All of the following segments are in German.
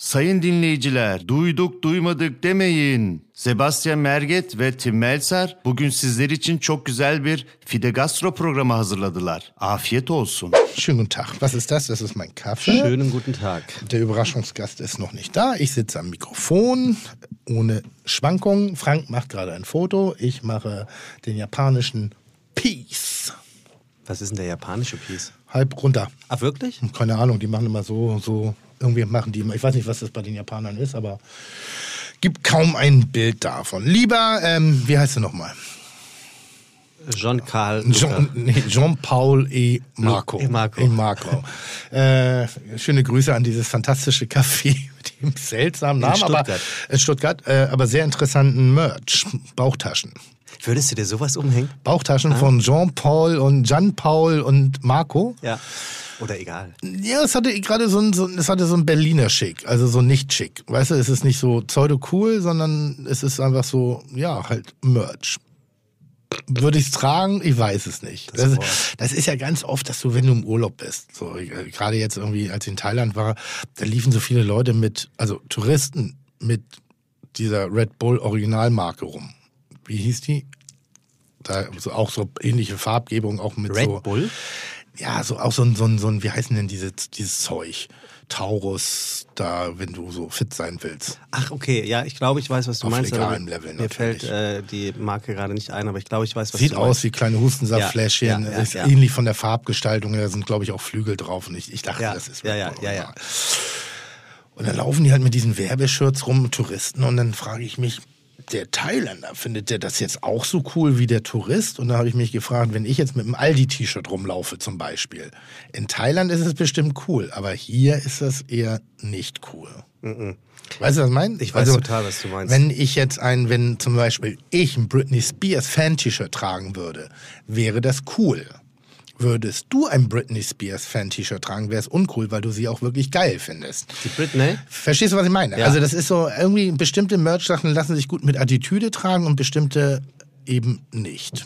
Sayın dinleyiciler, duyduk duymadık demeyin. Sebastian Merget ve Tim Melzer bugün sizler için çok güzel bir Fide Gastro programı hazırladılar. Afiyet olsun. Schönen guten Tag. Was ist das? Das ist mein Kaffee. Schönen guten Tag. Der Überraschungsgast ist noch nicht da. Ich sitze am Mikrofon ohne Schwankungen. Frank macht gerade ein Foto. Ich mache den japanischen Peace. Was ist denn der japanische Piece? Halb runter. Ach, wirklich? Keine Ahnung, die machen immer so, so, irgendwie machen die immer, ich weiß nicht, was das bei den Japanern ist, aber gibt kaum ein Bild davon. Lieber, ähm, wie heißt du nochmal? Jean-Carl. Jean, nee, Jean-Paul E. Marco. E. Marco. E. Marco. äh, schöne Grüße an dieses fantastische Café mit dem seltsamen Namen, Stuttgart. aber in Stuttgart, äh, aber sehr interessanten Merch, Bauchtaschen. Würdest du dir sowas umhängen? Bauchtaschen von Jean-Paul und Jean-Paul und Marco. Ja. Oder egal. Ja, es hatte gerade so ein, so, es hatte so ein Berliner Schick, also so nicht schick. Weißt du, es ist nicht so pseudo-cool, sondern es ist einfach so, ja, halt Merch. Würde ich es tragen? Ich weiß es nicht. Das Das, das ist ja ganz oft, dass du, wenn du im Urlaub bist, so äh, gerade jetzt irgendwie, als ich in Thailand war, da liefen so viele Leute mit, also Touristen mit dieser Red Bull Originalmarke rum. Wie hieß die? Da so, auch so ähnliche Farbgebung, auch mit Red so. Bull? Ja, so auch so ein, so ein, so ein wie heißen denn diese, dieses Zeug? Taurus, da, wenn du so fit sein willst. Ach, okay. Ja, ich glaube, ich weiß, was du Auf meinst. legalem Level Mir natürlich. fällt äh, die Marke gerade nicht ein, aber ich glaube, ich weiß, was Sieht du aus meinst. wie kleine Hustensaftfläschchen, Ja, ja, ja, ist ähnlich von der Farbgestaltung, da sind, glaube ich, auch Flügel drauf. Und ich, ich dachte, das ist ja, Red ja, ja, ja. Und dann laufen die halt mit diesen Werbeshirts rum, Touristen, und dann frage ich mich, der Thailänder, findet der das jetzt auch so cool wie der Tourist? Und da habe ich mich gefragt, wenn ich jetzt mit einem Aldi-T-Shirt rumlaufe zum Beispiel. In Thailand ist es bestimmt cool, aber hier ist das eher nicht cool. Weißt du, was ich meine? Ich weiß total, was du meinst. Wenn ich jetzt ein, wenn zum Beispiel ich ein Britney Spears Fan-T-Shirt tragen würde, wäre das cool. Würdest du ein Britney Spears Fan-T-Shirt tragen, wäre es uncool, weil du sie auch wirklich geil findest. Die Britney? Verstehst du, was ich meine? Ja. Also das ist so, irgendwie bestimmte Merch-Sachen lassen sich gut mit Attitüde tragen und bestimmte eben nicht.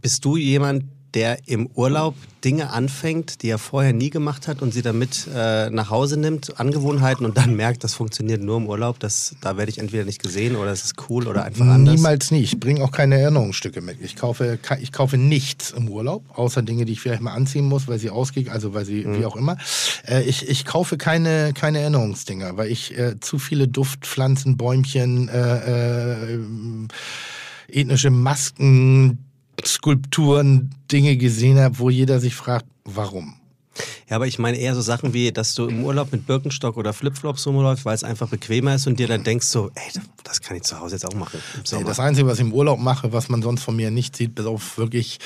Bist du jemand, der im Urlaub Dinge anfängt, die er vorher nie gemacht hat und sie damit äh, nach Hause nimmt, Angewohnheiten und dann merkt, das funktioniert nur im Urlaub, das, da werde ich entweder nicht gesehen oder es ist cool oder einfach anders? Niemals nie. Ich bringe auch keine Erinnerungsstücke mit. Ich kaufe, ich kaufe nichts im Urlaub, außer Dinge, die ich vielleicht mal anziehen muss, weil sie ausgeht, also weil sie, wie auch immer. Äh, ich, ich kaufe keine, keine Erinnerungsdinger, weil ich äh, zu viele Duftpflanzen, Bäumchen, äh, äh, ethnische Masken, Skulpturen, Dinge gesehen habe, wo jeder sich fragt, warum. Ja, aber ich meine eher so Sachen wie, dass du im Urlaub mit Birkenstock oder Flipflops rumläufst, weil es einfach bequemer ist und dir dann denkst so, ey, das kann ich zu Hause jetzt auch machen Sommer. das Einzige, was ich im Urlaub mache, was man sonst von mir nicht sieht, bis auf wirklich,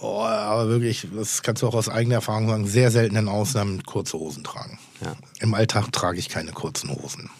oh, aber wirklich, das kannst du auch aus eigener Erfahrung sagen, sehr seltenen Ausnahmen kurze Hosen tragen. Ja. Im Alltag trage ich keine kurzen Hosen.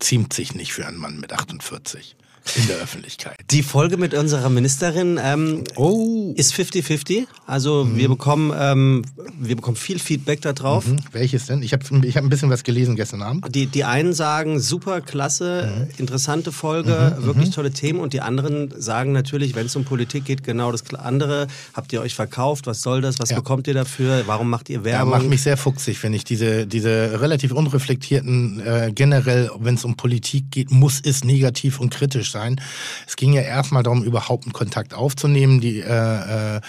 Ziemt sich nicht für einen Mann mit 48 in der Öffentlichkeit. Die Folge mit unserer Ministerin ähm, Oh, ist 50-50. Also wir bekommen ähm, wir bekommen viel Feedback da drauf. hm, welches denn? Ich habe ich hab ein bisschen was gelesen gestern Abend. Die, die einen sagen, super, klasse, interessante Folge, wirklich tolle Themen. Und die anderen sagen natürlich, wenn es um Politik geht, genau das andere. Habt ihr euch verkauft? Was soll das? Was Ja. bekommt ihr dafür? Warum macht ihr Ja, Werbung? macht mich sehr fuchsig, wenn ich diese, diese relativ unreflektierten, äh, generell, wenn es um Politik geht, muss es negativ und kritisch sein. Es ging ja erstmal darum, überhaupt einen Kontakt aufzunehmen, die, äh, äh,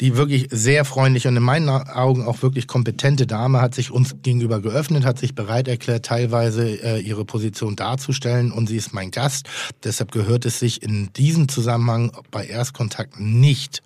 die wirklich sehr freundlich und in meinen Augen auch wirklich kompetente Dame hat sich uns gegenüber geöffnet, hat sich bereit erklärt, teilweise äh, ihre Position darzustellen und sie ist mein Gast. Deshalb gehört es sich in diesem Zusammenhang bei Erstkontakt nicht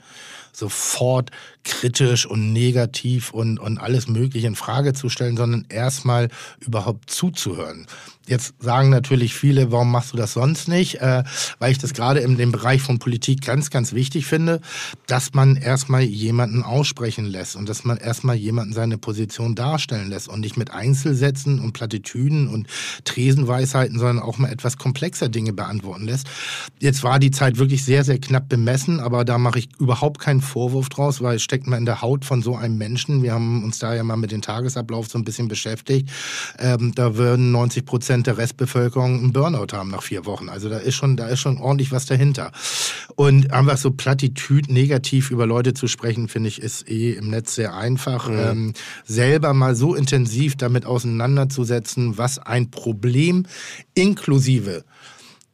sofort kritisch und negativ und, und alles Mögliche in Frage zu stellen, sondern erstmal überhaupt zuzuhören. Jetzt sagen natürlich viele, warum machst du das sonst nicht? Äh, weil ich das gerade in dem Bereich von Politik ganz, ganz wichtig finde, dass man erstmal jemanden aussprechen lässt und dass man erstmal jemanden seine Position darstellen lässt und nicht mit Einzelsätzen und Plattitüden und Tresenweisheiten, sondern auch mal etwas komplexer Dinge beantworten lässt. Jetzt war die Zeit wirklich sehr, sehr knapp bemessen, aber da mache ich überhaupt keinen Vorwurf draus, weil steckt man in der Haut von so einem Menschen. Wir haben uns da ja mal mit dem Tagesablauf so ein bisschen beschäftigt. Ähm, da würden 90 Prozent der Restbevölkerung einen Burnout haben nach vier Wochen. Also da ist schon, da ist schon ordentlich was dahinter. Und einfach so Plattitüd negativ über Leute zu sprechen, finde ich, ist eh im Netz sehr einfach. Mhm. Ähm, selber mal so intensiv damit auseinanderzusetzen, was ein Problem inklusive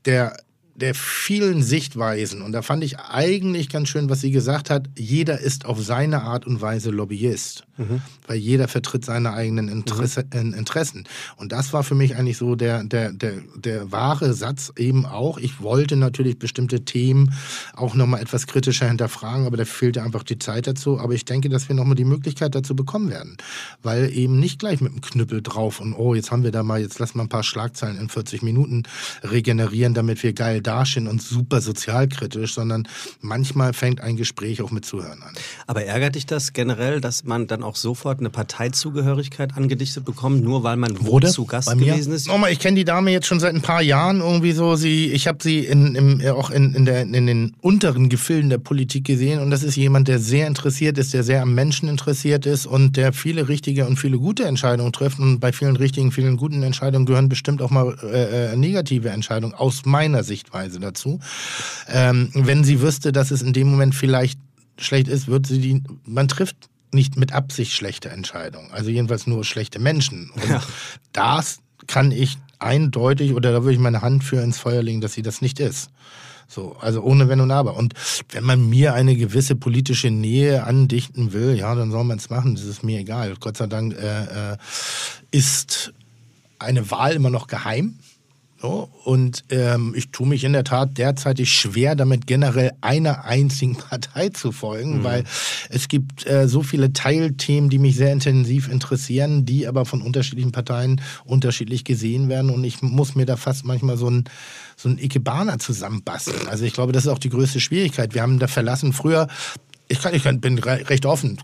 der der vielen Sichtweisen, und da fand ich eigentlich ganz schön, was sie gesagt hat, jeder ist auf seine Art und Weise Lobbyist, mhm. weil jeder vertritt seine eigenen Interesse, mhm. Interessen. Und das war für mich eigentlich so der, der, der, der wahre Satz eben auch. Ich wollte natürlich bestimmte Themen auch nochmal etwas kritischer hinterfragen, aber da fehlte einfach die Zeit dazu. Aber ich denke, dass wir nochmal die Möglichkeit dazu bekommen werden, weil eben nicht gleich mit dem Knüppel drauf und oh, jetzt haben wir da mal, jetzt lass mal ein paar Schlagzeilen in 40 Minuten regenerieren, damit wir geil dastehen und super sozialkritisch, sondern manchmal fängt ein Gespräch auch mit Zuhören an. Aber ärgert dich das generell, dass man dann auch sofort eine Parteizugehörigkeit angedichtet bekommt, nur weil man Wurde zu Gast gewesen ist? Nochmal, ich kenne die Dame jetzt schon seit ein paar Jahren irgendwie so. Sie, ich habe sie in, im, auch in, in, der, in den unteren Gefilden der Politik gesehen und das ist jemand, der sehr interessiert ist, der sehr am Menschen interessiert ist und der viele richtige und viele gute Entscheidungen trifft und bei vielen richtigen, vielen guten Entscheidungen gehören bestimmt auch mal äh, äh negative Entscheidungen aus meiner Sichtweise. Sichtweise dazu. Ähm, wenn sie wüsste, dass es in dem Moment vielleicht schlecht ist, würde sie die, man trifft nicht mit Absicht schlechte Entscheidungen. Also jedenfalls nur schlechte Menschen. Und ja. das kann ich eindeutig oder da würde ich meine Hand für ins Feuer legen, dass sie das nicht ist. So, also ohne Wenn und Aber. Und wenn man mir eine gewisse politische Nähe andichten will, ja, dann soll man es machen. Das ist mir egal. Gott sei Dank äh, äh, ist eine Wahl immer noch geheim. So, und ähm, ich tue mich in der Tat derzeitig schwer, damit generell einer einzigen Partei zu folgen, mhm. weil es gibt äh, so viele Teilthemen, die mich sehr intensiv interessieren, die aber von unterschiedlichen Parteien unterschiedlich gesehen werden. Und ich muss mir da fast manchmal so ein so ein Ikebana zusammenbasteln. Also ich glaube, das ist auch die größte Schwierigkeit. Wir haben da verlassen früher ich, kann, ich kann, bin recht offen.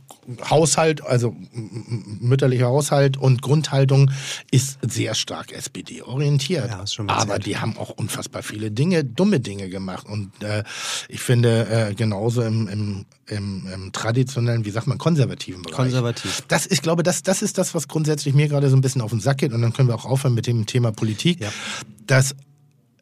Haushalt, also mütterlicher Haushalt und Grundhaltung ist sehr stark SPD orientiert. Ja, Aber die haben auch unfassbar viele Dinge, dumme Dinge gemacht. Und äh, ich finde äh, genauso im, im, im, im, traditionellen, wie sagt man, konservativen Bereich. Konservativ. Das, ich glaube, das, das ist das, was grundsätzlich mir gerade so ein bisschen auf den Sack geht. Und dann können wir auch aufhören mit dem Thema Politik. Ja. Dass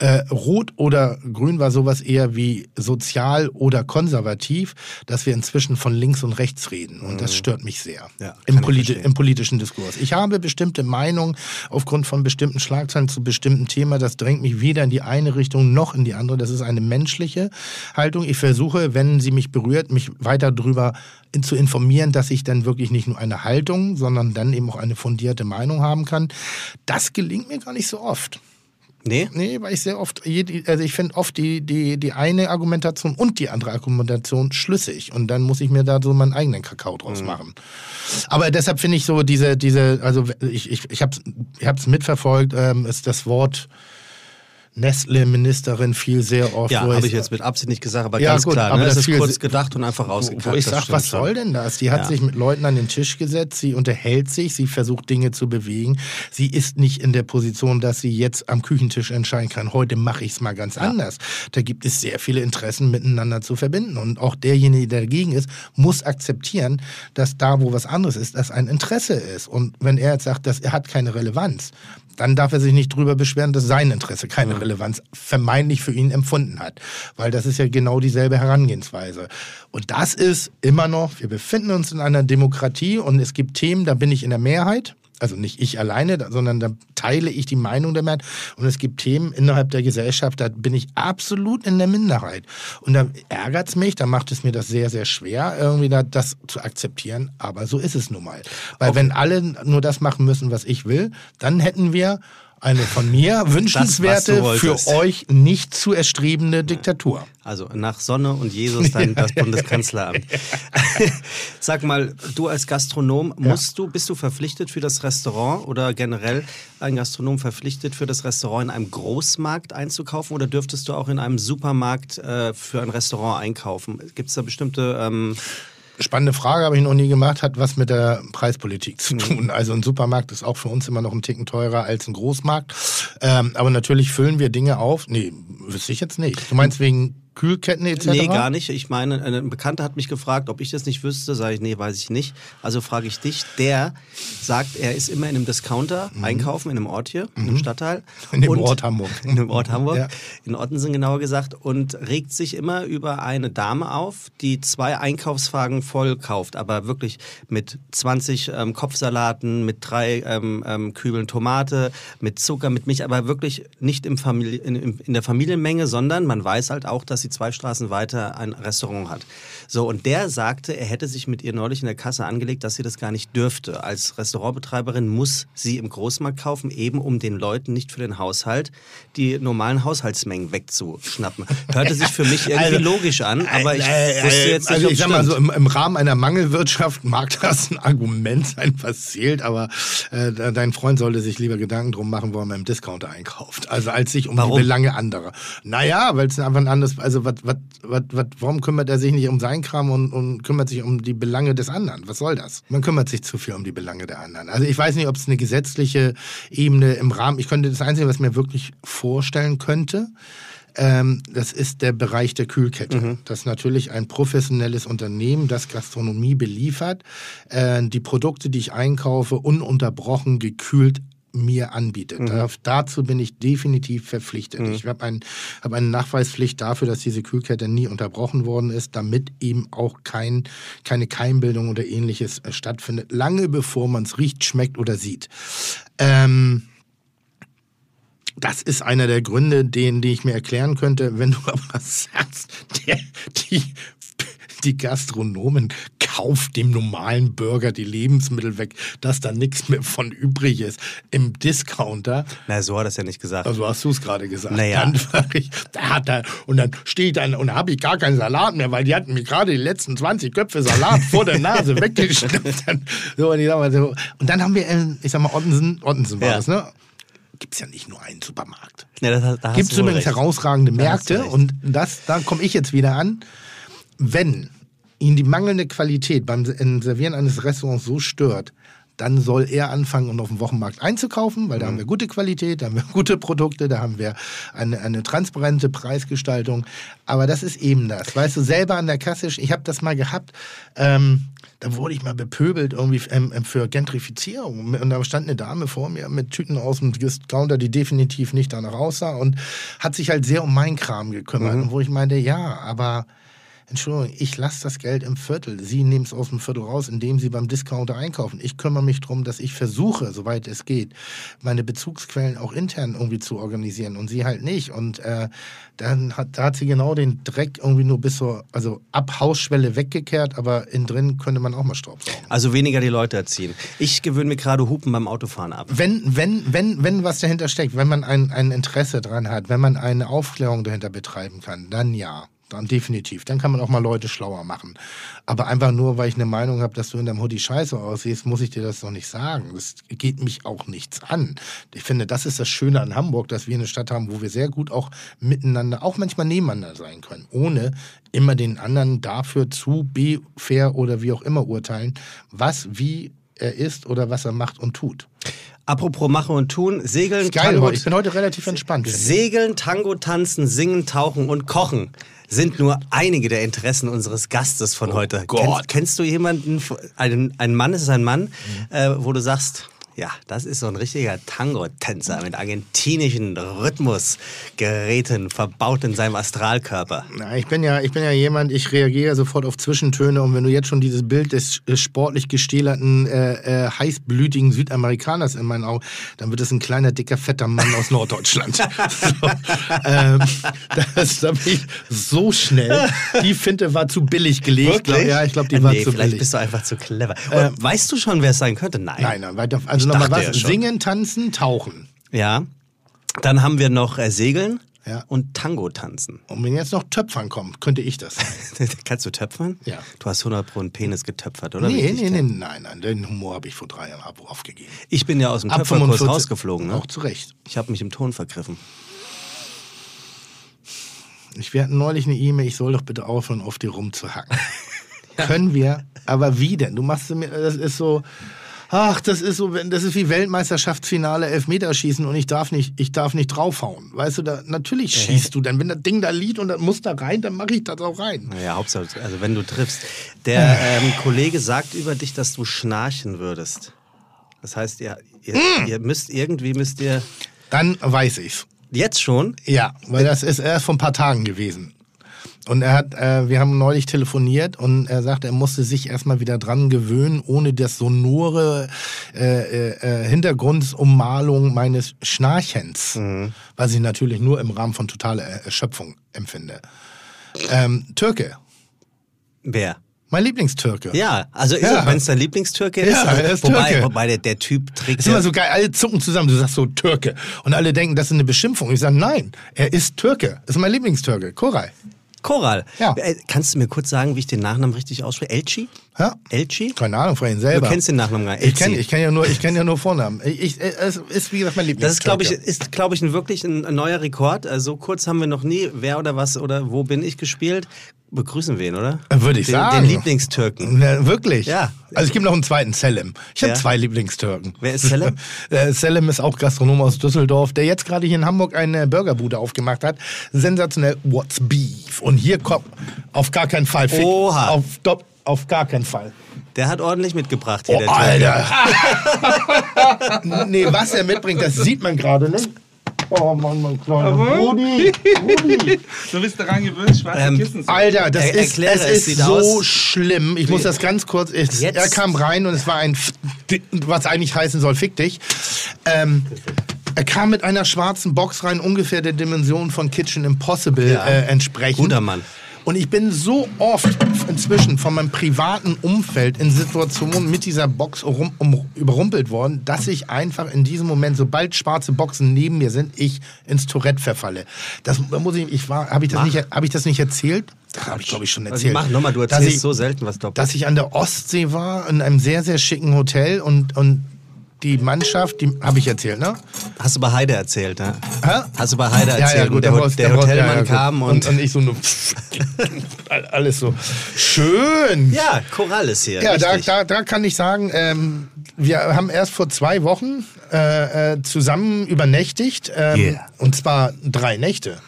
äh, Rot oder Grün war sowas eher wie sozial oder konservativ, dass wir inzwischen von links und rechts reden. Und das mhm. stört mich sehr ja, im, politi im, politischen Diskurs. Ich habe bestimmte Meinungen aufgrund von bestimmten Schlagzeilen zu bestimmten Themen. Das drängt mich weder in die eine Richtung noch in die andere. Das ist eine menschliche Haltung. Ich versuche, wenn sie mich berührt, mich weiter darüber zu informieren, dass ich dann wirklich nicht nur eine Haltung, sondern dann eben auch eine fundierte Meinung haben kann. Das gelingt mir gar nicht so oft. Nee? Nee, weil ich sehr oft, also ich finde oft die, die, die eine Argumentation und die andere Argumentation schlüssig. Und dann muss ich mir da so meinen eigenen Kakao draus mhm. machen. Aber deshalb finde ich so diese, diese, also ich, ich, ich habe es mitverfolgt, ähm, ist das Wort Nestle-Ministerin viel sehr oft. Ja, habe ich jetzt mit Absicht nicht gesagt, aber ja, ganz gut, klar. Aber ne? das, das ist kurz gedacht und einfach rausgekackt. Wo ich sage, was schon. soll denn das? Die hat ja. sich mit Leuten an den Tisch gesetzt, sie unterhält sich, sie versucht Dinge zu bewegen. Sie ist nicht in der Position, dass sie jetzt am Küchentisch entscheiden kann, heute mache ich es mal ganz ja. anders. Da gibt es sehr viele Interessen miteinander zu verbinden. Und auch derjenige, der dagegen ist, muss akzeptieren, dass da, wo was anderes ist, das ein Interesse ist. Und wenn er jetzt sagt, dass er hat keine Relevanz, dann darf er sich nicht drüber beschweren, dass sein Interesse keine Relevanz vermeintlich für ihn empfunden hat. Weil das ist ja genau dieselbe Herangehensweise. Und das ist immer noch, wir befinden uns in einer Demokratie und es gibt Themen, da bin ich in der Mehrheit also nicht ich alleine, sondern da teile ich die Meinung der Mehrheit. Und es gibt Themen innerhalb der Gesellschaft, da bin ich absolut in der Minderheit. Und da ärgert es mich, da macht es mir das sehr, sehr schwer, irgendwie da, das zu akzeptieren. Aber so ist es nun mal. Weil okay. wenn alle nur das machen müssen, was ich will, dann hätten wir eine von mir wünschenswerte, das, für euch nicht zu erstrebende Diktatur. Also nach Sonne und Jesus dann das Bundeskanzleramt. Sag mal, du als Gastronom, musst ja. du, bist du verpflichtet für das Restaurant oder generell ein Gastronom verpflichtet für das Restaurant in einem Großmarkt einzukaufen oder dürftest du auch in einem Supermarkt äh, für ein Restaurant einkaufen? Gibt es da bestimmte ähm, Spannende Frage, habe ich noch nie gemacht, hat was mit der Preispolitik zu mhm. tun. Also ein Supermarkt ist auch für uns immer noch ein Ticken teurer als ein Großmarkt. Ähm, aber natürlich füllen wir Dinge auf. Nee, wüsste ich jetzt nicht. Du meinst wegen Kühlketten etc.? Nee, gar nicht. Ich meine, ein Bekannter hat mich gefragt, ob ich das nicht wüsste. Sage ich, nee, weiß ich nicht. Also frage ich dich. Der sagt, er ist immer in einem Discounter mhm. einkaufen, in einem Ort hier, in einem mhm. Stadtteil. In dem Ort Hamburg. In dem Ort Hamburg, ja. in Ottensen genauer gesagt. Und regt sich immer über eine Dame auf, die zwei Einkaufswagen voll kauft. Aber wirklich mit 20 ähm, Kopfsalaten, mit drei ähm, ähm, Kübeln Tomate, mit Zucker, mit Milch. Aber wirklich nicht im Familie, in, in der Familienmenge, sondern man weiß halt auch, dass sie zwei Straßen weiter ein Restaurant hat. So, und der sagte, er hätte sich mit ihr neulich in der Kasse angelegt, dass sie das gar nicht dürfte. Als Restaurantbetreiberin muss sie im Großmarkt kaufen, eben um den Leuten nicht für den Haushalt die normalen Haushaltsmengen wegzuschnappen. Hörte sich für mich irgendwie also, logisch an, aber ich äh, wusste jetzt nicht, Also ich sag mal so, im, im, Rahmen einer Mangelwirtschaft mag das ein Argument sein, was zählt, aber äh, dein Freund sollte sich lieber Gedanken drum machen, wo er im Discounter einkauft, also als sich um Warum? die Belange anderer. Naja, weil es einfach ein anderes, also was, was, was, was, warum kümmert er sich nicht um seinen Kram und, und kümmert sich um die Belange des anderen? Was soll das? Man kümmert sich zu viel um die Belange der anderen. Also ich weiß nicht, ob es eine gesetzliche Ebene im Rahmen, ich könnte das Einzige, was mir wirklich vorstellen könnte, ähm, das ist der Bereich der Kühlkette. Mhm. Das ist natürlich ein professionelles Unternehmen, das Gastronomie beliefert, äh, die Produkte, die ich einkaufe, ununterbrochen gekühlt mir anbietet. Mhm. Da, dazu bin ich definitiv verpflichtet. Mhm. Ich habe ein, hab eine Nachweispflicht dafür, dass diese Kühlkette nie unterbrochen worden ist, damit eben auch kein, keine Keimbildung oder ähnliches äh, stattfindet, lange bevor man es riecht, schmeckt oder sieht. Ähm, das ist einer der Gründe, den, die ich mir erklären könnte, wenn du aber sagst, der, die die Gastronomen kauft dem normalen Bürger die Lebensmittel weg, dass da nichts mehr von übrig ist. Im Discounter. Na, so hat er es ja nicht gesagt. Also hast du es gerade gesagt. Naja. Dann ich, da hat er, und dann steht dann, und da habe ich gar keinen Salat mehr, weil die hatten mir gerade die letzten 20 Köpfe Salat vor der Nase weggeschnappt. so, und, ich sag mal so, und dann haben wir, ich sag mal, Ottensen, Ottensen war ja. das, ne? gibt es ja nicht nur einen Supermarkt. Ja, gibt es übrigens recht. herausragende Märkte und das, da komme ich jetzt wieder an wenn ihn die mangelnde Qualität beim Servieren eines Restaurants so stört, dann soll er anfangen, um auf dem Wochenmarkt einzukaufen, weil da mhm. haben wir gute Qualität, da haben wir gute Produkte, da haben wir eine, eine transparente Preisgestaltung. Aber das ist eben das. Weißt du, selber an der Kasse, ich habe das mal gehabt, ähm, da wurde ich mal bepöbelt irgendwie ähm, ähm, für Gentrifizierung. Und da stand eine Dame vor mir mit Tüten aus dem Discounter, die definitiv nicht danach aussah und hat sich halt sehr um meinen Kram gekümmert. Mhm. Und wo ich meinte, ja, aber Entschuldigung, ich lasse das Geld im Viertel. Sie nehmen es aus dem Viertel raus, indem Sie beim Discounter einkaufen. Ich kümmere mich darum, dass ich versuche, soweit es geht, meine Bezugsquellen auch intern irgendwie zu organisieren und Sie halt nicht. Und äh, dann hat, da hat sie genau den Dreck irgendwie nur bis zur, also ab Hausschwelle weggekehrt, aber innen drin könnte man auch mal Staub saugen. Also weniger die Leute erziehen. Ich gewöhne mir gerade Hupen beim Autofahren ab. Wenn, wenn, wenn, wenn was dahinter steckt, wenn man ein, ein Interesse dran hat, wenn man eine Aufklärung dahinter betreiben kann, dann ja. Dann definitiv. Dann kann man auch mal Leute schlauer machen. Aber einfach nur, weil ich eine Meinung habe, dass du in deinem Hoodie scheiße aussiehst, muss ich dir das doch nicht sagen. Das geht mich auch nichts an. Ich finde, das ist das Schöne an Hamburg, dass wir eine Stadt haben, wo wir sehr gut auch miteinander, auch manchmal nebeneinander sein können, ohne immer den anderen dafür zu be fair oder wie auch immer urteilen, was wie er ist oder was er macht und tut. Apropos Mache und Tun, Segeln, Geil, Tango. Ich bin heute relativ entspannt. Segeln, Tango tanzen, singen, tauchen und kochen sind nur einige der Interessen unseres Gastes von oh heute. Gott. Kennst, kennst, du jemanden, einen, einen Mann, ist es ein Mann, mhm. äh, wo du sagst, ja, das ist so ein richtiger Tango-Tänzer mit argentinischen Rhythmusgeräten verbaut in seinem Astralkörper. Na, ich bin ja, ich bin ja jemand, ich reagiere sofort auf Zwischentöne und wenn du jetzt schon dieses Bild des äh, sportlich gestählerten, äh, äh, heißblütigen Südamerikaners in meinen Augen, dann wird es ein kleiner, dicker, fetter Mann aus Norddeutschland. so, ähm, das da bin ich so schnell. Die Finte war zu billig gelegt. Wirklich? Ja, ich glaube, die war nee, zu vielleicht billig. bist du einfach zu clever. Äh, weißt du schon, wer es sein könnte? Nein. Nein, nein. Also also nochmal was? Ja Singen, tanzen, tauchen. Ja. Dann haben wir noch äh, Segeln. Ja. Und Tango tanzen. Und wenn jetzt noch Töpfern kommt, könnte ich das. Kannst du töpfern? Ja. Du hast 100 Pro einen Penis getöpfert, oder? Nee, nee, nee, nein, nein. Den Humor habe ich vor drei Jahren aufgegeben. Ich bin ja aus dem Ab Töpferkurs rausgeflogen. Ne? Auch zu Recht. Ich habe mich im Ton vergriffen. Ich werde neulich eine E-Mail, ich soll doch bitte aufhören, auf dir rumzuhacken. ja. Können wir, aber wie denn? Du machst mir, das ist so ach, das ist so, wenn- das ist wie Weltmeisterschaftsfinale Elfmeterschießen und ich darf nicht, ich darf nicht draufhauen. Weißt du, da, natürlich schießt du dann. Wenn das Ding da liegt und das muss da rein, dann mache ich das auch rein. Naja, Hauptsache, also wenn du triffst. Der ähm, Kollege sagt über dich, dass du schnarchen würdest. Das heißt, ihr, ihr, Hm. ihr müsst irgendwie, müsst ihr Dann weiß ich's. jetzt schon, Ja, weil das ist erst vor ein paar Tagen gewesen. Und er hat, äh, wir haben neulich telefoniert und er sagt, er musste sich erstmal wieder dran gewöhnen, ohne das sonore äh, äh, äh, Hintergrundummalung meines Schnarchens, was ich natürlich nur im Rahmen von totaler Erschöpfung empfinde. Ähm, Türke, wer? mein Lieblingstürke. Ja, also Ja. wenn es dein Lieblingstürke ist, Ja, also, er ist wobei, Türke. wobei der, der Typ trägt ist ja, immer so geil, alle zucken zusammen, du sagst so Türke. Und alle denken, das ist eine Beschimpfung. Ich sage, nein, er ist Türke. Das ist mein Lieblingstürke, Koray. Koral. Ja. Äh, Kannst du mir kurz sagen, wie ich den Nachnamen richtig ausspreche? Elchi? Ja? Elchi? Keine Ahnung, frag ihn selber. Du kennst den Nachnamen gar nicht. Ich kenne ich kenn ja, nur- ich kenn ja nur Vornamen. Ich, ich, es ist, wie gesagt, mein Das ist, glaube ich, ist, glaube ich, ein wirklich ein, ein neuer Rekord. Also so kurz haben wir noch nie Wer oder was oder Wo bin ich gespielt. Begrüßen wir ihn, oder? Würde ich den, sagen. Den Lieblingstürken. Na, wirklich? Ja. Also es gibt noch einen zweiten, Selim. Ich habe Ja. zwei Lieblingstürken. Wer ist Selim? Äh, Selim ist auch Gastronom aus Düsseldorf, der jetzt gerade hier in Hamburg eine Burgerbude aufgemacht hat. Sensationell, what's beef? Und hier kommt auf gar keinen Fall. Fick, Oha. Auf, auf gar keinen Fall. Der hat ordentlich mitgebracht hier, Oh, der Türke. Alter. nee, was er mitbringt, das sieht man gerade nicht. Oh Mann, mein kleiner Rudi. Rudi. Du bist daran gewöhnt, schwarze Ähm, Kissen zu Alter, das Er- ist, es es ist sieht so aus- schlimm. Ich muss das ganz kurz. Es, er kam rein und es war ein, was eigentlich heißen soll, fick dich. Ähm, er kam mit einer schwarzen Box rein, ungefähr der Dimension von Kitchen Impossible Ja. äh, entsprechend. Guter Mann. Und ich bin so oft inzwischen von meinem privaten Umfeld in Situationen mit dieser Box um, um, überrumpelt worden, dass ich einfach in diesem Moment, sobald schwarze Boxen neben mir sind, ich ins Tourette verfalle. Das da muss ich, ich war, habe ich das nicht, habe ich das nicht erzählt? Das habe ich glaube ich schon Also erzählt. mach nochmal, du erzählst ich- so selten was doppelt. dass ich an der Ostsee war, in einem sehr, sehr schicken Hotel und, und die Mannschaft, die habe ich erzählt, ne? Hast du bei Heide erzählt, ne? Hä? Hast du bei Heide Ja, erzählt? ja, gut, und der, Ho- der Hotelmann ja, ja, gut. kam und, und, ich so nur alles so schön. Ja, Korall ist hier. Ja, da, da, da kann ich sagen, ähm, wir haben erst vor zwei Wochen äh, äh, zusammen übernächtigt. Ähm, Yeah. Und zwar drei Nächte.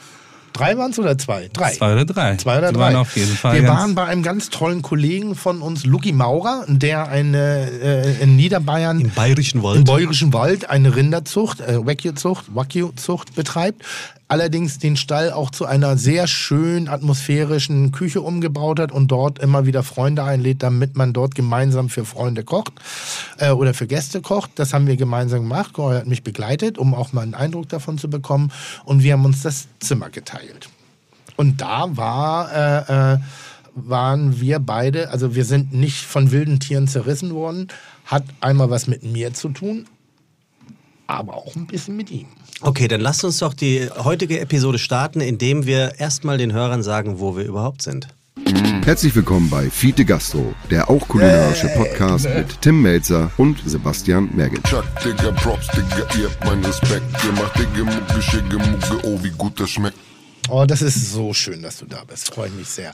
Drei waren es oder zwei? Drei. Zwei oder drei. Zwei oder Die drei. waren auf jeden Fall Wir waren bei einem ganz tollen Kollegen von uns, Lucky Maurer, der eine äh, in Niederbayern Im Bayerischen Wald. im Bayerischen Wald eine Rinderzucht, äh, Wagyu-Zucht, Wagyu-Zucht betreibt. Allerdings den Stall auch zu einer sehr schön atmosphärischen Küche umgebaut hat und dort immer wieder Freunde einlädt, damit man dort gemeinsam für Freunde kocht äh, oder für Gäste kocht. Das haben wir gemeinsam gemacht. Cora hat mich begleitet, um auch mal einen Eindruck davon zu bekommen. Und wir haben uns das Zimmer geteilt. Und da war, äh, äh, waren wir beide, also wir sind nicht von wilden Tieren zerrissen worden, hat einmal was mit mir zu tun, aber auch ein bisschen mit ihm. Okay, dann lasst uns doch die heutige Episode starten, indem wir erstmal den Hörern sagen, wo wir überhaupt sind. Herzlich willkommen bei Fiete Gastro, der auch kulinarische Podcast mit Tim Melzer und Sebastian Merget. Chuck, Digga, Props, Digga, ihr habt meinen Respekt. Ihr macht Digga, Mucke, Schicke, Mucke, oh, wie gut das schmeckt. Oh, das ist so schön, dass du da bist. Freue ich mich sehr.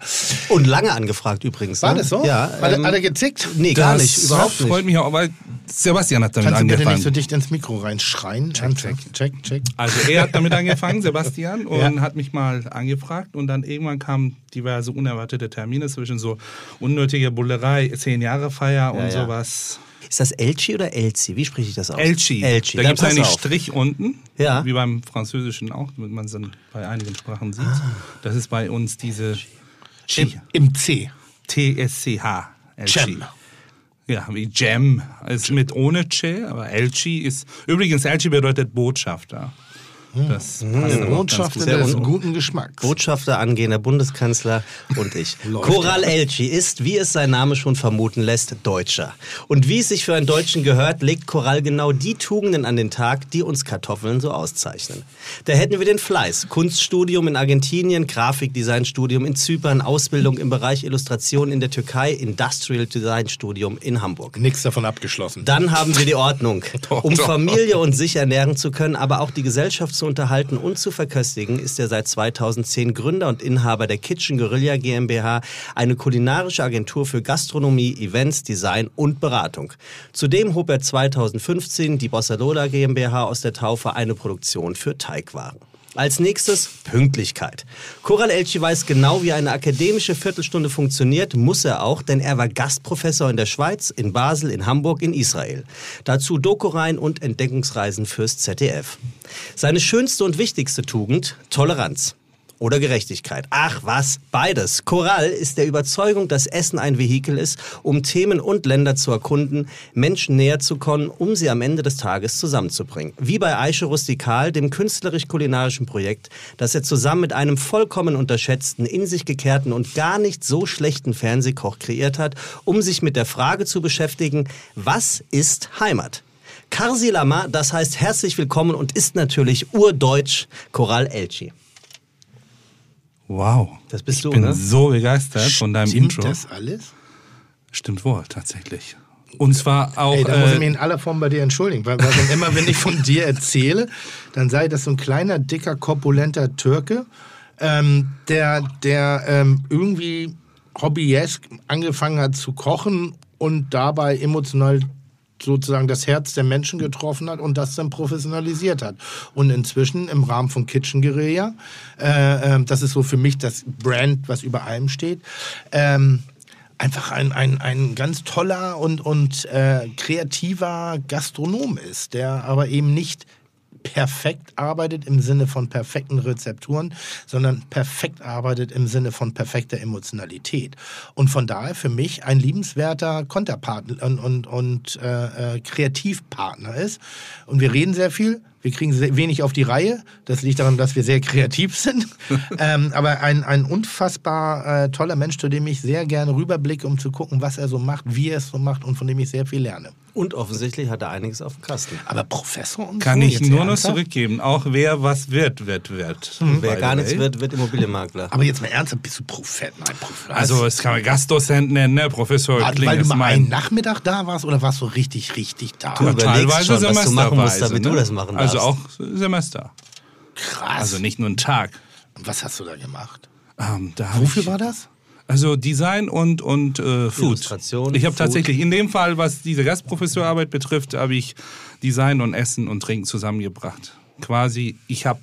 Und lange angefragt übrigens. War ne? das so? Ja. Hat, er- ähm, hat er gezickt? nee, gar nicht, überhaupt freut nicht. mich auch, aber Sebastian hat damit Kannst du bitte angefangen. nicht so dicht ins Mikro reinschreien? Check, check, check, check. Also er hat damit angefangen, Sebastian, und Ja. hat mich mal angefragt und dann irgendwann kamen diverse unerwartete Termine zwischen so unnötiger Bullerei, zehn Jahre Feier und Ja, ja. sowas. Ist das Elchi oder Elzi? Wie spreche ich das aus? Elchi. Elchi. Da gibt es einen auf. Strich unten, Ja. wie beim Französischen auch, damit man es dann bei einigen Sprachen sieht. Ah. Das ist bei uns diese Im, Im C. T-S-C-H. Cem. Ja, wie Jam. Ist mit ohne Che, aber Elchi ist. Übrigens, Elchi bedeutet Botschafter. Das passt aber auch ganz Botschafter des guten Geschmacks. Botschafter, angehender Bundeskanzler und ich. Koral Elchi ist, wie es sein Name schon vermuten lässt, Deutscher. Und wie es sich für einen Deutschen gehört, legt Koral genau die Tugenden an den Tag, die uns Kartoffeln so auszeichnen. Da hätten wir den Fleiß, Kunststudium in Argentinien, Grafikdesignstudium in Zypern, Ausbildung im Bereich Illustration in der Türkei, Industrial Design Studium in Hamburg. Nix davon abgeschlossen. Dann haben wir die Ordnung, um Familie und sich ernähren zu können, aber auch die Gesellschaftsführung zu unterhalten und zu verköstigen, ist er seit 2010 Gründer und Inhaber der Kitchen Guerilla GmbH, eine kulinarische Agentur für Gastronomie, Events, Design und Beratung. Zudem hob er 2015 die Bossa Lola GmbH aus der Taufe, eine Produktion für Teigwaren. Als nächstes Pünktlichkeit. Koral Elchi weiß genau, wie eine akademische Viertelstunde funktioniert, muss er auch, denn er war Gastprofessor in der Schweiz, in Basel, in Hamburg, in Israel. Dazu Doku-Reihen und Entdeckungsreisen fürs ZDF. Seine schönste und wichtigste Tugend, Toleranz oder Gerechtigkeit. Ach was, beides. Choral ist der Überzeugung, dass Essen ein Vehikel ist, um Themen und Länder zu erkunden, Menschen näher zu kommen, um sie am Ende des Tages zusammenzubringen. Wie bei Aische Rustikal, dem künstlerisch-kulinarischen Projekt, das er zusammen mit einem vollkommen unterschätzten, in sich gekehrten und gar nicht so schlechten Fernsehkoch kreiert hat, um sich mit der Frage zu beschäftigen, was ist Heimat? Karsi Lama, das heißt herzlich willkommen und ist natürlich urdeutsch Choral Elchi. Wow. Das bist ich du, bin ne? so begeistert von deinem Stimmt Intro. das alles? Stimmt wohl, tatsächlich. Und zwar auch. Ey, da muss ich mich äh, in aller Form bei dir entschuldigen, weil, weil wenn, immer wenn ich von dir erzähle, dann sei das so ein kleiner, dicker, korpulenter Türke, ähm, der, der ähm, irgendwie hobbyesk angefangen hat zu kochen und dabei emotional sozusagen das Herz der Menschen getroffen hat und das dann professionalisiert hat. Und inzwischen im Rahmen von Kitchen Guerilla, äh, äh, das ist so für mich das Brand, was über allem steht, ähm, einfach ein, ein, ein ganz toller und, und äh, kreativer Gastronom ist, der aber eben nicht perfekt arbeitet im Sinne von perfekten Rezepturen, sondern perfekt arbeitet im Sinne von perfekter Emotionalität. Und von daher für mich ein liebenswerter Konterpartner und, und, und äh, äh, Kreativpartner ist. Und wir reden sehr viel, wir kriegen sehr wenig auf die Reihe. Das liegt daran, dass wir sehr kreativ sind. ähm, aber ein, ein unfassbar äh, toller Mensch, zu dem ich sehr gerne rüberblicke, um zu gucken, was er so macht, wie er es so macht und von dem ich sehr viel lerne. Und offensichtlich hat er einiges auf dem Kasten. Aber Professor und kann so, ich nur noch zurückgeben. Auch wer was wird, wird, wird. Wer By gar the nichts wird, wird Immobilienmakler. Aber jetzt mal ernsthaft, bist du Prophet? Nein, Prophet. Also, es kann man Gastdozent nennen, ne? Professor War, weil du mal mein. einen Nachmittag da warst oder warst du richtig, richtig da? Du überlegst Teilweise schon, was du machen musst, damit ne? du das machen Also darfst. auch Semester. Krass. Also nicht nur einen Tag. Und was hast du da gemacht? Ähm, da Wofür ich, war das? Also Design und, und äh, Food. Illustration, ich habe tatsächlich, in dem Fall, was diese Gastprofessorarbeit betrifft, habe ich Design und Essen und Trinken zusammengebracht. Quasi, ich habe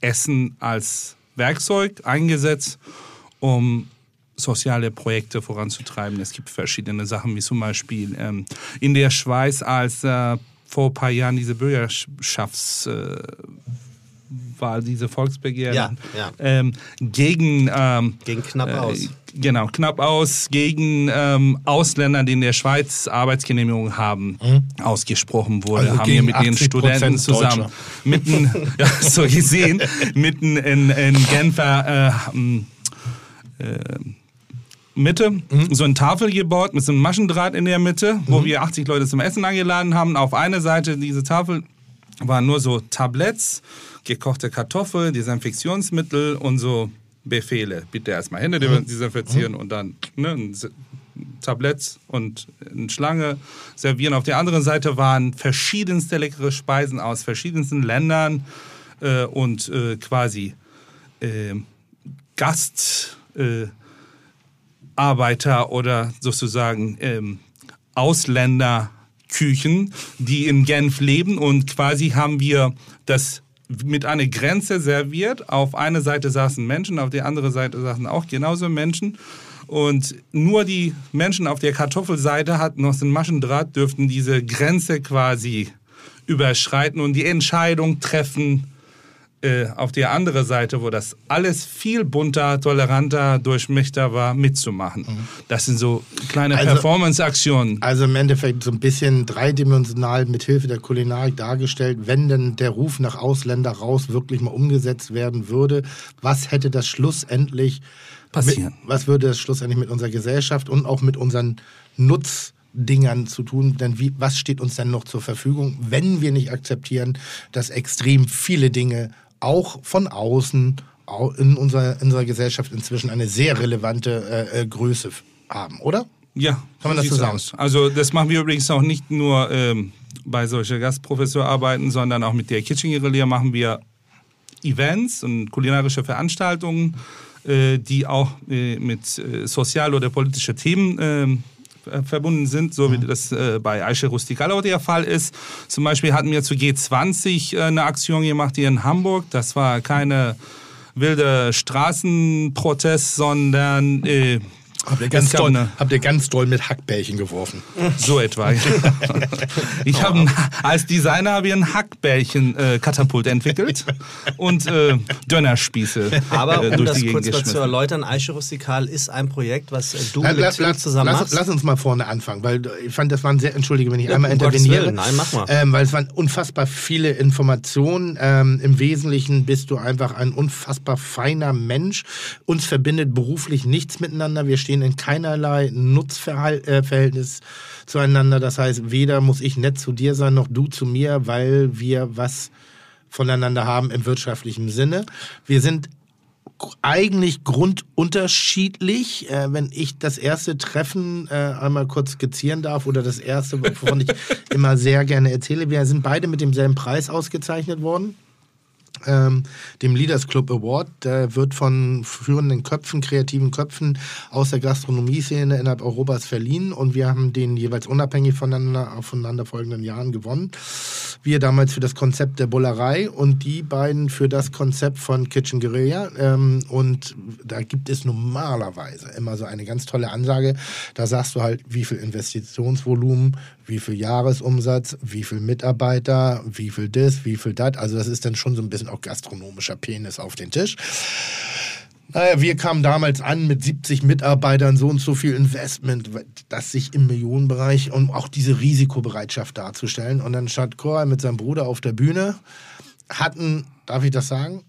Essen als Werkzeug eingesetzt, um soziale Projekte voranzutreiben. Es gibt verschiedene Sachen, wie zum Beispiel ähm, in der Schweiz, als äh, vor ein paar Jahren diese Bürgerschafts... Äh, war diese Volksbegehren Ja, ja. Ähm, gegen ähm, Gegen knapp äh, aus. Genau, knapp aus gegen ähm, Ausländer, die in der Schweiz Arbeitsgenehmigung haben, ausgesprochen wurde. Also haben wir mit den 80% Studenten zusammen mitten, ja, so gesehen, mitten in, in Genfer äh, m, äh, Mitte so eine Tafel gebaut mit so einem Maschendraht in der Mitte, wo wir 80 Leute zum Essen eingeladen haben. Auf einer Seite diese Tafel waren nur so Tabletts, gekochte Kartoffeln, Desinfektionsmittel und so Befehle. Bitte erstmal Hände desinfizieren und dann ne, ein und eine Schlange servieren. Auf der anderen Seite waren verschiedenste leckere Speisen aus verschiedensten Ländern äh, und äh, quasi äh, Gast. Äh, Arbeiter oder sozusagen ähm, Ausländerküchen, die in Genf leben und quasi haben wir das mit einer Grenze serviert. Auf einer Seite saßen Menschen, auf der anderen Seite saßen auch genauso Menschen. Und nur die Menschen auf der Kartoffelseite hatten so einen Maschendraht, dürften diese Grenze quasi überschreiten und die Entscheidung treffen, äh, auf die andere Seite, wo das alles viel bunter, toleranter, durchmischter war, mitzumachen. Das sind so kleine Also- Performance-Aktionen. Also im Endeffekt so ein bisschen dreidimensional mit Hilfe der Kulinarik dargestellt, wenn denn der Ruf nach Ausländer raus wirklich mal umgesetzt werden würde, was hätte das schlussendlich Passieren. Mit, was würde das schlussendlich mit unserer Gesellschaft und auch mit unseren Nutzdingern zu tun? Denn wie, was steht uns denn noch zur Verfügung, wenn wir nicht akzeptieren, dass extrem viele Dinge auch von außen au- in unserer, in unserer Gesellschaft inzwischen eine sehr relevante äh, äh, Größe haben, oder? Ja, Kann man das sagen? aus. Also das machen wir übrigens auch nicht nur ähm, bei solchen Gastprofessorarbeiten, sondern auch mit der Kitchen Guerilla machen wir Events und kulinarische Veranstaltungen, äh, die auch äh, mit äh, sozial- oder politischen Themen ähm, äh, verbunden sind, so wie das äh, bei Eiche Rustikal auch der Fall ist. Zum Beispiel hatten wir zu G20 äh, eine Aktion gemacht hier in Hamburg. Das war keine wilde Straßenprotest, sondern äh, Habt ihr, ganz doll, eine- habt ihr ganz doll mit Hackbällchen geworfen. so etwa. ich habe als Designer habe ich ein Hackbällchen-Katapult entwickelt und äh, Dönerspieße Aber äh, um durch das kurz mal zu erläutern, Eiche Rustikal ist ein Projekt, was äh, du La- mit la- zusammen lass, machst. lass uns mal vorne anfangen, weil ich fand, das waren sehr, entschuldige, wenn ich Ja, einmal um interveniere. Willen, nein, mach mal. Ähm, weil es waren unfassbar viele Informationen. Ähm, Im Wesentlichen bist du einfach ein unfassbar feiner Mensch. Uns verbindet beruflich nichts miteinander. Wir stehen in keinerlei Nutzverhältnis zueinander. Das heißt, weder muss ich nett zu dir sein, noch du zu mir, weil wir was voneinander haben im wirtschaftlichen Sinne. Wir sind eigentlich grundunterschiedlich. Äh, wenn ich das erste Treffen äh, einmal kurz skizzieren darf oder das erste, wovon ich immer sehr gerne erzähle, wir sind beide mit demselben Preis ausgezeichnet worden. Ähm, dem Leaders Club Award. Der wird von führenden Köpfen, kreativen Köpfen aus der Gastronomie-Szene innerhalb Europas verliehen und wir haben den jeweils unabhängig voneinander aufeinander folgenden Jahren gewonnen. Wir damals für das Konzept der Bullerei und die beiden für das Konzept von Kitchen Guerilla. Ähm, und da gibt es normalerweise immer so eine ganz tolle Ansage. Da sagst du halt, wie viel Investitionsvolumen, wie viel Jahresumsatz, wie viel Mitarbeiter, wie viel das, wie viel das. Also das ist dann schon so ein bisschen auch gastronomischer Penis auf den Tisch. Naja, wir kamen damals an mit 70 Mitarbeitern, so und so viel Investment, das sich im Millionenbereich und auch diese Risikobereitschaft darzustellen. Und dann stand Cora mit seinem Bruder auf der Bühne, hatten, darf ich das sagen,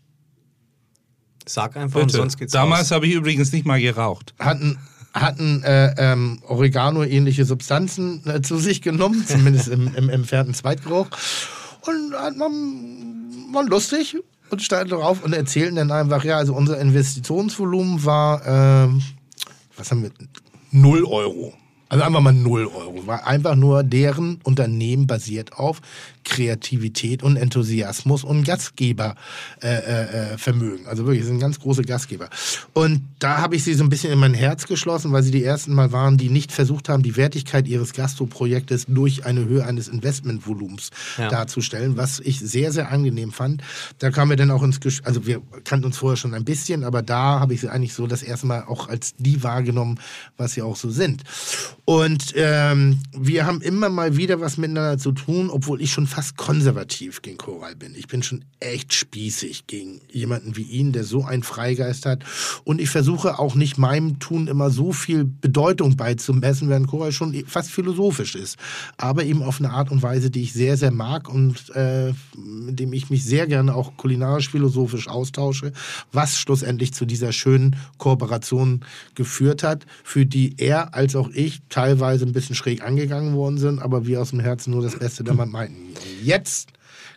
Sag einfach und Bitte. sonst geht's Damals habe ich übrigens nicht mal geraucht. hatten, hatten äh, ähm, Oregano-ähnliche Substanzen äh, zu sich genommen, zumindest im, im entfernten Zweitgeruch. Und hat man, war lustig und steigen drauf und erzählen dann einfach, ja, also unser Investitionsvolumen war, ähm, was haben wir, null Euro. Also einfach mal null Euro. War einfach nur deren Unternehmen basiert auf Kreativität und Enthusiasmus und Gastgebervermögen. Äh, äh, Vermögen. also wirklich, sie sind ganz große Gastgeber. Und da habe ich sie so ein bisschen in mein Herz geschlossen, weil sie die ersten Mal waren, die nicht versucht haben, die Wertigkeit ihres Gastroprojektes durch eine Höhe eines Investmentvolumens Ja. darzustellen, was ich sehr, sehr angenehm fand. Da kamen wir dann auch ins Gespräch, also wir kannten uns vorher schon ein bisschen, aber da habe ich sie eigentlich so das erste Mal auch als die wahrgenommen, was sie auch so sind. Und ähm, wir haben immer mal wieder was miteinander zu tun, obwohl ich schon fast konservativ gegen Koral bin. Ich bin schon echt spießig gegen jemanden wie ihn, der so einen Freigeist hat. Und ich versuche auch nicht meinem Tun immer so viel Bedeutung beizumessen, während Koral schon fast philosophisch ist. Aber eben auf eine Art und Weise, die ich sehr, sehr mag und äh, mit dem ich mich sehr gerne auch kulinarisch-philosophisch austausche, was schlussendlich zu dieser schönen Kooperation geführt hat, für die er als auch ich teilweise ein bisschen schräg angegangen worden sind, aber wir aus dem Herzen nur das Beste damit meinten. Jetzt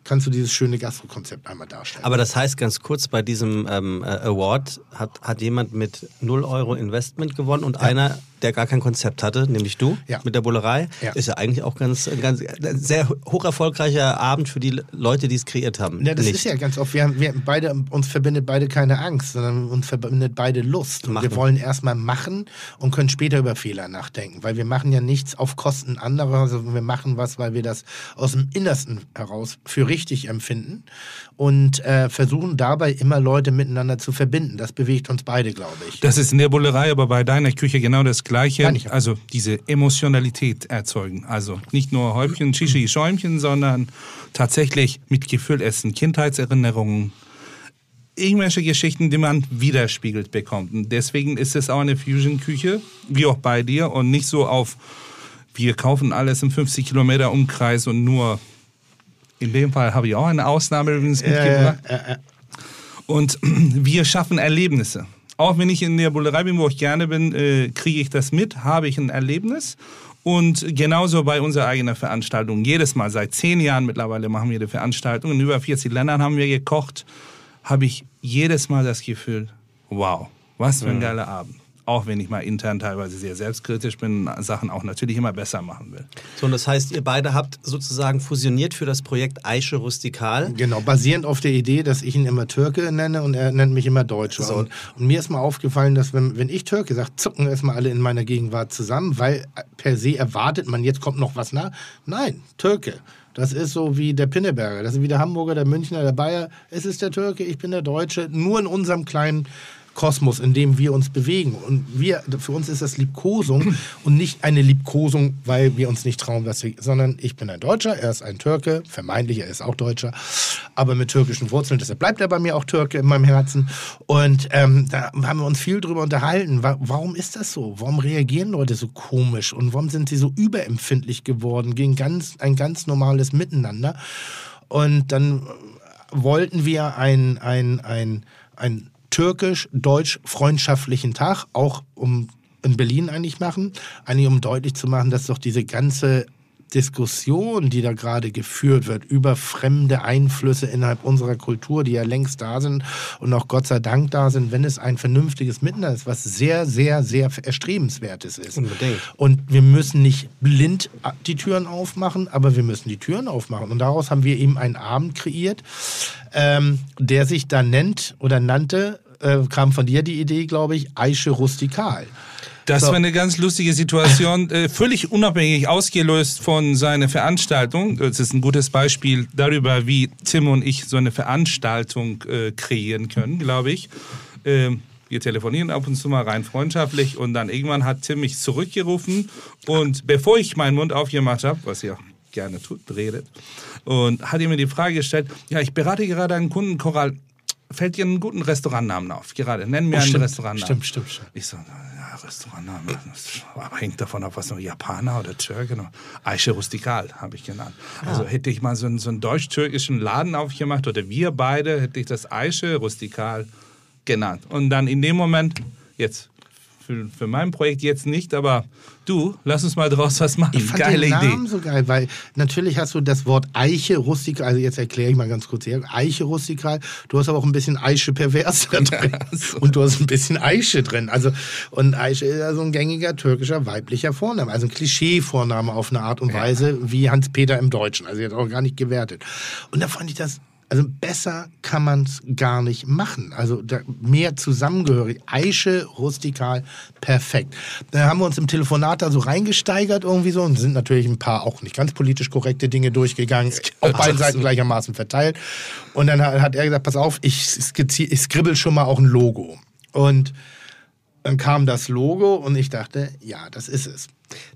kannst du dieses schöne Gastrokonzept einmal darstellen. Aber das heißt ganz kurz, bei diesem ähm, äh, Award hat, hat jemand mit 0 Euro Investment gewonnen und einer, der gar kein Konzept hatte, nämlich du Ja. mit der Bullerei. Ja. Ist ja eigentlich auch ganz, ein ganz ein sehr hoch erfolgreicher Abend für die Leute, die es kreiert haben. Ja, das Nicht. ist ja ganz oft. Wir haben, wir haben beide, uns verbindet beide keine Angst, sondern uns verbindet beide Lust. Und Machen. wir wollen erstmal machen und können später über Fehler nachdenken. Weil wir machen ja nichts auf Kosten anderer, sondern wir machen was, weil wir das aus dem Innersten heraus für richtig empfinden und äh, versuchen dabei immer Leute miteinander zu verbinden. Das bewegt uns beide, glaube ich. Das ist in der Bullerei, aber bei deiner Küche genau das Gleiche. Also diese Emotionalität erzeugen. Also nicht nur Häubchen, Shishi, Schäumchen, sondern tatsächlich mit Gefühl essen, Kindheitserinnerungen, irgendwelche Geschichten, die man widerspiegelt bekommt. Und deswegen ist es auch eine Fusion-Küche, wie auch bei dir, und nicht so auf, wir kaufen alles im 50 Kilometer Umkreis und nur, in dem Fall habe ich auch eine Ausnahme übrigens mitgebracht. Und wir schaffen Erlebnisse. Auch wenn ich in der Bullerei bin, wo ich gerne bin, äh, kriege ich das mit, habe ich ein Erlebnis. Und genauso bei unserer eigenen Veranstaltung. Jedes Mal, seit zehn Jahren mittlerweile machen wir die Veranstaltung. In über 40 Ländern haben wir gekocht. Habe ich jedes Mal das Gefühl, wow, was für ein geiler Abend. Auch wenn ich mal intern teilweise sehr selbstkritisch bin, Sachen auch natürlich immer besser machen will. So, und das heißt, ihr beide habt sozusagen fusioniert für das Projekt Aische Rustikal. Genau, basierend auf der Idee, dass ich ihn immer Türke nenne und er nennt mich immer Deutscher. So. Und, und mir ist mal aufgefallen, dass wenn, wenn ich Türke sage, zucken erstmal alle in meiner Gegenwart zusammen, weil per se erwartet man, jetzt kommt noch was nach. Nein, Türke. Das ist so wie der Pinneberger, das ist wie der Hamburger, der Münchner, der Bayer. Es ist der Türke, ich bin der Deutsche, nur in unserem kleinen Kosmos, in dem wir uns bewegen. Und wir, für uns ist das Liebkosung und nicht eine Liebkosung, weil wir uns nicht trauen, was wir, sondern ich bin ein Deutscher, er ist ein Türke, vermeintlich, er ist auch Deutscher, aber mit türkischen Wurzeln, deshalb bleibt er bei mir auch Türke in meinem Herzen. Und ähm, da haben wir uns viel drüber unterhalten. Wa- Warum ist das so? Warum reagieren Leute so komisch und warum sind sie so überempfindlich geworden gegen ganz, ein ganz normales Miteinander? Und dann wollten wir ein, ein, ein, ein türkisch-deutsch-freundschaftlichen Tag, auch um in Berlin eigentlich machen, eigentlich um deutlich zu machen, dass doch diese ganze Diskussion, die da gerade geführt wird über fremde Einflüsse innerhalb unserer Kultur, die ja längst da sind und auch Gott sei Dank da sind, wenn es ein vernünftiges Miteinander ist, was sehr, sehr, sehr erstrebenswertes ist. Unbedingt. Und wir müssen nicht blind die Türen aufmachen, aber wir müssen die Türen aufmachen. Und daraus haben wir eben einen Abend kreiert, ähm, der sich da nennt oder nannte, äh, kam von dir die Idee, glaube ich, Aische Rustikal. Das So. war eine ganz lustige Situation, äh, völlig unabhängig ausgelöst von seiner Veranstaltung. Das ist ein gutes Beispiel darüber, wie Tim und ich so eine Veranstaltung äh, kreieren können, glaube ich. Ähm, wir telefonieren ab und zu mal rein freundschaftlich und dann irgendwann hat Tim mich zurückgerufen und bevor ich meinen Mund aufgemacht habe, was ihr gerne tut, redet, und hat ihm mir die Frage gestellt, ja, ich berate gerade einen Kunden, Koral, fällt dir einen guten Restaurantnamen auf? Gerade, nenn mir Oh, einen stimmt, Restaurantnamen. stimmt, stimmt, stimmt. Ich so, ja, Restaurantnamen, das hängt davon ab, was noch Japaner oder Türke noch. Aische Rustikal habe ich genannt. Also hätte ich mal so einen, so einen deutsch-türkischen Laden aufgemacht oder wir beide, hätte ich das Aische Rustikal genannt. Und dann in dem Moment, jetzt, für, für mein Projekt jetzt nicht, aber du, lass uns mal draus was machen. Ich fand Geile den Namen Idee. so geil, weil natürlich hast du das Wort Eiche rustikal, also jetzt erkläre ich mal ganz kurz her, Eiche rustikal, du hast aber auch ein bisschen Eiche pervers da drin und du hast ein bisschen Eiche drin. Also und Eiche ist ja so ein gängiger türkischer weiblicher Vorname, also ein Klischee-Vorname auf eine Art und Weise wie Hans-Peter im Deutschen, also jetzt auch gar nicht gewertet. Und da fand ich das also besser kann man es gar nicht machen. Also mehr zusammengehörig. Eiche, rustikal, perfekt. Da haben wir uns im Telefonat da so reingesteigert irgendwie so und sind natürlich ein paar auch nicht ganz politisch korrekte Dinge durchgegangen, auf beiden Seiten gleichermaßen verteilt. Und dann hat, er gesagt, pass auf, ich, ich skribbel schon mal auch ein Logo. Und dann kam das Logo und ich dachte, ja, das ist es.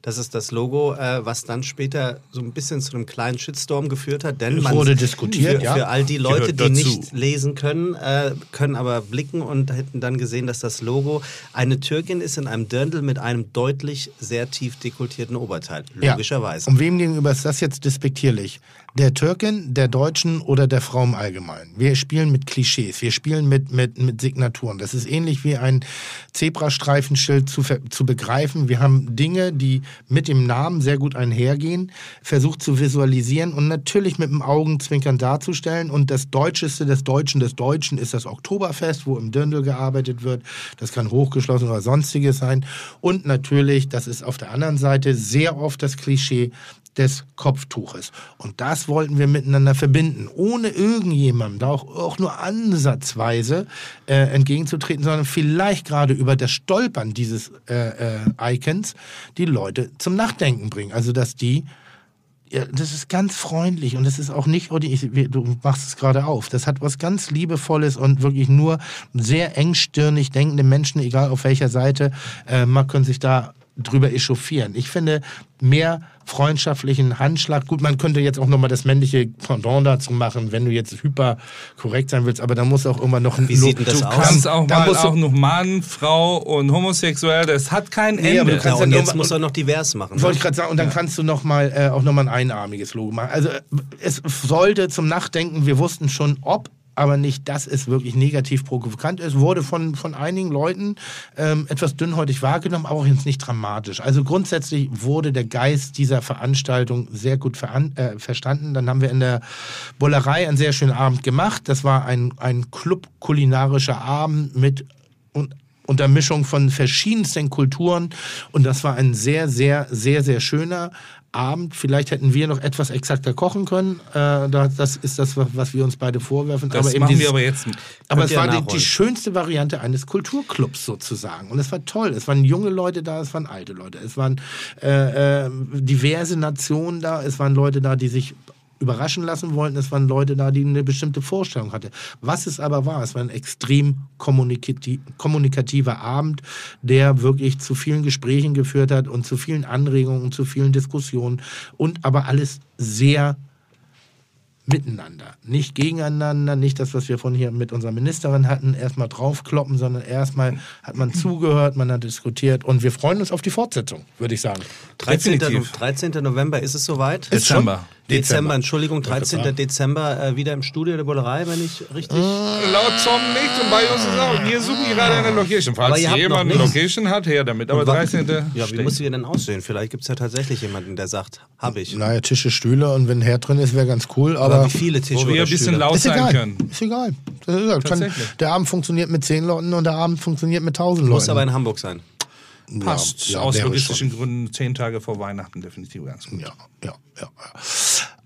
Das ist das Logo, äh, was dann später so ein bisschen zu einem kleinen Shitstorm geführt hat. Denn Es man, wurde diskutiert, für, ja. für all die Leute, die nicht lesen können, äh, können aber blicken und hätten dann gesehen, dass das Logo eine Türkin ist in einem Dirndl mit einem deutlich sehr tief dekoltierten Oberteil. Logischerweise. Ja. Und wem gegenüber ist das jetzt despektierlich? Der Türkin, der Deutschen oder der Frau im Allgemeinen? Wir spielen mit Klischees, wir spielen mit, mit, mit Signaturen. Das ist ähnlich wie ein Zebrastreifenschild zu, zu begreifen. Wir haben Dinge, die mit dem Namen sehr gut einhergehen, versucht zu visualisieren und natürlich mit dem Augenzwinkern darzustellen. Und das Deutscheste des Deutschen des Deutschen ist das Oktoberfest, wo im Dirndl gearbeitet wird. Das kann hochgeschlossen oder sonstiges sein. Und natürlich, das ist auf der anderen Seite sehr oft das Klischee des Kopftuches. Und das wollten wir miteinander verbinden, ohne irgendjemandem da auch, auch nur ansatzweise äh, entgegenzutreten, sondern vielleicht gerade über das Stolpern dieses äh, äh, Icons die Leute zum Nachdenken bringen. Also dass die ja, das ist ganz freundlich und das ist auch nicht, du machst es gerade auf. Das hat was ganz Liebevolles und wirklich nur sehr engstirnig denkende Menschen, egal auf welcher Seite, äh, können sich da drüber echauffieren. Ich finde mehr freundschaftlichen Handschlag. Gut, man könnte jetzt auch nochmal das männliche Pendant dazu machen, wenn du jetzt hyper korrekt sein willst, aber da muss auch immer noch ein Wie sieht denn das Du aus? kannst auch Da mal musst auch noch Mann, Frau und homosexuell, das hat kein Nee, aber Ende. ja, und ja jetzt muss er noch divers machen. Wollte Ne? ich gerade sagen, und dann kannst du noch mal, äh, auch nochmal ein einarmiges Logo machen. Also es sollte zum Nachdenken, wir wussten schon, ob, aber nicht, dass es wirklich negativ provokant ist, wurde von, von einigen Leuten ähm, etwas dünnhäutig wahrgenommen, aber auch jetzt nicht dramatisch. Also grundsätzlich wurde der Geist dieser Veranstaltung sehr gut veran äh, verstanden. Dann haben wir in der Bullerei einen sehr schönen Abend gemacht. Das war ein, ein Club kulinarischer Abend mit unter Mischung von verschiedensten Kulturen. Und das war ein sehr, sehr, sehr, sehr schöner Abend. Vielleicht hätten wir noch etwas exakter kochen können. Äh, da- das ist das, was wir uns beide vorwerfen. Das aber eben machen dieses- wir aber jetzt. aber es war die, die schönste Variante eines Kulturclubs sozusagen. Und es war toll. Es waren junge Leute da, es waren alte Leute. Es waren äh, äh, diverse Nationen da. Es waren Leute da, die sich überraschen lassen wollten. Es waren Leute da, die eine bestimmte Vorstellung hatten. Was es aber war, es war ein extrem kommunikati kommunikativer Abend, der wirklich zu vielen Gesprächen geführt hat und zu vielen Anregungen, zu vielen Diskussionen und aber alles sehr miteinander, nicht gegeneinander, nicht das, was wir von hier mit unserer Ministerin hatten, erstmal draufkloppen, sondern erstmal hat man zugehört, man hat diskutiert und wir freuen uns auf die Fortsetzung, würde ich sagen. 13. Definitiv. 13. November ist es soweit? Dezember. Dezember, Dezember. Entschuldigung, 13. Dezember äh, wieder im Studio der Bullerei, wenn ich richtig. Laut Tom nicht und bei uns ist auch. Wir suchen gerade eine Location. Falls jemand eine. Location hat, her damit. Aber Und wa- 13. Ja, wie muss sie denn aussehen? Vielleicht gibt es ja tatsächlich jemanden, der sagt, habe ich. Naja, Tische, Stühle und wenn ein Herd drin ist, wäre ganz cool, aber, Aber wie viele Tische Wo wir oder ein bisschen Stühle? laut ist sein egal. können. Ist egal. Ist egal. Kann, Tatsächlich. der Abend funktioniert mit zehn Leuten und der Abend funktioniert mit tausend Leuten. Muss aber in Hamburg sein. Passt Ja, ja, aus logistischen Gründen zehn Tage vor Weihnachten definitiv ganz gut. Ja, ja, ja.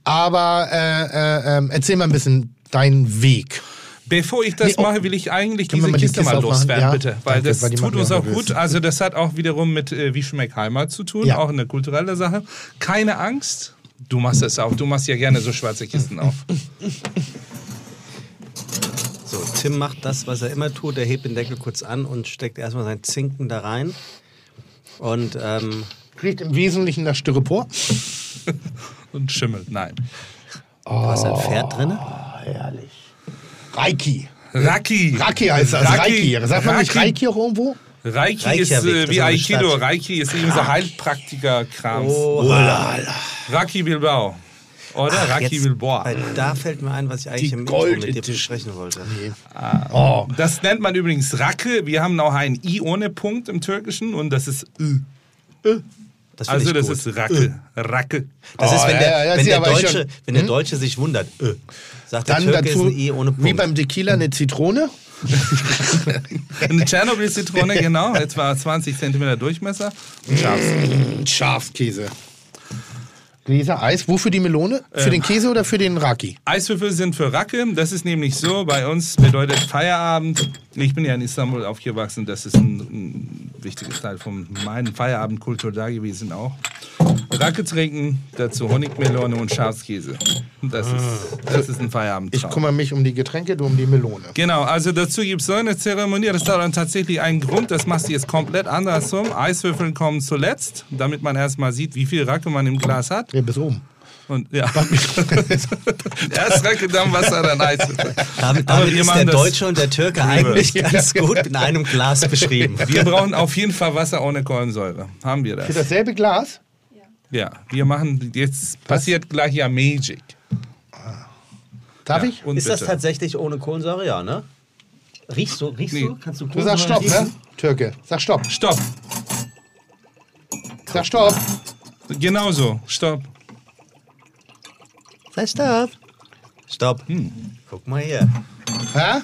Aber äh, äh, ähm, erzähl mal ein bisschen deinen Weg. Bevor ich das Nee, oh. mache, will ich eigentlich diese die Kiste Kiste mal loswerden, Ja, bitte. Weil danke, das weil tut uns auch gut. Also das hat auch wiederum mit äh, Wie schmeckt Heimat zu tun, Ja. auch eine kulturelle Sache. Keine Angst. Du machst das auch. Du machst ja gerne so schwarze Kisten auf. So, Tim macht das, was er immer tut. Er hebt den Deckel kurz an und steckt erstmal sein Zinken da rein. Und ähm, Riecht im Wesentlichen nach Styropor. Und schimmelt. Nein. du hast ein Pferd drin. Herrlich. Reiki. Raki. Raki heißt das. Reiki. Sagt man nicht Reiki. Reiki auch irgendwo? Reiki Reykjavik, ist äh, wie ist Aikido. Stadt. Reiki ist eben so Heilpraktiker-Krams. Oh, Raki Bilbao. Oder? Raki jetzt, Bilbao. weil da fällt mir ein, was ich eigentlich Die im Intro mit dir besprechen wollte. Oh. Das nennt man übrigens Racke. Wir haben auch ein I ohne Punkt im Türkischen und das ist Ü. Das Also das gut. ist Racke. Racke. Das ist, wenn Oh, der, ja, ja, wenn der, Deutsche, schon- wenn der Deutsche sich wundert, äh, sagt der Dann Türke dazu, ist ein I ohne Punkt. wie beim Tequila, eine Zitrone. Eine Tschernobyl-Zitrone, genau. Etwa 20 cm Durchmesser. Und Schafs. Schafskäse. Gläser Eis. Wofür die Melone? Für den Käse oder für den Raki? Eiswürfel sind für Racke. Das ist nämlich so. Bei uns bedeutet Feierabend. Ich bin ja in Istanbul aufgewachsen. Das ist ein, ein wichtiges Teil von meinen Feierabendkultur da gewesen auch. Racke trinken, dazu Honigmelone und Schafskäse. Das ist, das ist ein Ich Feierabendtraum. kümmere mich um die Getränke, du um die Melone. Genau, also dazu gibt es so eine Zeremonie. Das hat dann tatsächlich einen Grund. Das machst du jetzt komplett andersrum. Eiswürfel kommen zuletzt, damit man erstmal sieht, wie viel Racke man im Glas hat. Ja, bis oben. Und ja. Erst Racke, dann Wasser, dann Eiswürfel. damit Aber damit wir ist der Deutsche und der Türke eigentlich ganz gut in einem Glas beschrieben. Wir brauchen auf jeden Fall Wasser ohne Kohlensäure. Haben wir Für das? dasselbe Glas? Ja, wir machen, jetzt passiert gleich ja Magic. Darf Ja, ich? und Ist das bitte. tatsächlich ohne Kohlensäure? Ja, ne? Riechst du? Riechst Nee. du? Kannst du Du sagst Stopp, Kohlensäure ne? Türke. Sag Stopp. Stopp. Sag Stopp. Genau so. Stopp. Sag Stopp. Stopp. Guck mal hier. Ja?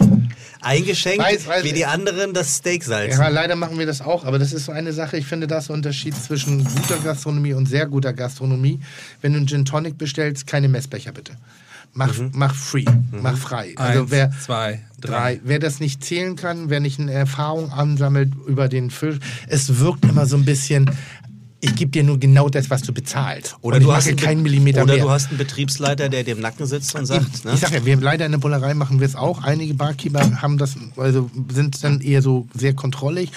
Eingeschenkt, Weiß, weiß wie die anderen das Steaksalz. ja, leider machen wir das auch. Aber das ist so eine Sache. Ich finde, das ist der Unterschied zwischen guter Gastronomie und sehr guter Gastronomie. Wenn du einen Gin Tonic bestellst, keine Messbecher bitte. Mach, mach free, mach frei. Also Eins, wer zwei, drei. drei. Wer das nicht zählen kann, wer nicht eine Erfahrung ansammelt über den Fisch, es wirkt immer so ein bisschen. Ich gebe dir nur genau das, was du bezahlst. Oder, du ich hast, keinen Millimeter oder mehr. du hast einen Betriebsleiter, der dir im Nacken sitzt und sagt, ne? Ich sag ja, wir leider in der Bullerei machen wir es auch. Einige Barkeeper haben das, also sind dann eher so sehr kontrollig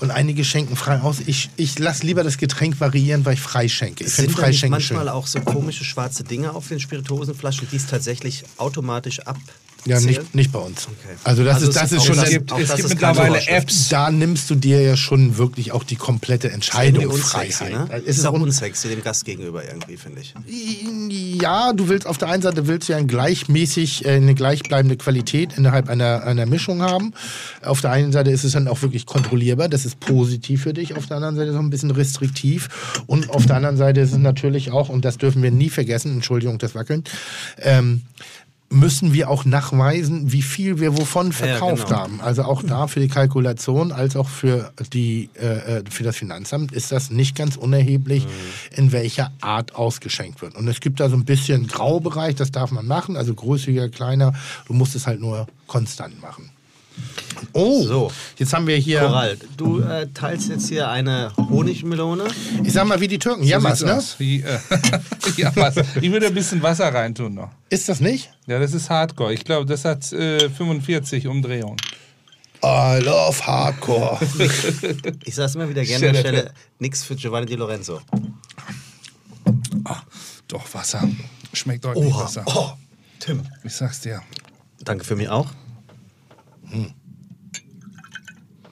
und einige schenken frei aus. Ich, ich lasse lieber das Getränk variieren, weil ich frei schenke. Ich finde sind da nicht Freischenken schön. manchmal auch so komische schwarze Dinge auf den Spirituosenflaschen, die es tatsächlich automatisch ab Ja, nicht, nicht bei uns. Okay. Also das Also ist, das ist schon das, Es gibt, es gibt mittlerweile. Apps. da nimmst du dir ja schon wirklich auch die komplette Entscheidungsfreiheit. ne? Es Ist ist auch un unsexy dem Gast gegenüber irgendwie, finde ich. ja, du willst auf der einen Seite willst du ja ein gleichmäßig äh, eine gleichbleibende Qualität innerhalb einer, einer Mischung haben. Auf der einen Seite ist es dann auch wirklich kontrollierbar, das ist positiv für dich. Auf der anderen Seite ist es auch ein bisschen restriktiv und auf der anderen Seite ist es natürlich auch und das dürfen wir nie vergessen. Entschuldigung, das Wackeln. Ähm, müssen wir auch nachweisen, wie viel wir wovon verkauft genau. haben. Also auch da für die Kalkulation als auch für, die, äh, äh, für das Finanzamt ist das nicht ganz unerheblich, in welcher Art ausgeschenkt wird. Und es gibt da so ein bisschen Graubereich, das darf man machen, also größiger, kleiner. Du musst es halt nur konstant machen. Oh, So. jetzt haben wir hier, Koral, du äh, teilst jetzt hier eine Honigmelone. ich sag mal wie die Türken, Jammers, Sieht's ne? aus. Wie, äh, ja, was? Ich würde ein bisschen Wasser reintun noch. Ist das nicht? Ja, das ist Hardcore. Ich glaube, das hat äh, 45 Umdrehungen. I love Hardcore. Ich sag's immer wieder gerne an der Stelle, nix für Giovanni Di Lorenzo. Ah, doch, Wasser. Schmeckt deutlich besser. Oh, Tim. Ich sag's dir. Danke für mich auch.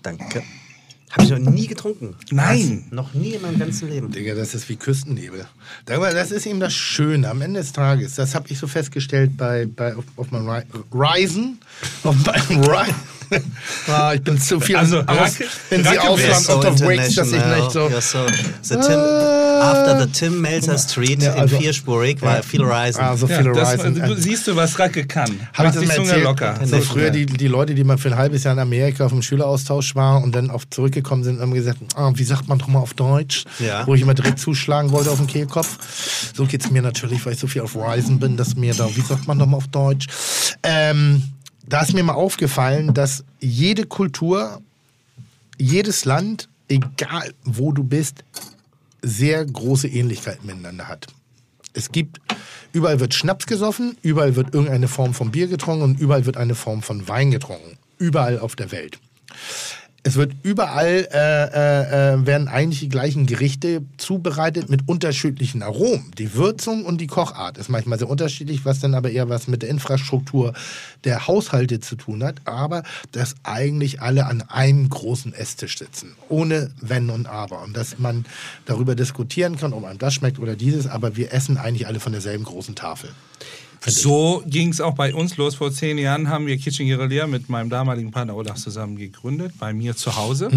Danke. Habe ich noch nie getrunken. Nein. Was? Noch nie in meinem ganzen Leben. Digga, das ist wie Küstennebel. Aber das ist eben das Schöne am Ende des Tages. Das habe ich so festgestellt bei, bei auf, auf meinem Ri- Ryzen. Auf meinem Ri ah, ich bin zu viel Also, aus, Racke- wenn sie ausfahren so Breaks, dass ich nicht so... So the Tim, after the Tim Melzer Street Ja, also- in vierspurig war viel Reisen. Ah, so Ja, viele das, Ryzen. du siehst du, was Racke kann. Habe ich das mal erzählt? locker. So früher die, die Leute, die mal für ein halbes Jahr in Amerika auf dem Schüleraustausch waren und dann auf zurückgekommen sind, haben gesagt, ah, wie sagt man doch mal auf Deutsch? Ja. Wo ich immer direkt zuschlagen wollte auf den Kehlkopf. So geht es mir natürlich, weil ich so viel auf Ryzen bin, dass mir da, wie sagt man doch mal auf Deutsch? Ähm, da ist mir mal aufgefallen, dass jede Kultur, jedes Land, egal wo du bist, sehr große Ähnlichkeiten miteinander hat. Es gibt, überall wird Schnaps gesoffen, überall wird irgendeine Form von Bier getrunken und überall wird eine Form von Wein getrunken. Überall auf der Welt. Es wird überall, äh, äh, äh, werden eigentlich die gleichen Gerichte zubereitet mit unterschiedlichen Aromen. Die Würzung und die Kochart ist manchmal sehr unterschiedlich, was dann aber eher was mit der Infrastruktur der Haushalte zu tun hat. Aber dass eigentlich alle an einem großen Esstisch sitzen, ohne Wenn und Aber. Und dass man darüber diskutieren kann, ob einem das schmeckt oder dieses, aber wir essen eigentlich alle von derselben großen Tafel. So ging es auch bei uns los. Vor zehn Jahren haben wir Kitchen Guerilla mit meinem damaligen Partner Olaf zusammen gegründet, bei mir zu Hause.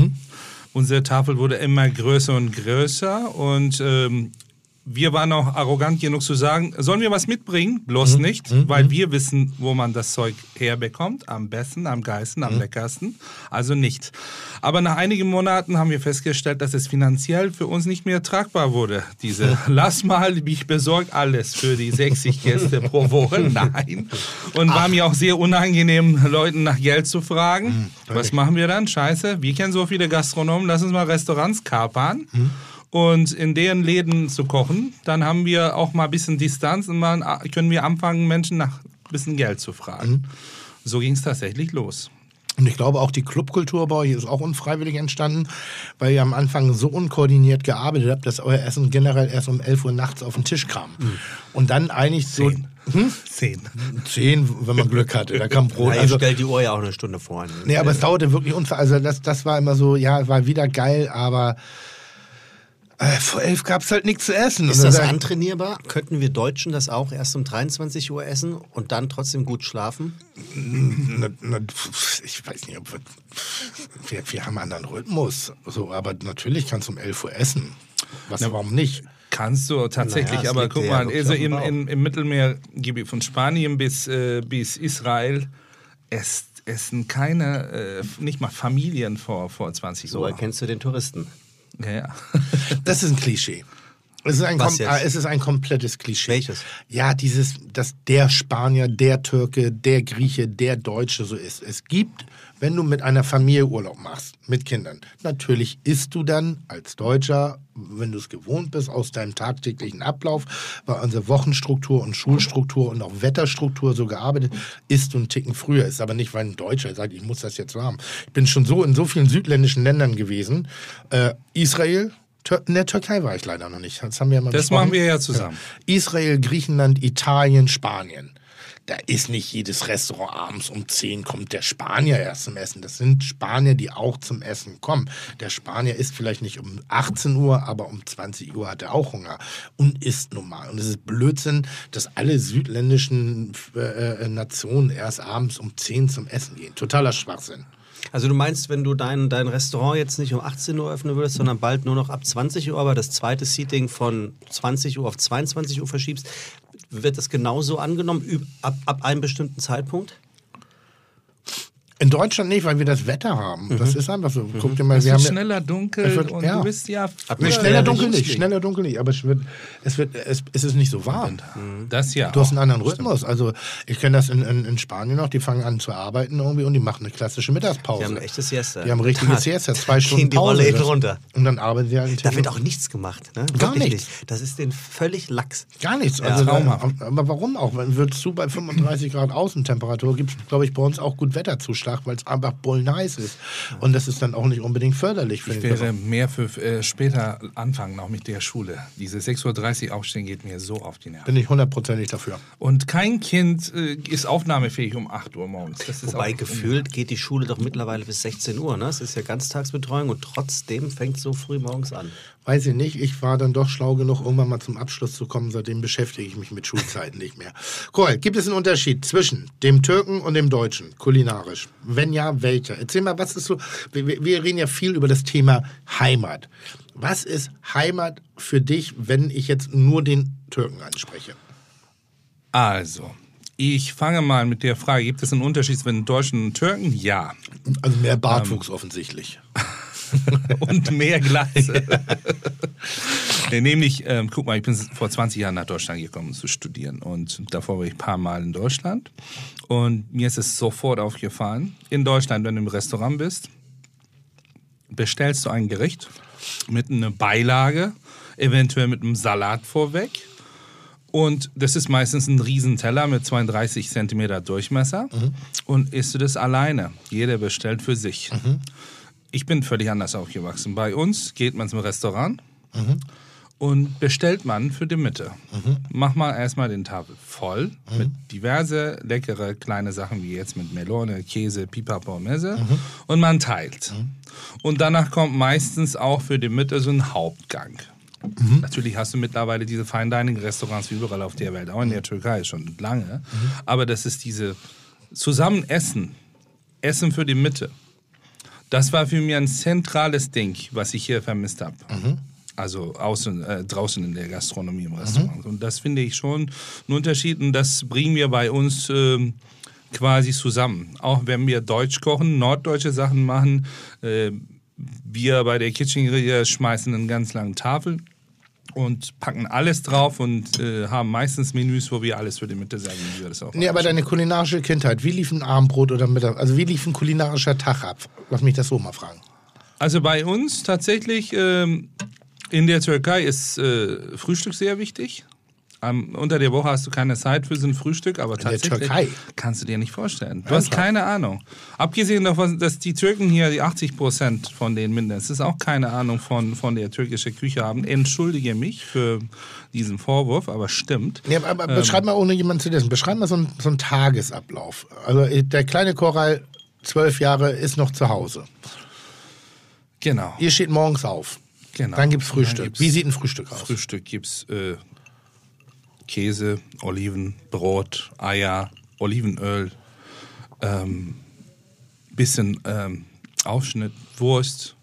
Unsere Tafel wurde immer größer und größer und ähm, wir waren auch arrogant genug zu sagen, sollen wir was mitbringen? Bloß nicht, weil wir wissen, wo man das Zeug herbekommt. Am besten, am geilsten, am leckersten. Also nicht. Aber nach einigen Monaten haben wir festgestellt, dass es finanziell für uns nicht mehr tragbar wurde. Diese, lass mal, ich besorge alles für die 60 Gäste pro Woche. Nein. Und war mir auch sehr unangenehm, Leuten nach Geld zu fragen. Was machen wir dann? Scheiße, wir kennen so viele Gastronomen, lass uns mal Restaurants kapern und in deren Läden zu kochen, dann haben wir auch mal ein bisschen Distanz und mal, können wir anfangen, Menschen nach ein bisschen Geld zu fragen. So ging es tatsächlich los. Und ich glaube, auch die Clubkultur bei euch ist auch unfreiwillig entstanden, weil ihr am Anfang so unkoordiniert gearbeitet habt, dass euer Essen generell erst um 11 Uhr nachts auf den Tisch kam. Und dann eigentlich so... Zehn. Zehn. Zehn, wenn man Glück hatte. Da kam Brot. Ja, ihr Also, stellt die Uhr ja auch eine Stunde vor. nee, aber es dauerte wirklich unfair. Also das, das war immer so, ja, war wieder geil, aber vor elf gab es halt nichts zu essen. Ist das dann- antrainierbar? Könnten wir Deutschen das auch erst um 23 Uhr essen und dann trotzdem gut schlafen? Na, na, ich weiß nicht, ob wir, wir, wir haben einen anderen Rhythmus. So, aber natürlich kannst du um 11 Uhr essen. Was, warum nicht? Kannst du tatsächlich, Naja, aber guck mal, also im, im, im Mittelmeergebiet von Spanien bis, äh, bis Israel es, essen keine, äh, nicht mal Familien vor, vor 20 So Uhr. erkennst du den Touristen. Ja, ja. Das ist ein Klischee. Es ist ein, äh, es ist ein komplettes Klischee. Welches? Ja, dieses, dass der Spanier, der Türke, der Grieche, der Deutsche so ist. Es gibt, wenn du mit einer Familie Urlaub machst, mit Kindern, natürlich isst du dann als Deutscher, wenn du es gewohnt bist, aus deinem tagtäglichen Ablauf, weil unsere Wochenstruktur und Schulstruktur und auch Wetterstruktur so gearbeitet, isst du einen Ticken früher. Ist aber nicht, weil ein Deutscher sagt, ich muss das jetzt so haben. Ich bin schon so in so vielen südländischen Ländern gewesen. Äh, Israel, in der Türkei war ich leider noch nicht. Das haben wir ja mal Das besprochen. machen wir ja zusammen. Israel, Griechenland, Italien, Spanien. Da ist nicht jedes Restaurant abends um 10 kommt der Spanier erst zum Essen. Das sind Spanier, die auch zum Essen kommen. Der Spanier isst vielleicht nicht um 18 Uhr, aber um 20 Uhr hat er auch Hunger und isst normal. Und es ist Blödsinn, dass alle südländischen äh, äh, Nationen erst abends um 10 zum Essen gehen. Totaler Schwachsinn. Also du meinst, wenn du dein, dein Restaurant jetzt nicht um 18 Uhr öffnen würdest, sondern bald nur noch ab 20 Uhr, aber das zweite Seating von 20 Uhr auf 22 Uhr verschiebst, wird das genauso angenommen ab, ab einem bestimmten Zeitpunkt? In Deutschland nicht, weil wir das Wetter haben. Das ist einfach so. Guck dir mal, Es wir wird haben ja- schneller dunkel Es wird- und ja. du bist ja... Nee, Ja, schneller ja, dunkel richtig. nicht, schneller dunkel nicht, aber es wird, es wird, es, es ist nicht so warm. Das ja. Du hast einen auch. anderen Rhythmus. Also ich kenne das in, in, in Spanien noch, die fangen an zu arbeiten irgendwie und die machen eine klassische Mittagspause. Die haben eine echte Siesta. Die haben richtige Da Siesta, zwei Stunden die Pause. Rolle eben Das- runter. Und dann arbeiten sie halt Da wird auch nichts gemacht. Ne? Gar nichts. Nicht. Das ist denen völlig lax. Gar nichts. Ja, Also da, traumhaft. aber warum auch? Wenn würdest du bei 35 Grad Außentemperatur, gibt es, glaube ich, bei uns auch gut Wetterzuschlag, weil es einfach bullen heiß ist. Und das ist dann auch nicht unbedingt förderlich für Ich den wäre Körper. mehr für äh, später anfangen, auch mit der Schule. Diese 6.30 Uhr aufstehen geht mir so auf die Nerven. Bin ich hundertprozentig dafür. Und kein Kind äh, ist aufnahmefähig um 8 Uhr morgens. Das ist Wobei gefühlt geht die Schule doch mittlerweile bis 16 Uhr. Ne? Es ist ja Ganztagsbetreuung und trotzdem fängt es so früh morgens an. Weiß ich nicht, ich war dann doch schlau genug, irgendwann mal zum Abschluss zu kommen. Seitdem beschäftige ich mich mit Schulzeiten nicht mehr. Cool, gibt es einen Unterschied zwischen dem Türken und dem Deutschen, kulinarisch? Wenn ja, welcher? Erzähl mal, was ist so, wir, wir- reden ja viel über das Thema Heimat. Was ist Heimat für dich, wenn ich jetzt nur den Türken anspreche? Also, ich fange mal mit der Frage, gibt es einen Unterschied zwischen Deutschen und Türken? Ja. Also mehr Bartwuchs offensichtlich. und mehr. Nee, Nämlich, ähm, guck mal, ich bin vor 20 Jahren nach Deutschland gekommen zu studieren. Und davor war ich ein paar Mal in Deutschland. Und mir ist es sofort aufgefallen, in Deutschland, wenn du im Restaurant bist, bestellst du ein Gericht mit einer Beilage, eventuell mit einem Salat vorweg. Und das ist meistens ein Riesenteller mit 32 Zentimeter Durchmesser. Und isst du das alleine. Jeder bestellt für sich. Ich bin völlig anders aufgewachsen. Bei uns geht man zum Restaurant und bestellt man für die Mitte. Mach mal erstmal den Tafel voll mit diverse leckere kleine Sachen wie jetzt mit Melone, Käse, Pipapo, Messe und man teilt. Und danach kommt meistens auch für die Mitte so ein Hauptgang. Natürlich hast du mittlerweile diese Fine Dining Restaurants wie überall auf der Welt, auch in der Türkei schon lange. Aber das ist diese zusammen essen, Essen für die Mitte. Das war für mich ein zentrales Ding, was ich hier vermisst habe. Also außen, äh, draußen in der Gastronomie im Restaurant. Und das finde ich schon einen Unterschied und das bringen wir bei uns ähm, quasi zusammen. Auch wenn wir Deutsch kochen, norddeutsche Sachen machen, äh, wir bei der Kitchen schmeißen einen ganz langen Tafel und packen alles drauf und äh, haben meistens Menüs, wo wir alles für die Mitte sagen, wie wir das auch Nee, aber deine kulinarische Kindheit, wie lief ein Abendbrot oder Mittag? Also wie lief ein kulinarischer Tag ab? Lass mich das so mal fragen. Also bei uns tatsächlich ähm, in der Türkei ist äh, Frühstück sehr wichtig. Ähm, unter der Woche hast du keine Zeit für so ein Frühstück, aber der tatsächlich Türkei? kannst du dir nicht vorstellen. Du hast keine Ahnung. Abgesehen davon, dass die Türken hier die 80 Prozent von den mindestens auch keine Ahnung von, von der türkischen Küche haben. Entschuldige mich für diesen Vorwurf, aber stimmt. Nee, aber beschreib mal, ohne jemanden zu lesen, beschreib mal so einen, so einen Tagesablauf. Also der kleine Koral, zwölf Jahre, ist noch zu Hause. Genau. Ihr steht morgens auf. genau. Dann gibt's Und Frühstück. Wie sieht ein Frühstück aus? Frühstück gibt's äh, Käse, Oliven, Brot, Eier, Olivenöl, ähm, bisschen ähm, Aufschnitt, Wurst,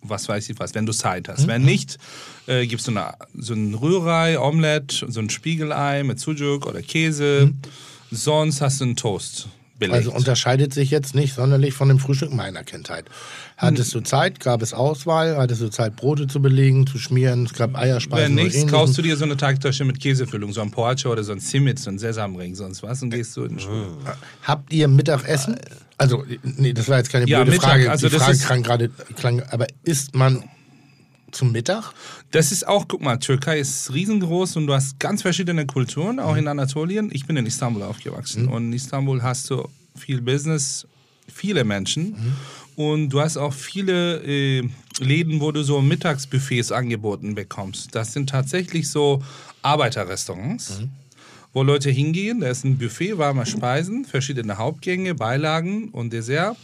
was weiß ich was, wenn du Zeit hast. Mhm. Wenn nicht, äh, gibst du eine, so ein Rührei, Omelette, so ein Spiegelei mit Sujuk oder Käse. Sonst hast du einen Toast. Belegt. Mhm. Also unterscheidet sich jetzt nicht sonderlich von dem Frühstück meiner Kindheit. Hattest du Zeit, gab es Auswahl, hattest du Zeit, Brote zu belegen, zu schmieren, es gab Eierspeisen. Wenn nichts, kaufst du dir so eine Teigtasche mit Käsefüllung, so ein Porche oder so ein Zimit, so ein Sesamring, sonst was, und gehst du in die Schule. Habt ihr Mittagessen? Also, nee, das war jetzt keine Ja, blöde Mittag, Frage. also Die das Frage ist- klang gerade, klang, aber isst man zum Mittag? Das ist auch, guck mal, Türkei ist riesengroß und du hast ganz verschiedene Kulturen, auch in Anatolien. Ich bin in Istanbul aufgewachsen und in Istanbul hast du viel Business, viele Menschen und du hast auch viele äh, Läden, wo du so Mittagsbuffets angeboten bekommst. Das sind tatsächlich so Arbeiterrestaurants. Wo Leute hingehen, da ist ein Buffet, warme Speisen, verschiedene Hauptgänge, Beilagen und Dessert.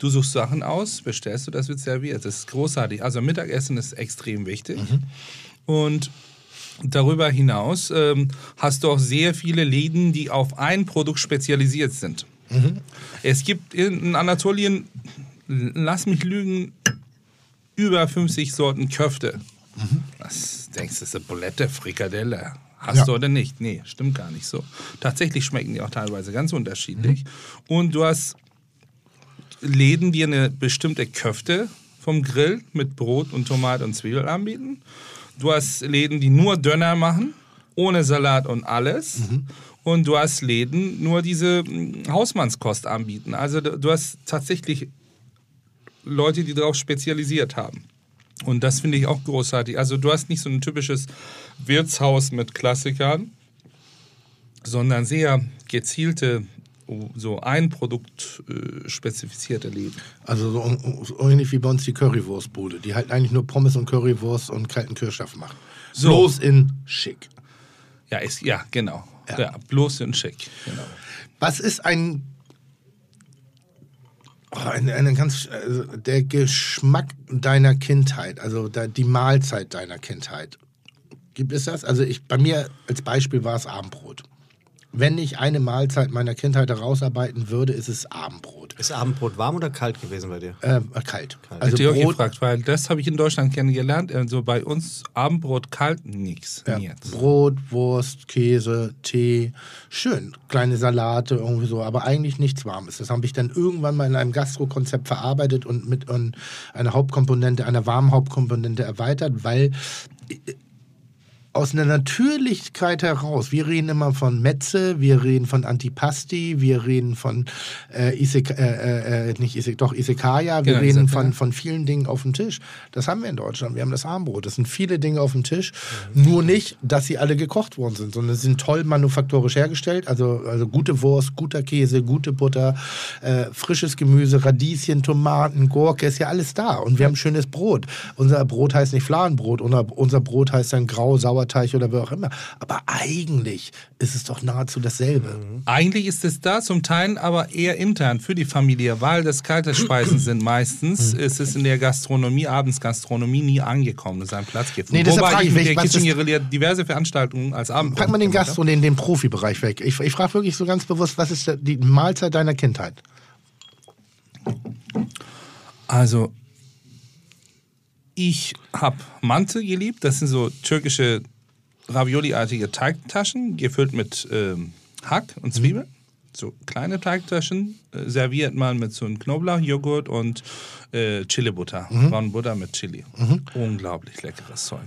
Du suchst Sachen aus, bestellst du, das wird serviert. Das ist großartig. Also Mittagessen ist extrem wichtig. Und darüber hinaus ähm, hast du auch sehr viele Läden, die auf ein Produkt spezialisiert sind. Es gibt in Anatolien, lass mich lügen, über 50 Sorten Köfte. Was denkst du, das ist eine Bulette, Frikadelle, Hast Ja. du oder nicht? Nee, stimmt gar nicht so. Tatsächlich schmecken die auch teilweise ganz unterschiedlich. Und du hast Läden, die eine bestimmte Köfte vom Grill mit Brot und Tomate und Zwiebel anbieten. Du hast Läden, die nur Döner machen, ohne Salat und alles. Und du hast Läden, nur diese mm, Hausmannskost anbieten. Also du hast tatsächlich Leute, die darauf spezialisiert haben. Und das finde ich auch großartig. Also du hast nicht so ein typisches Wirtshaus mit Klassikern, sondern sehr gezielte, so ein Produkt äh, spezifizierte Läden. Also so, so ähnlich wie bei uns die Currywurstbude, die halt eigentlich nur Pommes und Currywurst und kalten Kirschsaft macht. So. Bloß in schick. Ja, ist, ja genau. Ja. Ja. bloß und schick. Genau. Was ist ein, oh, eine, eine ganz, also der Geschmack deiner Kindheit, also da, die Mahlzeit deiner Kindheit? Gibt es das? Also ich, bei mir als Beispiel war es Abendbrot. Wenn ich eine Mahlzeit meiner Kindheit herausarbeiten würde, ist es Abendbrot. Ist Abendbrot warm oder kalt gewesen bei dir? Äh, kalt. Kalt. Also Hätte Brot, gefragt, weil das habe ich in Deutschland kennengelernt. Also bei uns Abendbrot kalt, nichts. Ja. Brot, Wurst, Käse, Tee, schön, kleine Salate, irgendwie so, aber eigentlich nichts Warmes. Das habe ich dann irgendwann mal in einem Gastrokonzept verarbeitet und mit ähm, einer Hauptkomponente, einer warmen Hauptkomponente erweitert, weil aus einer Natürlichkeit heraus, wir reden immer von Metze, wir reden von Antipasti, wir reden von äh, Isek, äh, äh, nicht Isek, doch Isekaya, wir Genau, reden Isekaya. von, von vielen Dingen auf dem Tisch. Das haben wir in Deutschland. Wir haben das Armbrot. Das sind viele Dinge auf dem Tisch. Nur nicht, dass sie alle gekocht worden sind, sondern sie sind toll manufaktorisch hergestellt. Also, also gute Wurst, guter Käse, gute Butter, äh, frisches Gemüse, Radieschen, Tomaten, Gurke, ist ja alles da. Und wir haben schönes Brot. Unser Brot heißt nicht Fladenbrot, unser, unser Brot heißt dann Grau, Sauerteig oder wie auch immer. Aber eigentlich ist es doch nahezu dasselbe. Eigentlich ist es da zum Teil aber eher intern für die Familie, weil das kalte Speisen sind meistens, ist es in der Gastronomie, Abendsgastronomie nie angekommen, dass ein Platz gibt. Nee, deshalb Wobei frage ich ich mit mich, der Kitchen ist- diverse Veranstaltungen als Abend. Pack mal den Gastro, den, den Profibereich weg. Ich, ich frage wirklich so ganz bewusst, was ist die Mahlzeit deiner Kindheit? Also, ich habe Mante geliebt. Das sind so türkische Ravioli-artige Teigtaschen, gefüllt mit ähm, Hack und Zwiebeln. So kleine Teigtaschen, äh, serviert man mit so einem Knoblauchjoghurt und äh, Chili-Butter. Braune Butter mit Chili. Unglaublich leckeres Zeug.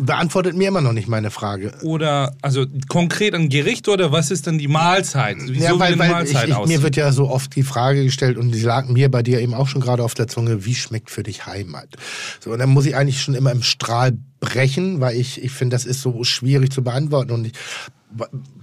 Beantwortet mir immer noch nicht meine Frage. Oder, also konkret ein Gericht oder was ist denn die Mahlzeit? Wieso Ja, weil, weil ich, Mahlzeit ich, aus? mir wird ja so oft die Frage gestellt und die lag mir bei dir eben auch schon gerade auf der Zunge, wie schmeckt für dich Heimat? So, und dann muss ich eigentlich schon immer im Strahl brechen, weil ich, ich finde, das ist so schwierig zu beantworten. Und ich,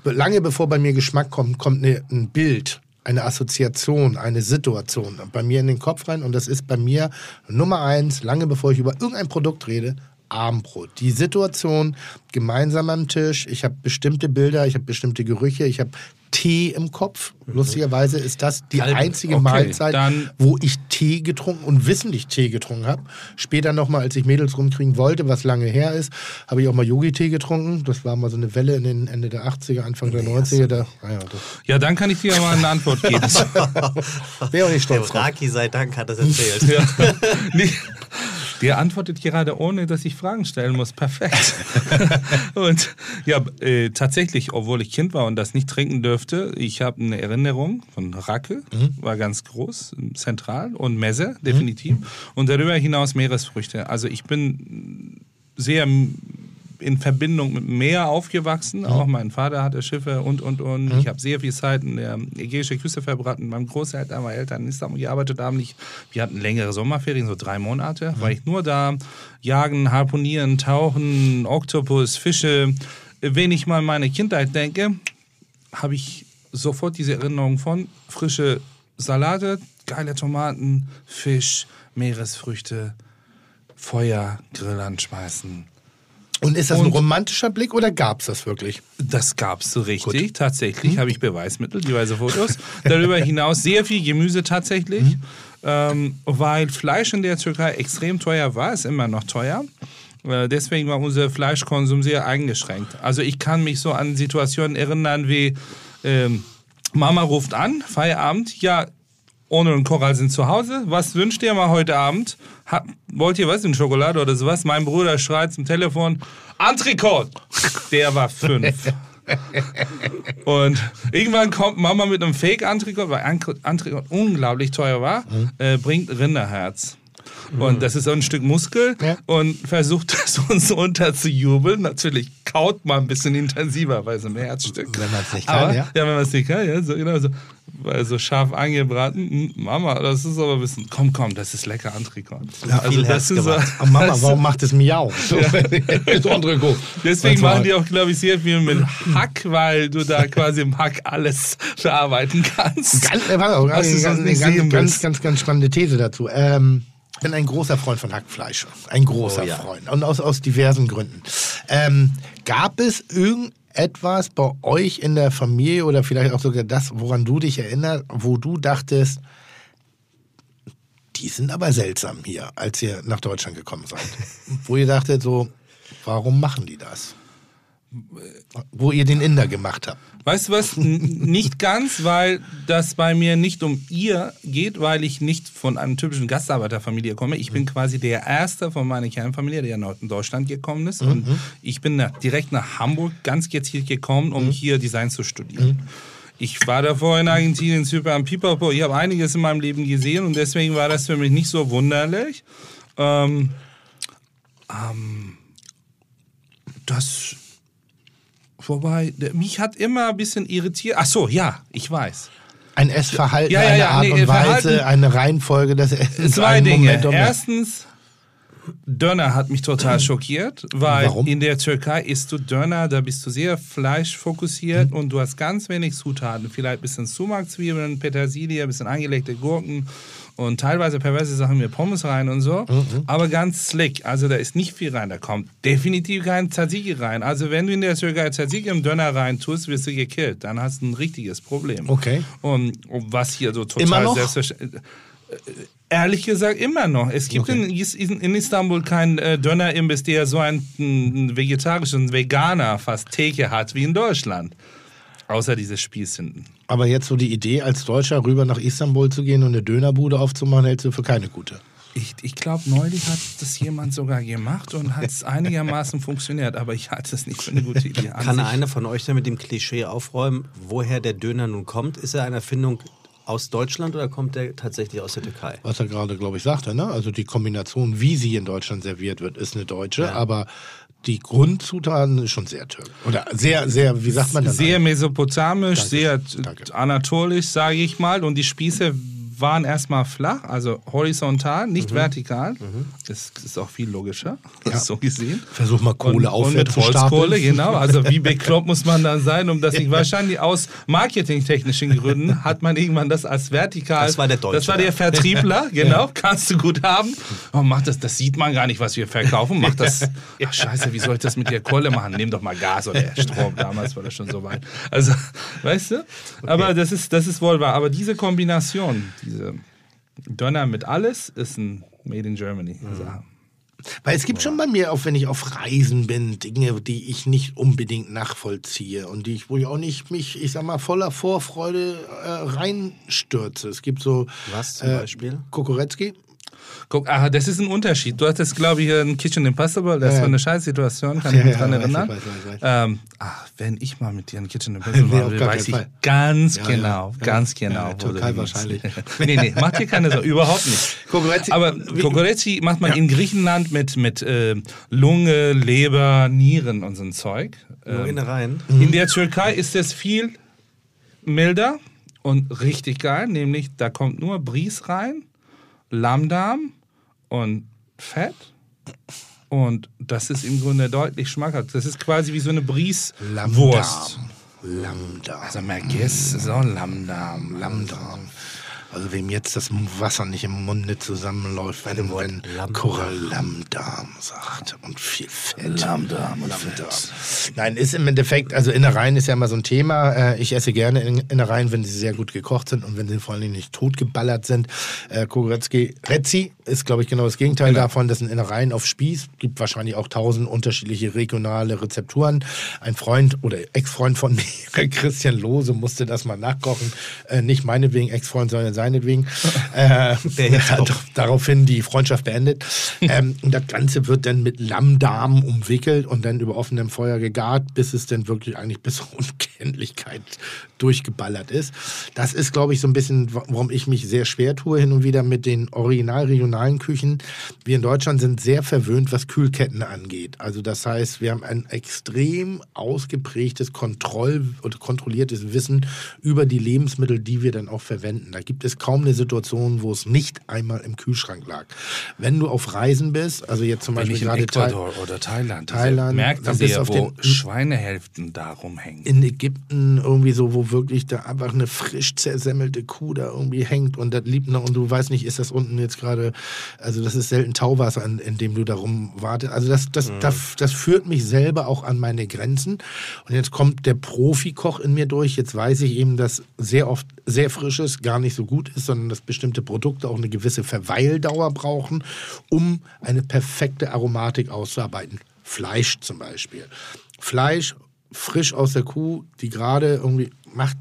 lange bevor bei mir Geschmack kommt, kommt eine, ein Bild, eine Assoziation, eine Situation bei mir in den Kopf rein. Und das ist bei mir Nummer eins, lange bevor ich über irgendein Produkt rede, Abendbrot. Die Situation gemeinsam am Tisch. Ich habe bestimmte Bilder, ich habe bestimmte Gerüche, ich habe Tee im Kopf. Lustigerweise ist das die Kalbe. einzige Okay, Mahlzeit, dann- wo ich Tee getrunken und wissentlich Tee getrunken habe. Später nochmal, als ich Mädels rumkriegen wollte, was lange her ist, habe ich auch mal Yogi-Tee getrunken. Das war mal so eine Welle in den Ende der 80er, Anfang der 90er. Da, naja, das ja, dann kann ich dir mal eine Antwort geben. wäre auch nicht Der stolz drauf. Raki sei Dank hat das erzählt. Ja. Der antwortet gerade ohne, dass ich Fragen stellen muss. Perfekt. und ja, äh, tatsächlich, obwohl ich Kind war und das nicht trinken dürfte, ich habe eine Erinnerung von Racke, war ganz groß, zentral und Messe, definitiv. Und darüber hinaus Meeresfrüchte. Also ich bin sehr in Verbindung mit Meer aufgewachsen. Auch mein Vater hatte Schiffe und, und, und. Ich habe sehr viel Zeit in der ägäischen Küste verbracht. Mit meinem Großeltern, meine Eltern in Istanbul gearbeitet haben. Ich, wir hatten längere Sommerferien, so drei Monate. War ich nur da. Jagen, harponieren, tauchen, Oktopus, Fische. Wenn ich mal an meine Kindheit denke, habe ich sofort diese Erinnerung von frische Salate, geile Tomaten, Fisch, Meeresfrüchte, Feuer, Grill anschmeißen. Und ist das ein Und- romantischer Blick oder gab es das wirklich? Das gab's so richtig. Tatsächlich habe ich Beweismittel, diverse Fotos. Darüber hinaus sehr viel Gemüse tatsächlich, ähm, weil Fleisch in der Türkei extrem teuer war, ist immer noch teuer. Äh, Deswegen war unser Fleischkonsum sehr eingeschränkt. Also ich kann mich so an Situationen erinnern wie ähm, Mama ruft an, Feierabend, ja, Ono und Koral sind zu Hause. Was wünscht ihr mal heute Abend? Ha, wollt ihr was in Schokolade oder sowas? Mein Bruder schreit zum Telefon, Antrikot! Der war fünf. Und irgendwann kommt Mama mit einem Fake-Antrikot, weil Antrikot unglaublich teuer war, äh, bringt Rinderherz. Und das ist so ein Stück Muskel Ja. und versucht das uns unterzujubeln. Natürlich kaut man ein bisschen intensiver bei so einem Herzstück. Wenn man's nicht kann, Aber, ja. Ja, wenn man es nicht kann, ja, so, genau so. Weil so scharf angebraten, mm, Mama, das ist aber ein bisschen, komm, komm, das ist lecker Antrikot. Ja, viel Herz so, gemacht. Oh Mama, warum macht es Miau? So, André, Deswegen machen die auch, glaube ich, sehr viel mit Hack, weil du da quasi im Hack alles verarbeiten kannst. Ganz, äh, warte, ganz, ganz, ganz, ganz, ganz, ganz spannende These dazu. Ähm, ich bin ein großer Freund von Hackfleisch. Ein großer Oh ja. Freund. Und aus, aus diversen Gründen. Ähm, gab es irgendetwas bei euch in der Familie oder vielleicht auch sogar das, woran du dich erinnerst, wo du dachtest, die sind aber seltsam hier, als ihr nach Deutschland gekommen seid? wo ihr dachtet so, warum machen die das? Wo ihr den Inder gemacht habt. Weißt du was? Nicht ganz, weil das bei mir nicht um ihr geht, weil ich nicht von einer typischen Gastarbeiterfamilie komme. Ich bin quasi der Erste von meiner Kernfamilie, der nach Deutschland gekommen ist. Und ich bin direkt nach Hamburg ganz gezielt gekommen, um hier Design zu studieren. Ich war davor in Argentinien, Zypern, Pipapo. Ich habe einiges in meinem Leben gesehen und deswegen war das für mich nicht so wunderlich. Ähm, ähm, das Wobei, mich hat immer ein bisschen irritiert. Ach so, ja, ich weiß. Ein Essverhalten, Ja, ja, eine ja, Art nee, und Weise, eine Reihenfolge des Essens. Zwei Dinge. Momentum. Erstens, Döner hat mich total schockiert, weil Warum? in der Türkei isst du Döner, da bist du sehr fleischfokussiert und du hast ganz wenig Zutaten. Vielleicht ein bisschen Sumak-Zwiebeln, Petersilie, ein bisschen angelegte Gurken und teilweise perverse Sachen mit Pommes rein und so. Aber ganz slick. Also da ist nicht viel rein. Da kommt definitiv kein Tzatziki rein. Also wenn du in der Türkei Tzatziki im Döner rein tust, wirst du gekillt. Dann hast du ein richtiges Problem. Okay. Und, und was hier so total Immer noch? selbstverständlich. Ehrlich gesagt immer noch. Es gibt in, in, in Istanbul keinen äh, Dönerimbiss, der so einen, einen vegetarischen Veganer fast Theke hat wie in Deutschland. Außer diese Spießenden. Aber jetzt so die Idee, als Deutscher rüber nach Istanbul zu gehen und eine Dönerbude aufzumachen, hältst du für keine gute. Ich, ich glaube, neulich hat das jemand sogar gemacht und hat es einigermaßen funktioniert, aber ich halte es nicht für eine gute Idee. An Kann sich- einer von euch denn mit dem Klischee aufräumen, woher der Döner nun kommt? Ist er eine Erfindung aus Deutschland oder kommt er tatsächlich aus der Türkei? Was er gerade, glaube ich, sagte, ne? Also die Kombination, wie sie in Deutschland serviert wird, ist eine deutsche, aber die Grundzutaten ist schon sehr türkisch. Oder sehr, sehr, wie sagt man das? Sehr mesopotamisch, Danke. sehr Danke. anatolisch, sage ich mal. Und die Spieße waren erstmal flach, also horizontal, nicht Mhm. vertikal. Das ist auch viel logischer, so gesehen. Versuch mal Kohle und, und mit. Holzkohle, genau. Also wie bekloppt muss man dann sein, um das nicht wahrscheinlich aus marketingtechnischen Gründen hat man irgendwann das als vertikal. Das war der Deutsche, Das war der ja. Vertriebler, genau. Kannst du gut haben. Oh, mach das, das sieht man gar nicht, was wir verkaufen. Mach das. Ach, scheiße, wie soll ich das mit der Kohle machen? Nimm doch mal Gas oder Strom. Damals war das schon so weit. Also, weißt du? Aber das ist, das ist wohl wahr. Aber diese Kombination, diese Döner mit alles, ist ein Made in Germany. Sache. Weil es gibt schon bei mir, auch wenn ich auf Reisen bin, Dinge, die ich nicht unbedingt nachvollziehe und die ich, wo ich auch nicht mich, ich sag mal, voller Vorfreude äh, reinstürze. Es gibt so Was zum äh, Beispiel? Kokoretzki. Guck, ah, das ist ein Unterschied. Du hattest, glaube ich, ein Kitchen Impossible. Das Ja, war eine Scheißsituation, kann Ja, ich mich ja, dran weiß erinnern. weiß weiß ich. Ähm, ach, wenn ich mal mit dir ein Kitchen Impossible Nee, gar weiß ich Fall. ganz genau, Ja. ganz Ja, genau. Türkei wahrscheinlich. nee, nee, mach dir keine Sorge, überhaupt nicht. Kokoretzi- Aber Kokoretti macht man in Griechenland mit, mit äh, Lunge, Leber, Nieren und so ein Zeug. Nur Ähm, Innereien? in der Türkei ist es viel milder und richtig geil, nämlich da kommt nur Bries rein, Lammdarm und Fett. Und das ist im Grunde deutlich schmackhaft. Das ist quasi wie so eine Bries-Wurst. Lammdarm. Also Merguez ist auch Lammdarm. Lammdarm. Also wem jetzt das Wasser nicht im Munde zusammenläuft, wenn. Cora Lammdarm sagt und viel Fett. Lammdarm und Lammdarm. Nein, ist im Endeffekt, also Innereien ist ja immer so ein Thema. Äh, Ich esse gerne In- Innereien, wenn sie sehr gut gekocht sind und wenn sie vor allen Dingen nicht totgeballert sind. Äh, Kogoretzki, Rezzi ist, glaube ich, genau das Gegenteil davon. Das sind Innereien auf Spieß. Gibt wahrscheinlich auch tausend unterschiedliche regionale Rezepturen. Ein Freund oder Ex-Freund von mir, Christian Lose, musste das mal nachkochen. Äh, Nicht meinetwegen Ex-Freund, sondern seinetwegen. äh, daraufhin die Freundschaft beendet. ähm, und das Ganze wird dann mit Lammdarm umwickelt und dann über offenem Feuer gegart, bis es dann wirklich eigentlich bis Unkenntlichkeit durchgeballert ist. Das ist, glaube ich, so ein bisschen, warum ich mich sehr schwer tue hin und wieder mit den original regionalen Küchen. Wir in Deutschland sind sehr verwöhnt, was Kühlketten angeht. Also das heißt, wir haben ein extrem ausgeprägtes Kontroll- oder kontrolliertes Wissen über die Lebensmittel, die wir dann auch verwenden. Da gibt es kaum eine Situation, wo es nicht einmal im Kühlschrank lag. Wenn du auf Reisen bist, also jetzt zum Wenn Beispiel gerade Ecuador oder Thailand, Thailand, Märkte dann du auf wo den- Schweinehälften da rumhängen. in Ägypten irgendwie so, wo wirklich da einfach eine frisch zersemmelte Kuh da irgendwie hängt und das liebt noch und du weißt nicht, ist das unten jetzt gerade, also das ist selten Tauwasser, in, in dem du darum wartest. Also das, das, das, das führt mich selber auch an meine Grenzen. Und jetzt kommt der Profikoch in mir durch. Jetzt weiß ich eben, dass sehr oft sehr frisches gar nicht so gut ist, sondern dass bestimmte Produkte auch eine gewisse Verweildauer brauchen, um eine perfekte Aromatik auszuarbeiten. Fleisch zum Beispiel. Fleisch frisch aus der Kuh, die gerade irgendwie macht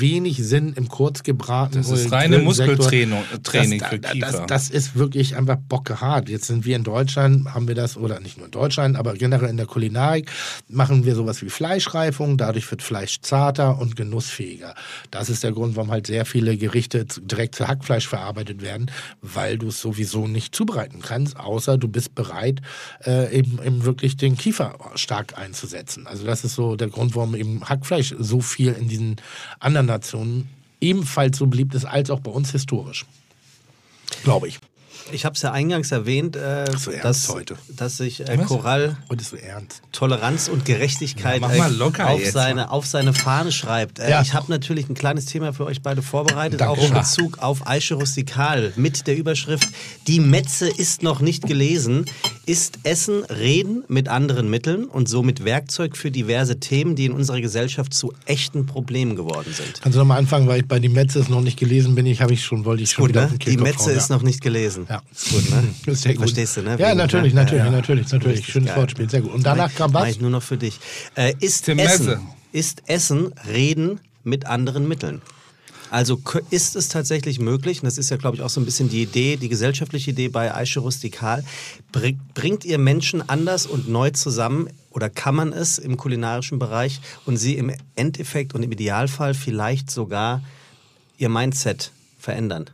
wenig Sinn im Kurzgebraten. Das ist reine. Muskeltraining Training das, für das, Kiefer. Das, das ist wirklich einfach bockehart. Jetzt sind wir in Deutschland, haben wir das, oder nicht nur in Deutschland, aber generell in der Kulinarik, machen wir sowas wie Fleischreifung. Dadurch wird Fleisch zarter und genussfähiger. Das ist der Grund, warum halt sehr viele Gerichte direkt zu Hackfleisch verarbeitet werden, weil du es sowieso nicht zubereiten kannst, außer du bist bereit, äh, eben, eben wirklich den Kiefer stark einzusetzen. Also das ist so der Grund, warum eben Hackfleisch so viel in diesen anderen Nationen ebenfalls so beliebt ist, als auch bei uns historisch. Glaube ich. Ich habe es ja eingangs erwähnt, äh, so dass, heute. dass sich äh, ist so. Toleranz und Gerechtigkeit Ja, äh, auf, jetzt. seine, auf seine Fahne schreibt. Äh, Ja. Ich habe natürlich ein kleines Thema für euch beide vorbereitet, Danke. auch in Bezug auf Eiche Rustikal mit der Überschrift Die Metze ist noch nicht gelesen. Ist Essen Reden mit anderen Mitteln und somit Werkzeug für diverse Themen, die in unserer Gesellschaft zu echten Problemen geworden sind? Kannst du nochmal anfangen, weil ich bei die Metze es noch nicht gelesen bin. Ich habe ich schon, wollte ich schon Gut, wieder ne? Die Metze ist ja. noch nicht gelesen. Ja. Gut, ne? Das ist sehr gut. Verstehst du, ne? Ja, Wegen, natürlich, ne? natürlich, Ja, ja. natürlich, natürlich. Richtig Schönes geil. Wortspiel, sehr gut. Und danach kam Mach was? ich nur noch für dich. Äh, ist, Tim Essen, Messe. ist Essen Reden mit anderen Mitteln? Also ist es tatsächlich möglich, und das ist ja, glaube ich, auch so ein bisschen die Idee, die gesellschaftliche Idee bei Eiche Rustikal, bring, bringt ihr Menschen anders und neu zusammen oder kann man es im kulinarischen Bereich und sie im Endeffekt und im Idealfall vielleicht sogar ihr Mindset verändern?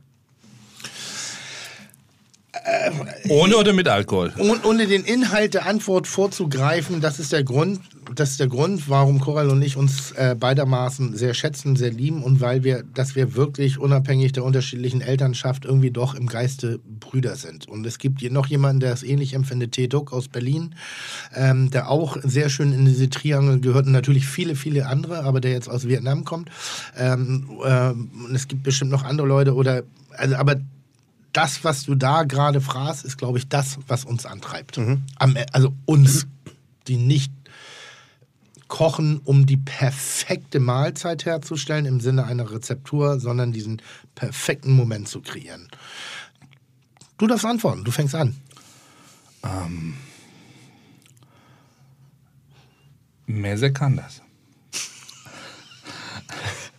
Ohne oder mit Alkohol? Und ohne den Inhalt der Antwort vorzugreifen, das ist der Grund, das ist der Grund, warum Coral und ich uns äh, beidermaßen sehr schätzen, sehr lieben und weil wir, dass wir wirklich unabhängig der unterschiedlichen Elternschaft irgendwie doch im Geiste Brüder sind. Und es gibt hier noch jemanden, der es ähnlich empfindet, Teduk aus Berlin, ähm, der auch sehr schön in diese Triangel gehört und natürlich viele, viele andere, aber der jetzt aus Vietnam kommt. Ähm, ähm, und es gibt bestimmt noch andere Leute oder, also, aber das, was du da gerade fragst, ist, glaube ich, das, was uns antreibt. Am, E- also uns, die nicht kochen, um die perfekte Mahlzeit herzustellen im Sinne einer Rezeptur, sondern diesen perfekten Moment zu kreieren. Du darfst antworten, du fängst an. Mese kann das.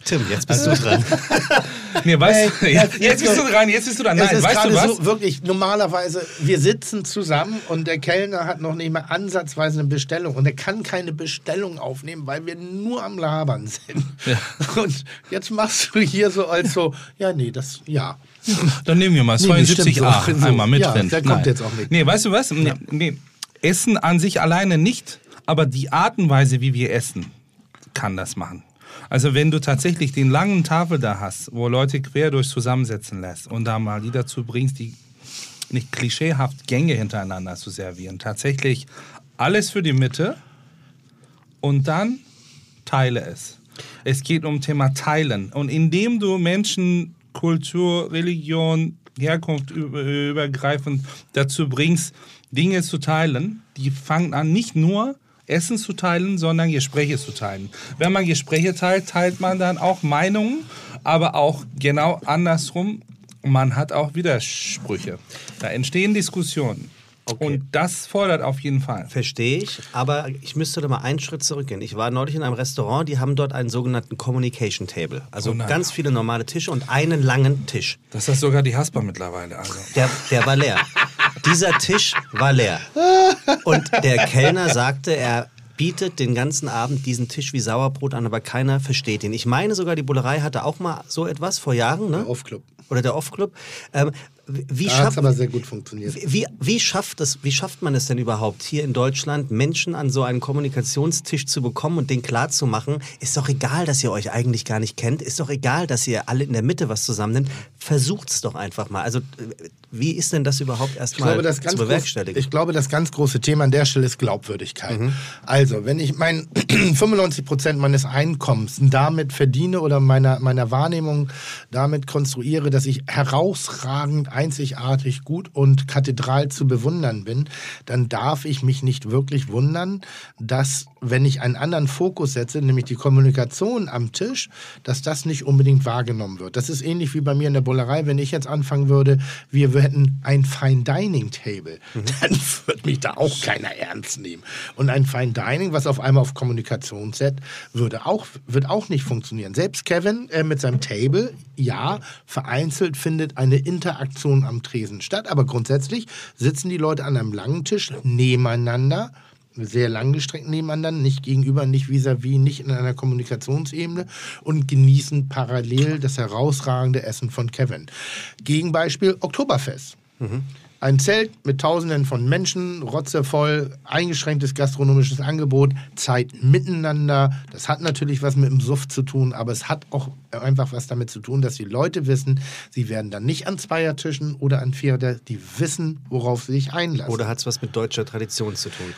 Tim, jetzt bist du dran. Nee, weißt du, Ey, jetzt, jetzt- bist du dran, jetzt bist du dran. es Nein, ist weißt du was? so wirklich, normalerweise, wir sitzen zusammen und der Kellner hat noch nicht mal ansatzweise eine Bestellung und er kann keine Bestellung aufnehmen, weil wir nur am Labern sind. Und jetzt machst du hier so als so, ja, nee, das, ja. Dann nehmen wir mal Nee, nee, stimmt 72a so. einmal mit Ja, drin. der kommt Nein. jetzt auch mit. Nee, weißt du was? Nee, nee. Essen an sich alleine nicht, aber die Art und Weise, wie wir essen, kann das machen. Also wenn du tatsächlich den langen Tafel da hast, wo Leute quer durch zusammensetzen lässt und da mal die dazu bringst, die nicht klischeehaft Gänge hintereinander zu servieren, tatsächlich alles für die Mitte und dann teile es. Es geht um Thema Teilen. Und indem du Menschen, Kultur, Religion, Herkunft über- übergreifend dazu bringst, Dinge zu teilen, die fangen an, nicht nur Essen zu teilen, sondern Gespräche zu teilen. Wenn man Gespräche teilt, teilt man dann auch Meinungen, aber auch genau andersrum. Man hat auch Widersprüche. Da entstehen Diskussionen. Okay. Und das fordert auf jeden Fall. Verstehe ich, aber ich müsste da mal einen Schritt zurückgehen. Ich war neulich in einem Restaurant, die haben dort einen sogenannten Communication Table. Also Oh ganz viele normale Tische und einen langen Tisch. Das ist sogar die Haspa mittlerweile. Also. Der, der war leer. Dieser Tisch war leer. Und der Kellner sagte, er bietet den ganzen Abend diesen Tisch wie Sauerbrot an, aber keiner versteht ihn. Ich meine sogar, die Bullerei hatte auch mal so etwas vor Jahren, ne? Der Off-Club. Oder der Off-Club. Ähm, wie, Da schafft, es aber sehr gut funktioniert. wie, wie, schafft es, wie schafft man es denn überhaupt, hier in Deutschland Menschen an so einen Kommunikationstisch zu bekommen und den klarzumachen? Ist doch egal, dass ihr euch eigentlich gar nicht kennt. Ist doch egal, dass ihr alle in der Mitte was zusammennimmt. Versucht's doch einfach mal. Also, äh, wie ist denn das überhaupt erstmal glaube, das zu ganz groß, bewerkstelligen? ich glaube, das ganz große Thema an der Stelle ist Glaubwürdigkeit. Also, wenn ich mein 95 Prozent meines Einkommens damit verdiene oder meiner, meiner Wahrnehmung damit konstruiere, dass ich herausragend, einzigartig, gut und kathedral zu bewundern bin, dann darf ich mich nicht wirklich wundern, dass, wenn ich einen anderen Fokus setze, nämlich die Kommunikation am Tisch, dass das nicht unbedingt wahrgenommen wird. Das ist ähnlich wie bei mir in der Bullerei, wenn ich jetzt anfangen würde, wir hätten ein Fine Dining Table, dann wird mich da auch keiner ernst nehmen. Und ein Fine Dining, was auf einmal auf Kommunikation setzt, würde auch, wird auch nicht funktionieren. Selbst Kevin äh, mit seinem Table, ja, vereinzelt findet eine Interaktion am Tresen statt, aber grundsätzlich sitzen die Leute an einem langen Tisch nebeneinander sehr langgestreckt nebeneinander, nicht gegenüber, nicht vis-à-vis, nicht in einer Kommunikationsebene und genießen parallel das herausragende Essen von Kevin. Gegenbeispiel Oktoberfest. Ein Zelt mit Tausenden von Menschen, rotzevoll, eingeschränktes gastronomisches Angebot, Zeit miteinander. Das hat natürlich was mit dem Suff zu tun, aber es hat auch einfach was damit zu tun, dass die Leute wissen, sie werden dann nicht an Zweiertischen oder an Vierer, die wissen, worauf sie sich einlassen. Oder hat es was mit deutscher Tradition zu tun?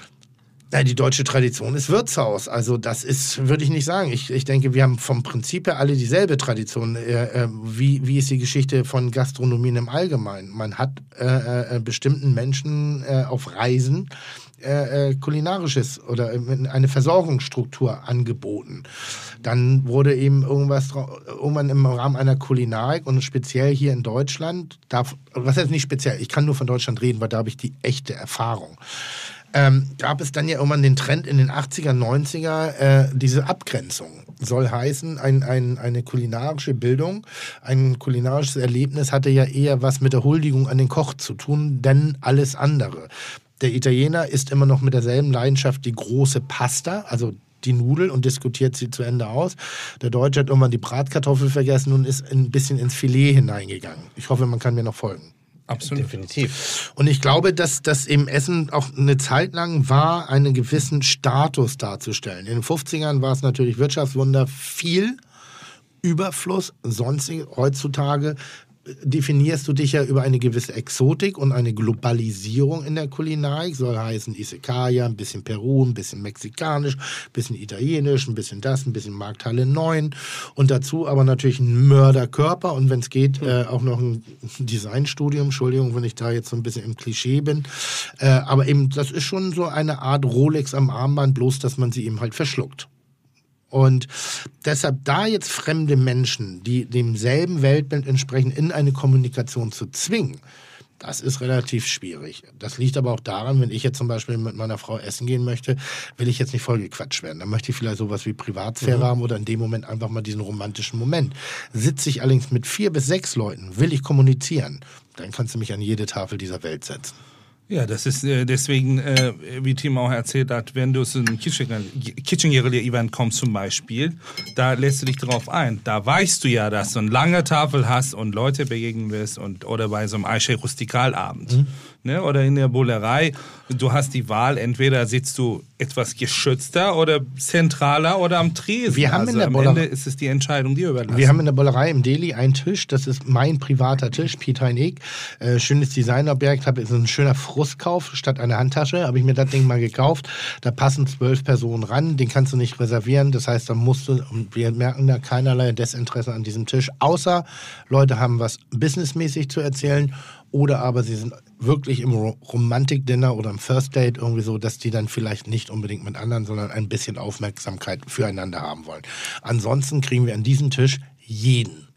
Ja, die deutsche Tradition ist Wirtshaus. Also das ist, würde ich nicht sagen. Ich, ich denke, wir haben vom Prinzip her alle dieselbe Tradition. Äh, äh, wie, wie ist die Geschichte von Gastronomien im Allgemeinen? Man hat äh, äh, bestimmten Menschen äh, auf Reisen äh, äh, kulinarisches oder äh, eine Versorgungsstruktur angeboten. Dann wurde eben irgendwas irgendwann im Rahmen einer Kulinarik und speziell hier in Deutschland, darf, was heißt nicht speziell, ich kann nur von Deutschland reden, weil da habe ich die echte Erfahrung ähm, gab es dann ja irgendwann den Trend in den 80er, 90er, äh, diese Abgrenzung. Soll heißen, ein, ein, eine kulinarische Bildung, ein kulinarisches Erlebnis hatte ja eher was mit der Huldigung an den Koch zu tun, denn alles andere. Der Italiener isst immer noch mit derselben Leidenschaft die große Pasta, also die Nudel und diskutiert sie zu Ende aus. Der Deutsche hat irgendwann die Bratkartoffel vergessen und ist ein bisschen ins Filet hineingegangen. Ich hoffe, man kann mir noch folgen. Absolut. Definitiv. Und ich glaube, dass das im Essen auch eine Zeit lang war, einen gewissen Status darzustellen. In den 50ern war es natürlich Wirtschaftswunder, viel Überfluss, sonstige. Heutzutage definierst du dich ja über eine gewisse Exotik und eine Globalisierung in der Kulinarik. Soll heißen Isekaya, ein bisschen Peru, ein bisschen mexikanisch, ein bisschen italienisch, ein bisschen das, ein bisschen Markthalle 9 und dazu aber natürlich ein Mörderkörper und wenn es geht, äh, auch noch ein Designstudium. Entschuldigung, wenn ich da jetzt so ein bisschen im Klischee bin. Äh, aber eben, das ist schon so eine Art Rolex am Armband, bloß dass man sie eben halt verschluckt. Und deshalb da jetzt fremde Menschen, die demselben Weltbild entsprechen, in eine Kommunikation zu zwingen, das ist relativ schwierig. Das liegt aber auch daran, wenn ich jetzt zum Beispiel mit meiner Frau essen gehen möchte, will ich jetzt nicht vollgequatscht werden. Dann möchte ich vielleicht sowas wie Privatsphäre haben oder in dem Moment einfach mal diesen romantischen Moment. Sitze ich allerdings mit vier bis sechs Leuten, will ich kommunizieren, dann kannst du mich an jede Tafel dieser Welt setzen. Ja, das ist äh, deswegen, äh, wie Tim auch erzählt hat, wenn du zu einem Kitchen-Event kommst zum Beispiel, da lässt du dich drauf ein. Da weißt du ja, dass du eine lange Tafel hast und Leute begegnen wirst und, oder bei so einem Eiche Rustikalabend. Mhm. Ne, oder in der Bullerei, du hast die Wahl, entweder sitzt du etwas geschützter oder zentraler oder am Tresen. Wir haben also in der am Bullerei- Ende ist es die Entscheidung dir überlassen. Wir haben in der Bollerei im Delhi einen Tisch, das ist mein privater Tisch, Peter ich. Äh, schönes Designobjekt, habe so ein schöner Frustkauf statt einer Handtasche, habe ich mir das Ding mal gekauft. Da passen zwölf Personen ran, den kannst du nicht reservieren. Das heißt, da musst du, und wir merken da keinerlei Desinteresse an diesem Tisch, außer Leute haben was businessmäßig zu erzählen oder aber sie sind wirklich im Ro- Romantik-Dinner oder im First Date irgendwie so, dass die dann vielleicht nicht unbedingt mit anderen, sondern ein bisschen Aufmerksamkeit füreinander haben wollen. Ansonsten kriegen wir an diesem Tisch jeden,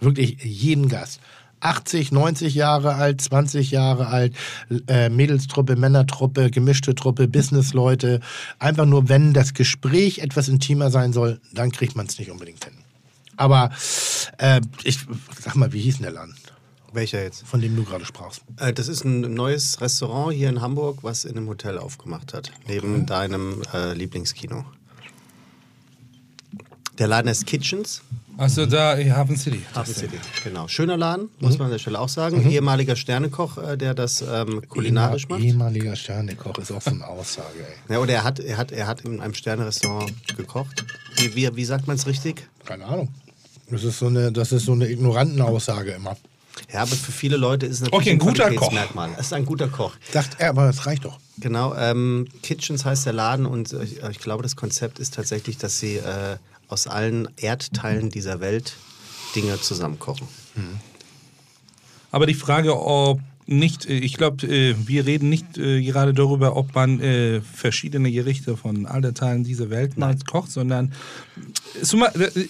wirklich jeden Gast. 80, 90 Jahre alt, 20 Jahre alt, äh, Mädelstruppe, Männertruppe, gemischte Truppe, Businessleute. Einfach nur, wenn das Gespräch etwas intimer sein soll, dann kriegt man es nicht unbedingt hin. Aber äh, ich sag mal, wie hieß denn der Laden, Welcher jetzt? von dem du gerade sprachst? Äh, Das ist ein neues Restaurant hier in Hamburg, was in einem Hotel aufgemacht hat. Neben deinem äh, Lieblingskino. Der Laden heißt Kitchens. Also da in Hafen City. Hafen City, genau. Schöner Laden, muss man an der Stelle auch sagen. Ehemaliger Sternekoch, äh, der das ähm, kulinarisch macht. Ehemaliger Sternekoch ist auch so eine Aussage, ey. Ja, oder er hat, er, hat, er hat in einem Sternerestaurant gekocht. Wie, wie, wie sagt man es richtig? Keine Ahnung. Das ist so eine, das ist so eine Ignorantenaussage immer. Ja, aber für viele Leute ist es natürlich Okay, ein guter Koch. Es ist ein guter Koch. Sagt er, aber das reicht doch. Genau, ähm, Kitchens heißt der Laden und äh, ich, ich glaube, das Konzept ist tatsächlich, dass sie äh, aus allen Erdteilen dieser Welt Dinge zusammenkochen. Aber die Frage, ob nicht, äh, ich glaube, äh, wir reden nicht gerade darüber, ob man verschiedene Gerichte von allen Teilen dieser Welt mal kocht, sondern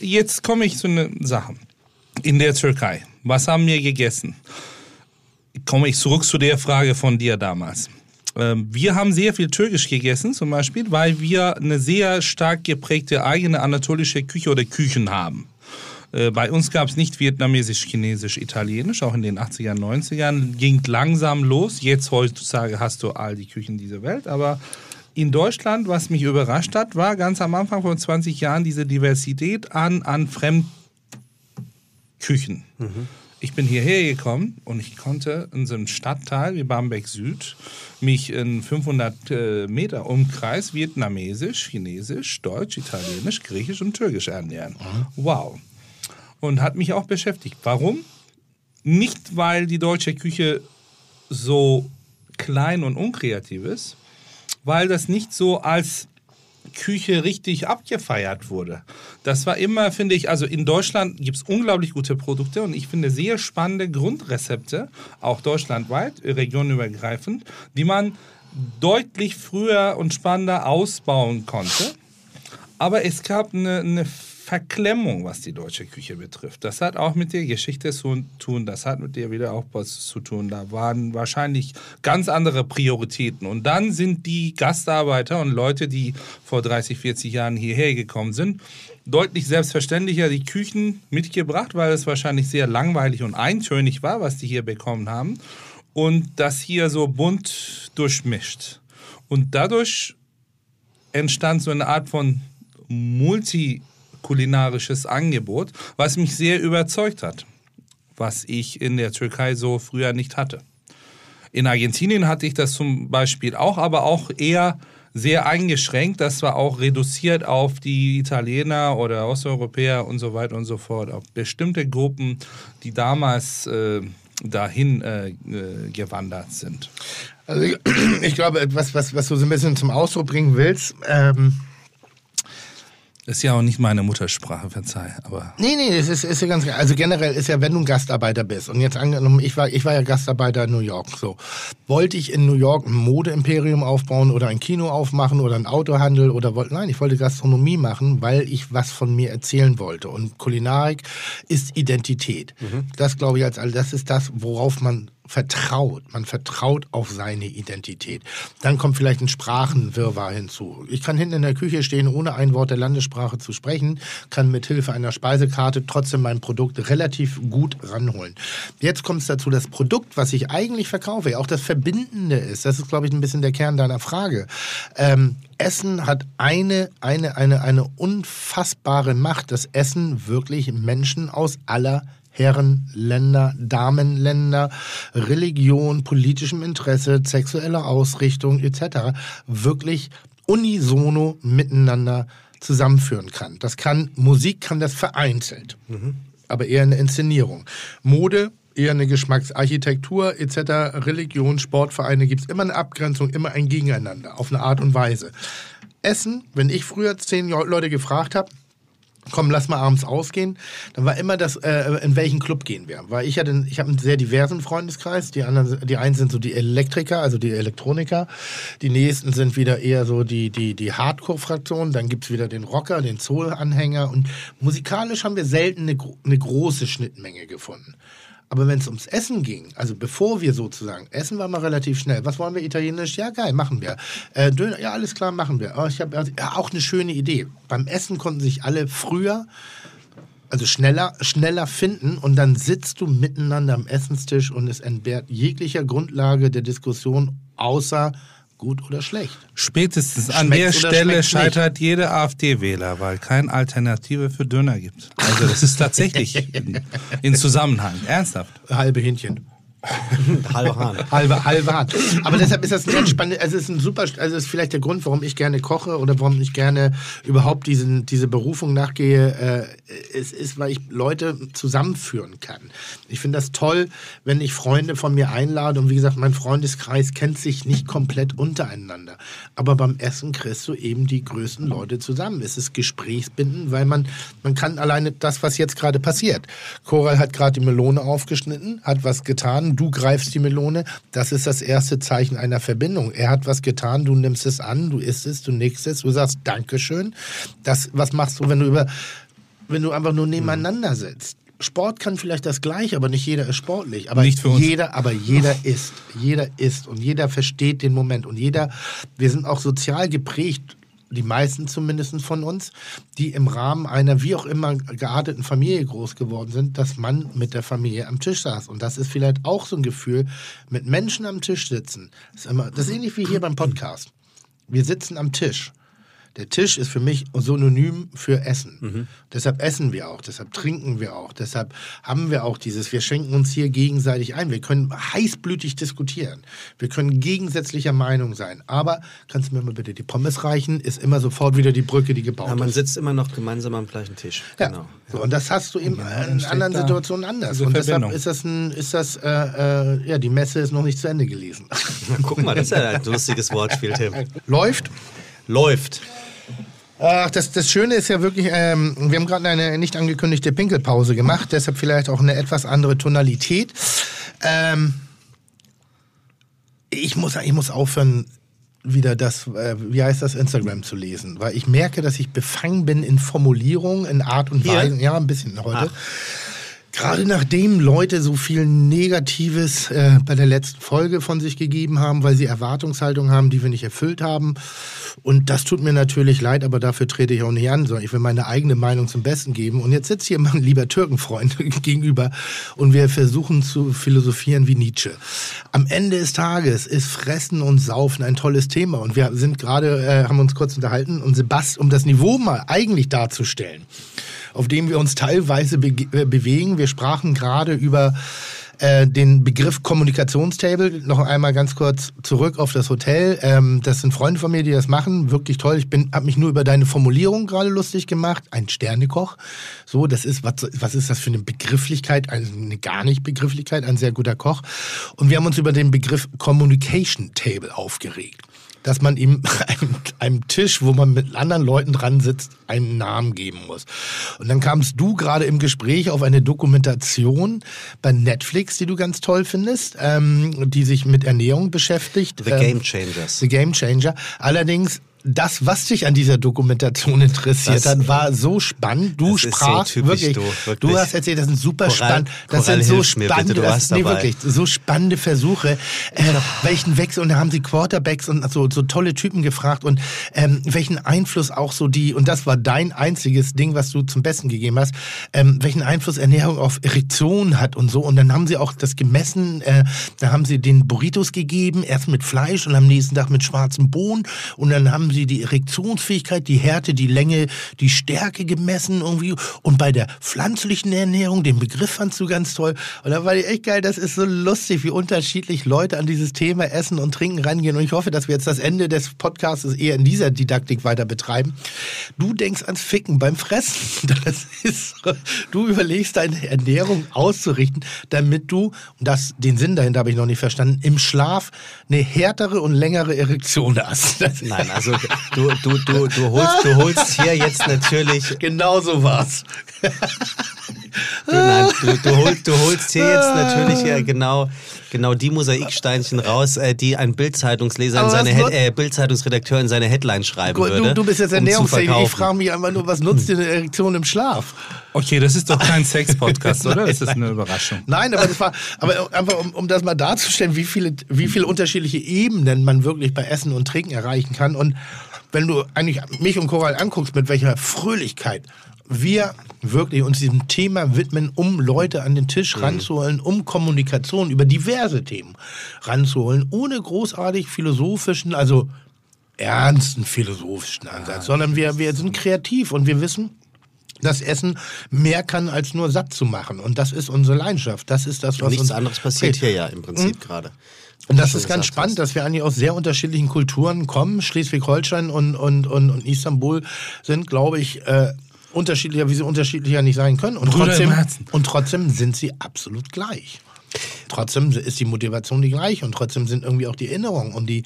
jetzt komme ich zu einer Sache. In der Türkei, was haben wir gegessen? Komme ich zurück zu der Frage von dir damals. Ähm, Wir haben sehr viel Türkisch gegessen, zum Beispiel, weil wir eine sehr stark geprägte eigene anatolische Küche oder Küchen haben. Äh, Bei uns gab es nicht Vietnamesisch, Chinesisch, Italienisch, auch in den 80ern, 90ern. Ging langsam los. Jetzt heutzutage hast du all die Küchen dieser Welt. Aber in Deutschland, was mich überrascht hat, war ganz am Anfang von 20 Jahren diese Diversität an, an Fremdküchen. Ich bin hierher gekommen und ich konnte in so einem Stadtteil wie Bamberg Süd mich in 500 äh, Meter Umkreis vietnamesisch, chinesisch, deutsch, italienisch, griechisch und türkisch ernähren. Wow. Und hat mich auch beschäftigt. Warum? Nicht, weil die deutsche Küche so klein und unkreativ ist, weil das nicht so als Küche richtig abgefeiert wurde. Das war immer, finde ich, also in Deutschland gibt es unglaublich gute Produkte und ich finde sehr spannende Grundrezepte, auch deutschlandweit, regionenübergreifend, die man deutlich früher und spannender ausbauen konnte. Aber es gab eine, eine Verklemmung, was die deutsche Küche betrifft. Das hat auch mit der Geschichte zu tun, das hat mit der Wiederaufbau zu tun. Da waren wahrscheinlich ganz andere Prioritäten. Und dann sind die Gastarbeiter und Leute, die vor 30, 40 Jahren hierher gekommen sind, deutlich selbstverständlicher die Küchen mitgebracht, weil es wahrscheinlich sehr langweilig und eintönig war, was die hier bekommen haben. Und das hier so bunt durchmischt. Und dadurch entstand so eine Art von multikulinarisches Angebot, was mich sehr überzeugt hat, was ich in der Türkei so früher nicht hatte. In Argentinien hatte ich das zum Beispiel auch, aber auch eher sehr eingeschränkt. Das war auch reduziert auf die Italiener oder Osteuropäer und so weiter und so fort. Auf bestimmte Gruppen, die damals äh, dahin äh, äh, gewandert sind. Also ich, ich glaube, etwas, was, was du so ein bisschen zum Ausdruck bringen willst, ähm, Ist ja auch nicht meine Muttersprache, verzeih, aber. Nee, nee, es ist, ist ja ganz. Also generell ist ja, wenn du ein Gastarbeiter bist und jetzt angenommen, ich war, ich war ja Gastarbeiter in New York, so. Wollte ich in New York ein Modeimperium aufbauen oder ein Kino aufmachen oder ein Autohandel oder wollte, nein, ich wollte Gastronomie machen, weil ich was von mir erzählen wollte. Und Kulinarik ist Identität. Das glaube ich als all, das ist das, worauf man vertraut. Man vertraut auf seine Identität. Dann kommt vielleicht ein Sprachenwirrwarr hinzu. Ich kann hinten in der Küche stehen, ohne ein Wort der Landessprache zu sprechen, kann mit Hilfe einer Speisekarte trotzdem mein Produkt relativ gut ranholen. Jetzt kommt es dazu, das Produkt, was ich eigentlich verkaufe, auch das Verbindende ist. Das ist, glaube ich, ein bisschen der Kern deiner Frage. Ähm, Essen hat eine, eine, eine, eine unfassbare Macht, dass Essen wirklich Menschen aus aller Herrenländer, Damenländer, Religion, politischem Interesse, sexueller Ausrichtung etc. wirklich unisono miteinander zusammenführen kann. Das kann, Musik kann das vereinzelt, aber eher eine Inszenierung. Mode eher eine Geschmacksarchitektur etc. Religion, Sportvereine gibt es immer eine Abgrenzung, immer ein Gegeneinander auf eine Art und Weise. Essen, wenn ich früher zehn Leute gefragt habe, komm, lass mal abends ausgehen, dann war immer das, äh, in welchen Club gehen wir. Weil ich hatte, ich habe einen sehr diversen Freundeskreis. Die anderen, die einen sind so die Elektriker, also die Elektroniker. Die nächsten sind wieder eher so die, die, die Hardcore-Fraktion. Dann gibt's wieder den Rocker, den Soul-Anhänger. Und musikalisch haben wir selten eine, eine große Schnittmenge gefunden. Aber wenn es ums Essen ging, also bevor wir sozusagen, Essen war mal relativ schnell. Was wollen wir italienisch? Ja, geil, machen wir. Äh, Döner, ja, alles klar, machen wir. Oh, ich habe ja, auch eine schöne Idee. Beim Essen konnten sich alle früher, also schneller, schneller finden und dann sitzt du miteinander am Essenstisch und es entbehrt jeglicher Grundlage der Diskussion, außer gut oder schlecht. Spätestens an Schmeckt's der Stelle schmeckt's nicht? scheitert jeder AfD-Wähler, weil keine Alternative für Döner gibt. Also das ist tatsächlich in, in Zusammenhang. Ernsthaft. Halbe Hähnchen. Halber Hahn. halbe, halbe Hand. Aber deshalb ist das ein spannend, also es ist ein super, also ist vielleicht der Grund, warum ich gerne koche oder warum ich gerne überhaupt diesen, diese Berufung nachgehe. Äh, es ist, weil ich Leute zusammenführen kann. Ich finde das toll, wenn ich Freunde von mir einlade und wie gesagt, mein Freundeskreis kennt sich nicht komplett untereinander. Aber beim Essen kriegst du eben die größten Leute zusammen. Es ist Gesprächsbinden, weil man, man kann alleine das, was jetzt gerade passiert. Koral hat gerade die Melone aufgeschnitten, hat was getan, du greifst die Melone. Das ist das erste Zeichen einer Verbindung. Er hat was getan, du nimmst es an, du isst es, du nickst es, du sagst Dankeschön. Das, was machst du, wenn du über, wenn du einfach nur nebeneinander sitzt? Sport kann vielleicht das gleiche, aber nicht jeder ist sportlich. Aber Nicht für uns. jeder, aber jeder ist. Jeder ist und jeder versteht den Moment. Und jeder, wir sind auch sozial geprägt, die meisten zumindest von uns, die im Rahmen einer wie auch immer gearteten Familie groß geworden sind, dass man mit der Familie am Tisch saß. Und das ist vielleicht auch so ein Gefühl, mit Menschen am Tisch sitzen. Das ist, immer, das ist ähnlich wie hier beim Podcast. Wir sitzen am Tisch. Der Tisch ist für mich synonym für Essen. Deshalb essen wir auch, deshalb trinken wir auch, deshalb haben wir auch dieses, wir schenken uns hier gegenseitig ein. Wir können heißblütig diskutieren. Wir können gegensätzlicher Meinung sein. Aber kannst du mir mal bitte die Pommes reichen, ist immer sofort wieder die Brücke, die gebaut Ja, man ist. sitzt immer noch gemeinsam am gleichen Tisch. Ja. Genau. So, und das hast du eben in anderen Situationen anders. Und deshalb Verbindung. ist das ein, ist das, äh, äh, ja, die Messe ist noch nicht zu Ende gelesen. Guck mal, das ist ja ein lustiges Wortspiel, Tim. Läuft. Läuft. Ach, das, das Schöne ist ja wirklich, ähm, wir haben gerade eine nicht angekündigte Pinkelpause gemacht, deshalb vielleicht auch eine etwas andere Tonalität. Ähm, ich, muss, ich muss aufhören, wieder das, äh, wie heißt das, Instagram zu lesen, weil ich merke, dass ich befangen bin in Formulierungen, in Art und? Weise. Ja, ein bisschen heute. Gerade nachdem Leute so viel Negatives äh, bei der letzten Folge von sich gegeben haben, weil sie Erwartungshaltung haben, die wir nicht erfüllt haben. Und das tut mir natürlich leid, aber dafür trete ich auch nicht an, sondern ich will meine eigene Meinung zum Besten geben. Und jetzt sitzt hier mein lieber Türkenfreund gegenüber und wir versuchen zu philosophieren wie Nietzsche. Am Ende des Tages ist Fressen und Saufen ein tolles Thema. Und wir sind gerade, äh, haben uns kurz unterhalten und Sebastian, um das Niveau mal eigentlich darzustellen auf dem wir uns teilweise be äh, bewegen. Wir sprachen gerade über äh, den Begriff Kommunikationstable. Noch einmal ganz kurz zurück auf das Hotel. Ähm, das sind Freunde von mir, die das machen. Wirklich toll. Ich bin, habe mich nur über deine Formulierung gerade lustig gemacht. Ein Sternekoch. So, das ist, was, was ist das für eine Begrifflichkeit? Eine gar nicht Begrifflichkeit, ein sehr guter Koch. Und wir haben uns über den Begriff Communication Table aufgeregt dass man ihm einem, einem Tisch, wo man mit anderen Leuten dran sitzt, einen Namen geben muss. Und dann kamst du gerade im Gespräch auf eine Dokumentation bei Netflix, die du ganz toll findest, ähm, die sich mit Ernährung beschäftigt. The Ähm, Game Changers. The Game Changer. Allerdings das, was dich an dieser Dokumentation interessiert Das- hat, war so spannend. Du so sprachst typisch wirklich, du, wirklich. Du hast erzählt, das sind super Koral- spannend. Das Koral, sind so bitte, spannende, du das, nee, wirklich, so spannende Versuche. Äh, welchen Wechsel und da haben sie Quarterbacks und so, so tolle Typen gefragt und ähm, welchen Einfluss auch so die und das war dein einziges Ding, was du zum Besten gegeben hast, ähm, welchen Einfluss Ernährung auf Erektion hat und so und dann haben sie auch das gemessen. Äh, da haben sie den Burritos gegeben, erst mit Fleisch und am nächsten Tag mit schwarzem Bohnen und dann haben sie die Erektionsfähigkeit, die Härte, die Länge, die Stärke gemessen irgendwie. Und bei der pflanzlichen Ernährung, den Begriff fandst du ganz toll. Und da war die echt geil, das ist so lustig, wie unterschiedlich Leute an dieses Thema Essen und Trinken rangehen. Und ich hoffe, dass wir jetzt das Ende des Podcasts eher in dieser Didaktik weiter betreiben. Du denkst ans Ficken beim Fressen. Das ist, du überlegst deine Ernährung auszurichten, damit du, und das, den Sinn dahinter habe ich noch nicht verstanden, im Schlaf eine härtere und längere Erektion hast. Nein, also du, du, du, du, holst, du holst hier jetzt natürlich. Genau so war's. Du, nein, du, du, holst, du holst hier jetzt natürlich ja, genau, genau die Mosaiksteinchen raus, äh, die ein Bildzeitungsleser in seine Head, äh, Bildzeitungsredakteur in seine Headline schreiben Gut, würde. du, du bist jetzt um zu Ernährungstechnik. ich frage mich einfach nur, was nutzt dir eine Erektion im Schlaf? Okay, das ist doch kein Sex-Podcast, oder? Das ist eine Überraschung. Nein, aber das war, aber einfach um, um das mal darzustellen, wie viele, wie viele unterschiedliche Ebenen man wirklich bei Essen und Trinken erreichen kann. Und wenn du eigentlich mich und Coral anguckst, mit welcher Fröhlichkeit wir wirklich uns diesem Thema widmen, um Leute an den Tisch ranzuholen, um Kommunikation über diverse Themen ranzuholen, ohne großartig philosophischen, also ernsten philosophischen Ansatz, sondern wir, wir sind kreativ und wir wissen, dass Essen mehr kann, als nur satt zu machen. Und das ist unsere Leidenschaft. Das ist das, was Nichts uns anderes passiert hier ja im Prinzip gerade. Und das ist ganz spannend, dass wir eigentlich aus sehr unterschiedlichen Kulturen kommen. Schleswig-Holstein und, und, und, und Istanbul sind, glaube ich, äh, unterschiedlicher, wie sie unterschiedlicher nicht sein können. Und trotzdem, und trotzdem sind sie absolut gleich. Trotzdem ist die Motivation die gleiche und trotzdem sind irgendwie auch die Erinnerungen und die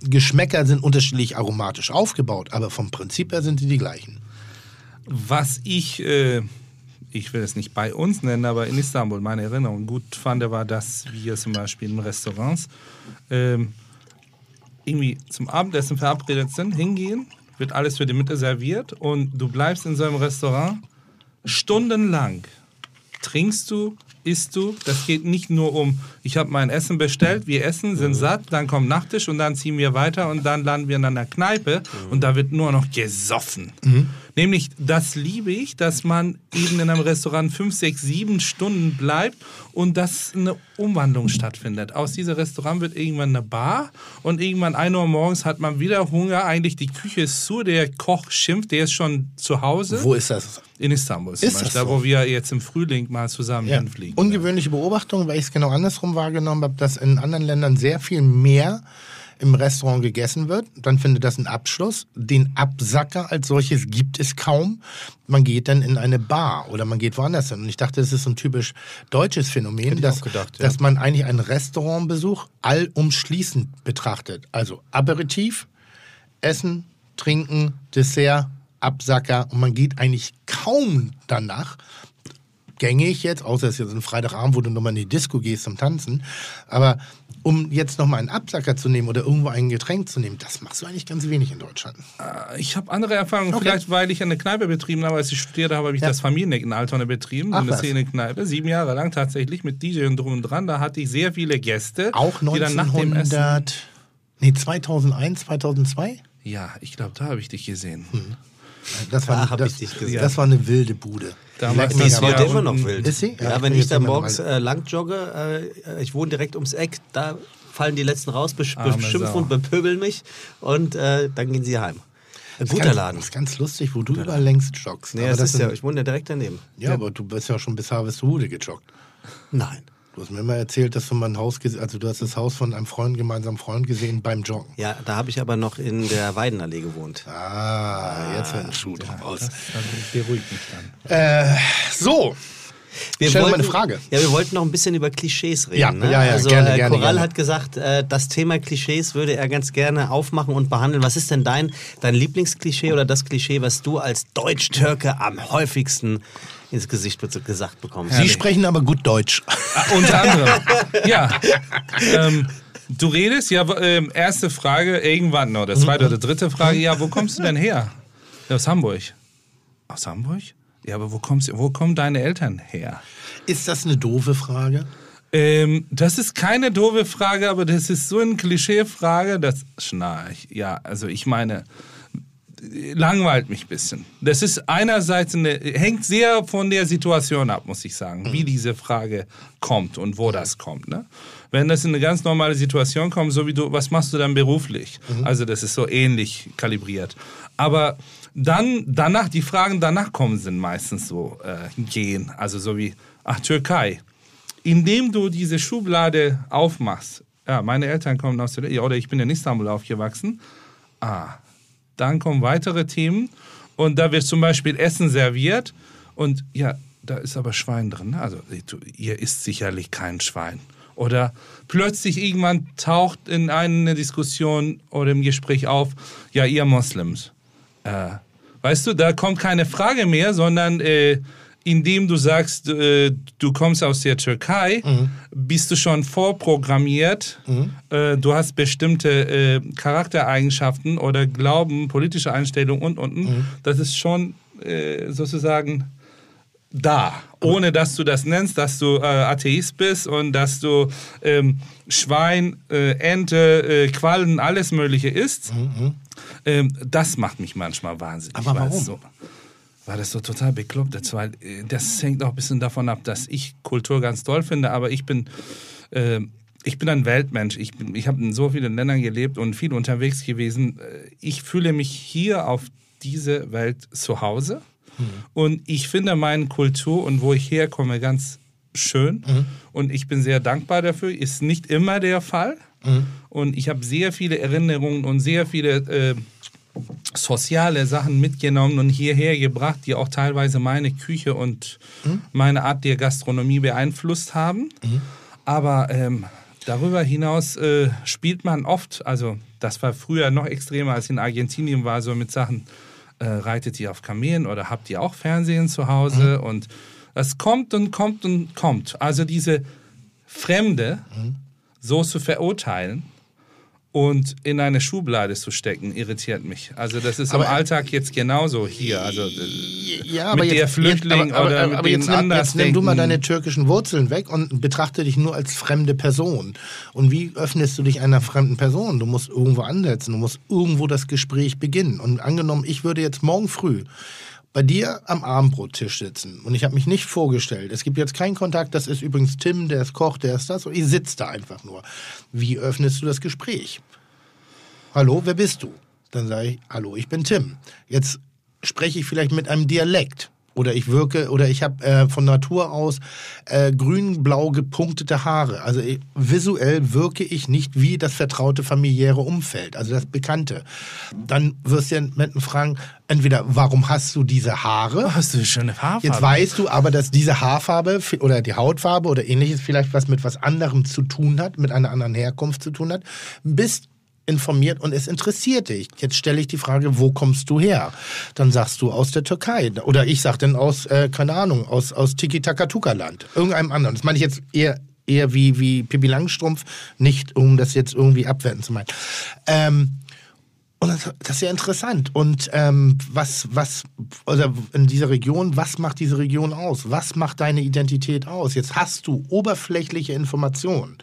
Geschmäcker sind unterschiedlich aromatisch aufgebaut, aber vom Prinzip her sind sie die gleichen. Was ich, äh, ich will es nicht bei uns nennen, aber in Istanbul meine Erinnerung gut fand, war, dass wir zum Beispiel in Restaurants ähm, irgendwie zum Abendessen verabredet sind, hingehen, wird alles für die Mitte serviert und du bleibst in so einem Restaurant stundenlang. Trinkst du, isst du, das geht nicht nur um, ich habe mein Essen bestellt, wir essen, sind satt, dann kommt Nachtisch und dann ziehen wir weiter und dann landen wir in einer Kneipe und da wird nur noch gesoffen. Nämlich, das liebe ich, dass man eben in einem Restaurant fünf, sechs, sieben Stunden bleibt und dass eine Umwandlung stattfindet. Aus diesem Restaurant wird irgendwann eine Bar und irgendwann 1 Uhr morgens hat man wieder Hunger. Eigentlich die Küche ist zu, der Koch schimpft, der ist schon zu Hause. Wo ist das? In Istanbul zum Ist das Beispiel, da so? wo wir jetzt im Frühling mal zusammen Ja. hinfliegen. Ungewöhnliche Beobachtung, weil ich es genau andersrum wahrgenommen habe, dass in anderen Ländern sehr viel mehr im Restaurant gegessen wird. Dann findet das einen Abschluss. Den Absacker als solches gibt es kaum. Man geht dann in eine Bar oder man geht woanders hin. Und ich dachte, das ist so ein typisch deutsches Phänomen, dass, gedacht, ja. dass man eigentlich einen Restaurantbesuch allumschließend betrachtet. Also Aperitif, Essen, Trinken, Dessert, Absacker und man geht eigentlich kaum danach gängig jetzt, außer es ist jetzt ein Freitagabend, wo du nochmal in die Disco gehst zum Tanzen. Aber um jetzt nochmal einen Absacker zu nehmen oder irgendwo ein Getränk zu nehmen, das machst du eigentlich ganz wenig in Deutschland. Ich habe andere Erfahrungen, Okay. vielleicht weil ich eine Kneipe betrieben habe, als ich studiert habe, ich Ja. das Familieneck in Altona betrieben, Ach eine was. Szene-Kneipe, sieben Jahre lang tatsächlich mit DJ und drum und dran. Da hatte ich sehr viele Gäste, Auch die dann nach dem Essen... 1900, nee, 2001, 2002? Ja, ich glaube, da habe ich dich gesehen. Das war, Da hab das, ich dich gesehen. das war eine wilde Bude. Damals Die ist heute immer noch wild. Ist sie? Ja, Ja, wenn ich da morgens äh, lang jogge, äh, ich wohne direkt ums Eck, da fallen die letzten raus, beschimpfen Sau. und bepöbeln mich und äh, dann gehen sie heim. Ein guter ganz, Laden. Das ist ganz lustig, wo du überall längst joggst. Nee, Aber das ist ja, ich wohne ja direkt daneben. ja, aber du bist ja schon bis Harvestehude gejoggt. Nein. Du hast mir immer erzählt, dass du mal ein Haus gesehen also du hast das Haus von einem Freund, gemeinsamen Freund gesehen beim Joggen. Ja, da habe ich aber noch in der Weidenallee gewohnt. Ah, jetzt wird ein Schuh draus. Das beruhigt mich dann. So, Wir Stell doch mal eine Frage. Ja, wir wollten noch ein bisschen über Klischees reden. Ja, ne? ja, ja, also gerne, äh, gerne, Coral gerne. hat gesagt, äh, das Thema Klischees würde er ganz gerne aufmachen und behandeln. Was ist denn dein, dein Lieblingsklischee oder das Klischee, was du als Deutsch-Türke am häufigsten ins Gesicht gesagt bekommst? Sie sprechen aber gut Deutsch. Ah, unter anderem. ja. Ähm, du redest, ja, ähm, erste Frage, irgendwann, oder zweite oder dritte Frage, ja, wo kommst du denn her? Ja, aus Hamburg. Aus Hamburg? Ja, aber wo, kommst, wo kommen deine Eltern her? Ist das eine doofe Frage? Ähm, das ist keine doofe Frage, aber das ist so eine Klischeefrage, das schnarch. Ja, also ich meine, langweilt mich ein bisschen. Das ist einerseits eine, hängt sehr von der Situation ab, muss ich sagen, wie diese Frage kommt und wo das kommt. Ne? Wenn das in eine ganz normale Situation kommt, so wie du, was machst du dann beruflich? Also das ist so ähnlich kalibriert. Aber dann danach, die Fragen danach kommen, sind meistens so äh, gehen. Also so wie, ach, Türkei indem du diese Schublade aufmachst, ja, meine Eltern kommen aus der, ja, oder ich bin in Istanbul aufgewachsen, ah, dann kommen weitere Themen und da wird zum Beispiel Essen serviert und ja, da ist aber Schwein drin. ne? Also ihr isst sicherlich kein Schwein. Oder plötzlich irgendwann taucht in einer Diskussion oder im Gespräch auf, ja, ihr Moslems. Äh, weißt du, da kommt keine Frage mehr, sondern äh, indem du sagst, äh, du kommst aus der Türkei, Mhm. bist du schon vorprogrammiert. Äh, du hast bestimmte äh, Charaktereigenschaften oder Glauben, politische Einstellungen und, und, und. Mhm. Das ist schon äh, sozusagen da, ohne dass du das nennst, dass du äh, Atheist bist und dass du ähm, Schwein, äh, Ente, äh, Quallen, alles Mögliche isst. Ähm, das macht mich manchmal wahnsinnig. Aber warum? So, weil das so total bekloppt weil äh, das hängt auch ein bisschen davon ab, dass ich Kultur ganz toll finde, aber ich bin äh, ich bin ein Weltmensch. Ich, bin- ich habe in so vielen Ländern gelebt und viel unterwegs gewesen. Äh, Ich fühle mich hier auf diese Welt zu Hause. Und ich finde meine Kultur und wo ich herkomme ganz schön. Und ich bin sehr dankbar dafür. Ist nicht immer der Fall. Und ich habe sehr viele Erinnerungen und sehr viele äh, soziale Sachen mitgenommen und hierher gebracht, die auch teilweise meine Küche und meine Art der Gastronomie beeinflusst haben. Aber ähm, darüber hinaus äh, spielt man oft, also das war früher noch extremer als in Argentinien war, so mit Sachen, äh, reitet ihr auf Kamelen oder habt ihr auch Fernsehen zu Hause? Und es kommt und kommt und kommt. Also diese Fremde so zu verurteilen und in eine Schublade zu stecken, irritiert mich. Also das ist Aber- im Alltag jetzt genauso hier. Also äh, Ja, mit der Flüchtling aber, aber, oder aber, mit aber jetzt, nimm, jetzt nimm du mal deine türkischen Wurzeln weg und betrachte dich nur als fremde Person. Und wie öffnest du dich einer fremden Person? Du musst irgendwo ansetzen, du musst irgendwo das Gespräch beginnen. Und angenommen, ich würde jetzt morgen früh bei dir am Abendbrottisch sitzen und ich habe mich nicht vorgestellt. Es gibt jetzt keinen Kontakt, das ist übrigens Tim, der ist Koch, der ist das und ich sitze da einfach nur. Wie öffnest du das Gespräch? Hallo, wer bist du? Dann sage ich, hallo, ich bin Tim. Jetzt spreche ich vielleicht mit einem Dialekt. Oder ich wirke, oder ich habe äh, von Natur aus äh, grün-blau gepunktete Haare. Also ich, visuell wirke ich nicht wie das vertraute familiäre Umfeld, also das Bekannte. Dann wirst du ja Menschen fragen, entweder, warum hast du diese Haare? hast du eine schöne Haarfarbe. Jetzt weißt du aber, dass diese Haarfarbe oder die Hautfarbe oder ähnliches vielleicht was mit was anderem zu tun hat, mit einer anderen Herkunft zu tun hat, bist informiert und es interessiert dich. Jetzt stelle ich die Frage, wo kommst du her? Dann sagst du aus der Türkei. Oder ich sag dann aus, äh, keine Ahnung, aus, aus Tiki-Taka-Tuka-Land. Irgendeinem anderen. Das meine ich jetzt eher, eher wie, wie Pippi Langstrumpf, nicht um das jetzt irgendwie abwerten zu meinen. Ähm, und das, das ist ja interessant. Und ähm, was, was, oder in dieser Region, was macht diese Region aus? Was macht deine Identität aus? Jetzt hast du oberflächliche Informationen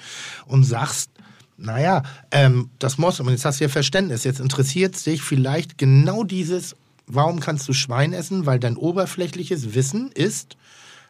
und sagst, naja, ähm, das Moslem, und jetzt hast du ja Verständnis, jetzt interessiert dich vielleicht genau dieses, warum kannst du Schwein essen? Weil dein oberflächliches Wissen ist,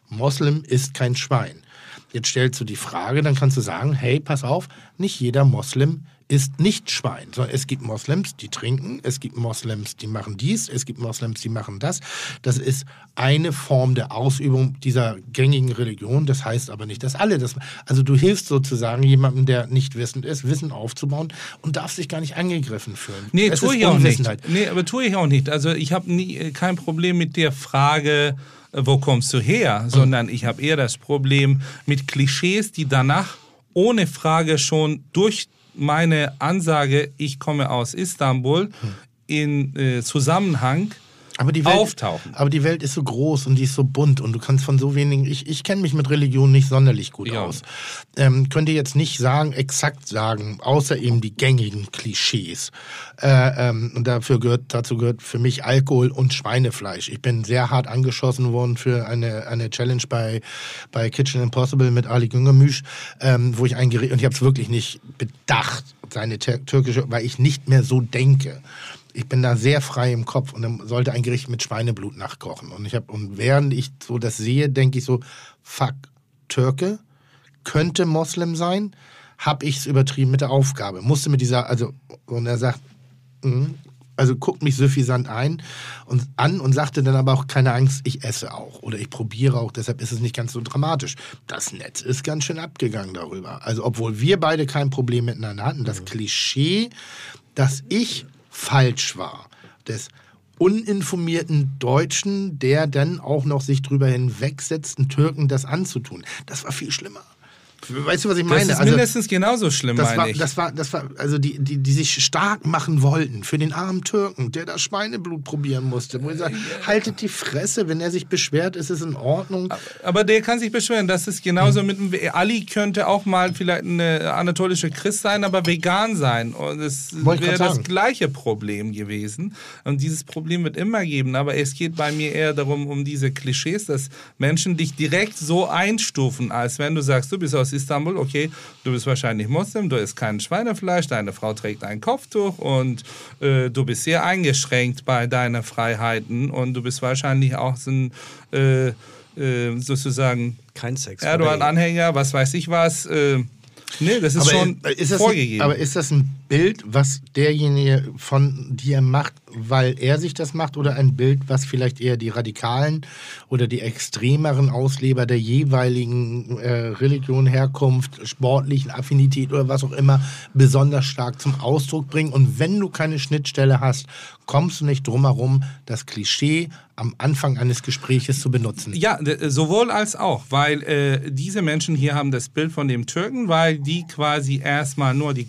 Moslem ist kein Schwein. Jetzt stellst du die Frage, dann kannst du sagen, hey, pass auf, nicht jeder Moslem ist nicht Schwein, es gibt Moslems, die trinken, es gibt Moslems, die machen dies, es gibt Moslems, die machen das. Das ist eine Form der Ausübung dieser gängigen Religion. Das heißt aber nicht, dass alle das. Also du hilfst sozusagen jemandem, der nicht wissend ist, Wissen aufzubauen und darfst dich gar nicht angegriffen fühlen. Nee, Es tue ich auch nicht. Nee, aber tue ich auch nicht. Also ich habe äh, kein Problem mit der Frage, äh, wo kommst du her, sondern ich habe eher das Problem mit Klischees, die danach ohne Frage schon durch meine Ansage, ich komme aus Istanbul, in äh, Zusammenhang Aber die Welt, auftauchen. Aber die Welt ist so groß und die ist so bunt und du kannst von so wenigen. Ich, ich kenne mich mit Religion nicht sonderlich gut Ja. aus. Ähm, könnte jetzt nicht sagen, exakt sagen, außer eben die gängigen Klischees. Äh, ähm, und dafür gehört, dazu gehört für mich Alkohol und Schweinefleisch. Ich bin sehr hart angeschossen worden für eine, eine Challenge bei, bei Kitchen Impossible mit Ali Güngemüsch, ähm, wo ich ein Gericht, und ich habe es wirklich nicht bedacht, seine tür- türkische, weil ich nicht mehr so denke ich bin da sehr frei im Kopf und dann sollte ein Gericht mit Schweineblut nachkochen. Und ich habe, und während ich so das sehe, denke ich so, fuck, Türke, könnte Moslem sein, habe ich es übertrieben mit der Aufgabe. Musste mit dieser, also, und er sagt, mhm, also guckt mich suffisant ein und an und sagte dann aber auch keine Angst, ich esse auch oder ich probiere auch, deshalb ist es nicht ganz so dramatisch. Das Netz ist ganz schön abgegangen darüber. Also obwohl wir beide kein Problem miteinander hatten, das Klischee, dass ich falsch war, des uninformierten Deutschen, der dann auch noch sich drüber hinwegsetzt, einen Türken das anzutun. Das war viel schlimmer. Weißt du, was ich Das meine? ist Also, mindestens genauso schlimm, das meine war, ich. das war, das war, also die, die, die sich stark machen wollten für den armen Türken, der das Schweineblut probieren musste. Wo ich sage, haltet die Fresse, wenn er sich beschwert, ist es in Ordnung. Aber der kann sich beschweren. Das ist genauso mit dem. Ali könnte auch mal vielleicht eine anatolische Christ sein, aber vegan sein. Und es wäre das sagen. gleiche Problem gewesen. Und dieses Problem wird immer geben. Aber es geht bei mir eher darum, um diese Klischees, dass Menschen dich direkt so einstufen, als wenn du sagst, du bist aus Istanbul, okay, du bist wahrscheinlich Moslem, du isst kein Schweinefleisch, deine Frau trägt ein Kopftuch und äh, du bist sehr eingeschränkt bei deinen Freiheiten und du bist wahrscheinlich auch so ein, äh, äh, sozusagen Kein Sex. Erdogan-Anhänger, was weiß ich was. Äh, nee, das ist schon ist, ist das vorgegeben. Ein, aber ist das ein Bild, was derjenige von dir macht, weil er sich das macht, oder ein Bild, was vielleicht eher die radikalen oder die extremeren Ausleber der jeweiligen äh, Religion, Herkunft, sportlichen Affinität oder was auch immer besonders stark zum Ausdruck bringen? Und wenn du keine Schnittstelle hast, kommst du nicht drum herum, das Klischee am Anfang eines Gespräches zu benutzen. Ja, d- sowohl als auch, weil äh, diese Menschen hier haben das Bild von dem Türken, weil die quasi erstmal nur die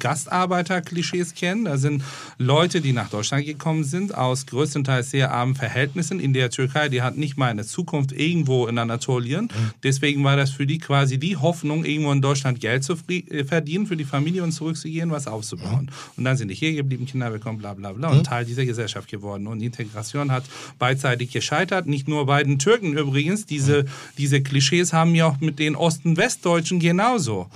Gastarbeiter-Klischees kennen. Da sind Leute, die nach Deutschland gekommen sind, aus größtenteils sehr armen Verhältnissen in der Türkei. Die hat nicht mal eine Zukunft irgendwo in Anatolien. Deswegen war das für die quasi die Hoffnung, irgendwo in Deutschland Geld zu äh, verdienen für die Familie und zurückzugehen, was aufzubauen. Und dann sind die hier geblieben, Kinder bekommen, bla bla bla, und Teil dieser Gesellschaft geworden. Und die Integration hat beidseitig gescheitert. Nicht nur bei den Türken übrigens. Diese, diese Klischees haben ja auch mit den Ost- und Westdeutschen genauso.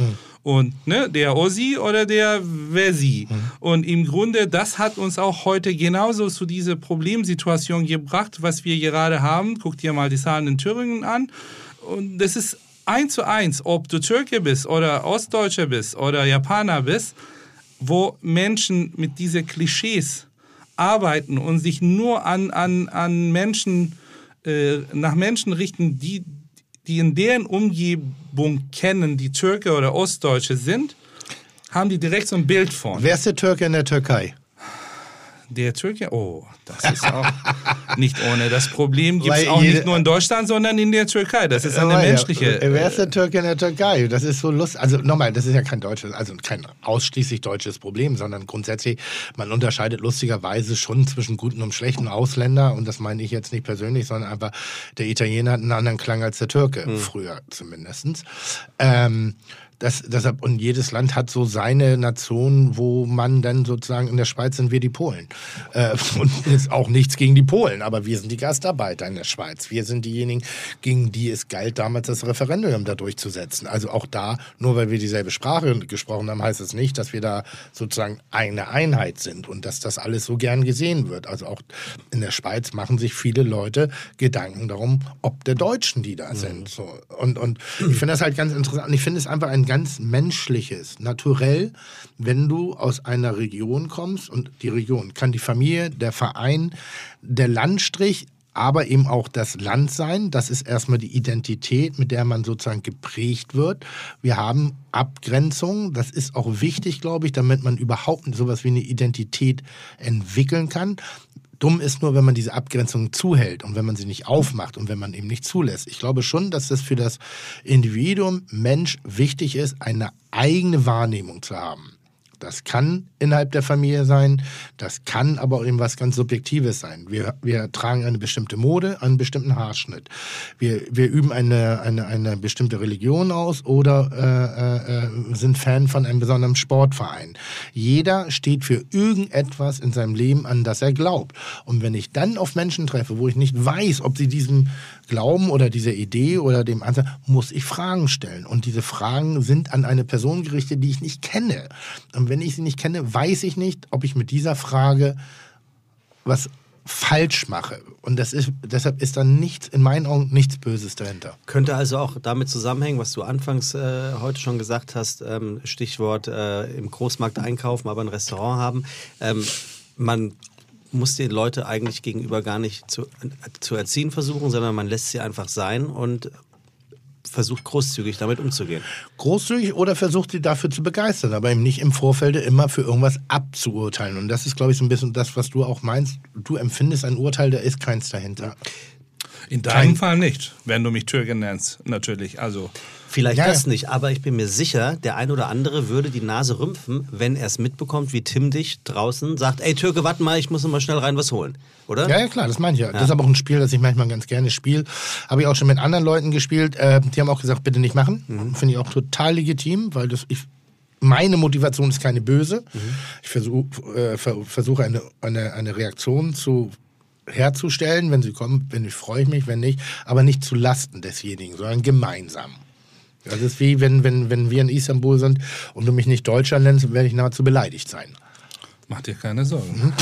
Und ne, der Ossi oder der Versi. Und im Grunde, das hat uns auch heute genauso zu dieser Problemsituation gebracht, was wir gerade haben. Guck dir mal die Zahlen in Thüringen an. Und das ist eins zu eins, ob du Türke bist oder Ostdeutscher bist oder Japaner bist, wo Menschen mit diesen Klischees arbeiten und sich nur an, an, an Menschen, äh, nach Menschen richten, die, die in deren Umgebung kennen, die Türke oder Ostdeutsche sind, haben die direkt so ein Bild von. Wer ist der Türke in der Türkei? Der Türke, oh, das ist auch nicht ohne. Das Problem gibt es auch jede- nicht nur in Deutschland, sondern in der Türkei. Das ist eine Aber ja, menschliche. Wer ist der Türke in der Türkei? Das ist so lustig. Also nochmal, das ist ja kein deutsches, also kein ausschließlich deutsches Problem, sondern grundsätzlich, man unterscheidet lustigerweise schon zwischen guten und schlechten Ausländer. Und das meine ich jetzt nicht persönlich, sondern einfach, der Italiener hat einen anderen Klang als der Türke, früher zumindest. Ähm, das, deshalb, und jedes Land hat so seine Nation, wo man dann sozusagen in der Schweiz sind wir die Polen. Äh, und ist auch nichts gegen die Polen, aber wir sind die Gastarbeiter in der Schweiz. Wir sind diejenigen, gegen die es galt, damals das Referendum da durchzusetzen. Also auch da, nur weil wir dieselbe Sprache gesprochen haben, heißt es nicht, dass wir da sozusagen eine Einheit sind und dass das alles so gern gesehen wird. Also auch in der Schweiz machen sich viele Leute Gedanken darum, ob der Deutschen die da sind. So. Und, und ich finde das halt ganz interessant. Ich finde es einfach ein ganz menschliches, naturell, wenn du aus einer Region kommst und die Region kann die Familie, der Verein, der Landstrich, aber eben auch das Land sein. Das ist erstmal die Identität, mit der man sozusagen geprägt wird. Wir haben Abgrenzungen. Das ist auch wichtig, glaube ich, damit man überhaupt sowas wie eine Identität entwickeln kann. Dumm ist nur, wenn man diese Abgrenzung zuhält und wenn man sie nicht aufmacht und wenn man eben nicht zulässt. Ich glaube schon, dass das für das Individuum Mensch wichtig ist, eine eigene Wahrnehmung zu haben. Das kann innerhalb der Familie sein, das kann aber auch eben was ganz Subjektives sein. Wir, wir tragen eine bestimmte Mode, einen bestimmten Haarschnitt. Wir, wir üben eine, eine, eine bestimmte Religion aus oder äh, äh, sind Fan von einem besonderen Sportverein. Jeder steht für irgendetwas in seinem Leben, an das er glaubt. Und wenn ich dann auf Menschen treffe, wo ich nicht weiß, ob sie diesem Glauben oder dieser Idee oder dem Ansatz, muss ich Fragen stellen. Und diese Fragen sind an eine Person gerichtet, die ich nicht kenne. Und wenn ich sie nicht kenne, weiß ich nicht, ob ich mit dieser Frage was falsch mache. Und das ist, deshalb ist da nichts, in meinen Augen, nichts Böses dahinter. Könnte also auch damit zusammenhängen, was du anfangs äh, heute schon gesagt hast, ähm, Stichwort äh, im Großmarkt einkaufen, aber ein Restaurant haben. Ähm, man muss die Leute eigentlich gegenüber gar nicht zu, zu erziehen versuchen, sondern man lässt sie einfach sein und versucht großzügig damit umzugehen. großzügig oder versucht sie dafür zu begeistern, aber eben nicht im Vorfeld immer für irgendwas abzuurteilen. Und das ist, glaube ich, so ein bisschen das, was du auch meinst. Du empfindest ein Urteil, da ist keins dahinter. In deinem Fall nicht, wenn du mich Türke nennst, natürlich. Also Vielleicht Ja, das ja. nicht, aber ich bin mir sicher, der ein oder andere würde die Nase rümpfen, wenn er es mitbekommt, wie Tim dich draußen sagt, ey Türke, warte mal, ich muss noch mal schnell rein was holen. Oder? Ja, ja, klar, das meine ich ja. Das ist aber auch ein Spiel, das ich manchmal ganz gerne spiele. Habe ich auch schon mit anderen Leuten gespielt. Äh, die haben auch gesagt, bitte nicht machen. Finde ich auch total legitim, weil das, ich, meine Motivation ist keine böse. Ich versuch, äh, ver, versuche eine, eine, eine Reaktion zu herzustellen, wenn sie kommen, wenn ich freue ich mich, wenn nicht, aber nicht zu Lasten desjenigen, sondern gemeinsam. Das ist wie wenn, wenn, wenn wir in Istanbul sind und du mich nicht Deutscher nennst, werde ich nahezu beleidigt sein. Mach dir keine Sorgen.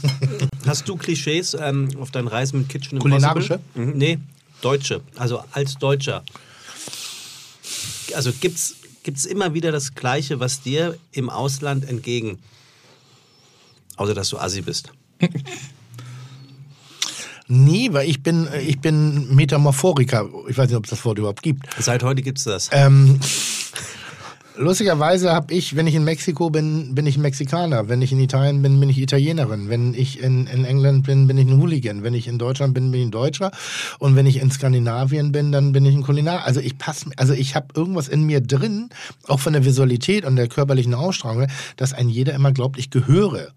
Hast du Klischees ähm, auf deinen Reisen mit Kitchen Kulinarische? Impossible? Mhm. Nee, Deutsche. Also als Deutscher. Also gibt's gibt's immer wieder das Gleiche, was dir im Ausland entgegen, außer dass du Assi bist. Nee, weil ich bin, ich bin Metamorphoriker. Ich weiß nicht, ob es das Wort überhaupt gibt. Seit heute gibt's das. Ähm, lustigerweise habe ich, wenn ich in Mexiko bin, bin ich Mexikaner. Wenn ich in Italien bin, bin ich Italienerin. Wenn ich in, in England bin, bin ich ein Hooligan. Wenn ich in Deutschland bin, bin ich ein Deutscher. Und wenn ich in Skandinavien bin, dann bin ich ein Kulinar. Also ich passe, also ich habe irgendwas in mir drin, auch von der Visualität und der körperlichen Ausstrahlung, dass ein jeder immer glaubt, ich gehöre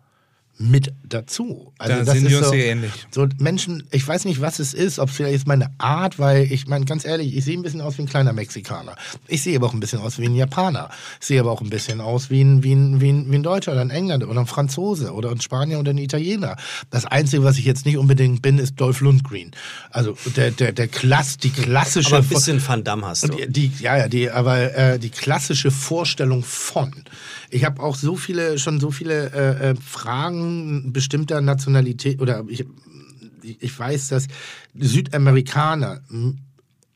mit dazu. Also Da das sind ist wir uns so, sehr ähnlich. so Menschen, ich weiß nicht, was es ist, ob es vielleicht ist meine Art, weil ich meine, ganz ehrlich, ich sehe ein bisschen aus wie ein kleiner Mexikaner. Ich sehe aber auch ein bisschen aus wie ein Japaner. Ich sehe aber auch ein bisschen aus wie ein, wie ein, wie ein, wie ein Deutscher oder ein Engländer oder ein Franzose oder ein Spanier oder ein Italiener. Das Einzige, was ich jetzt nicht unbedingt bin, ist Dolph Lundgren. Also der, der, der Klass, die klassische... Aber ein bisschen Van Damme hast du. Die, die, ja, ja, die, aber äh, die klassische Vorstellung von. Ich habe auch so viele, schon so viele äh, äh, Fragen bestimmter Nationalität oder ich, ich weiß, dass Südamerikaner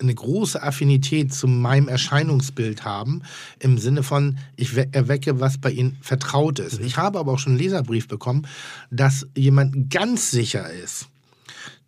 eine große Affinität zu meinem Erscheinungsbild haben, im Sinne von, ich we- erwecke, was bei ihnen vertraut ist. Ich habe aber auch schon einen Leserbrief bekommen, dass jemand ganz sicher ist,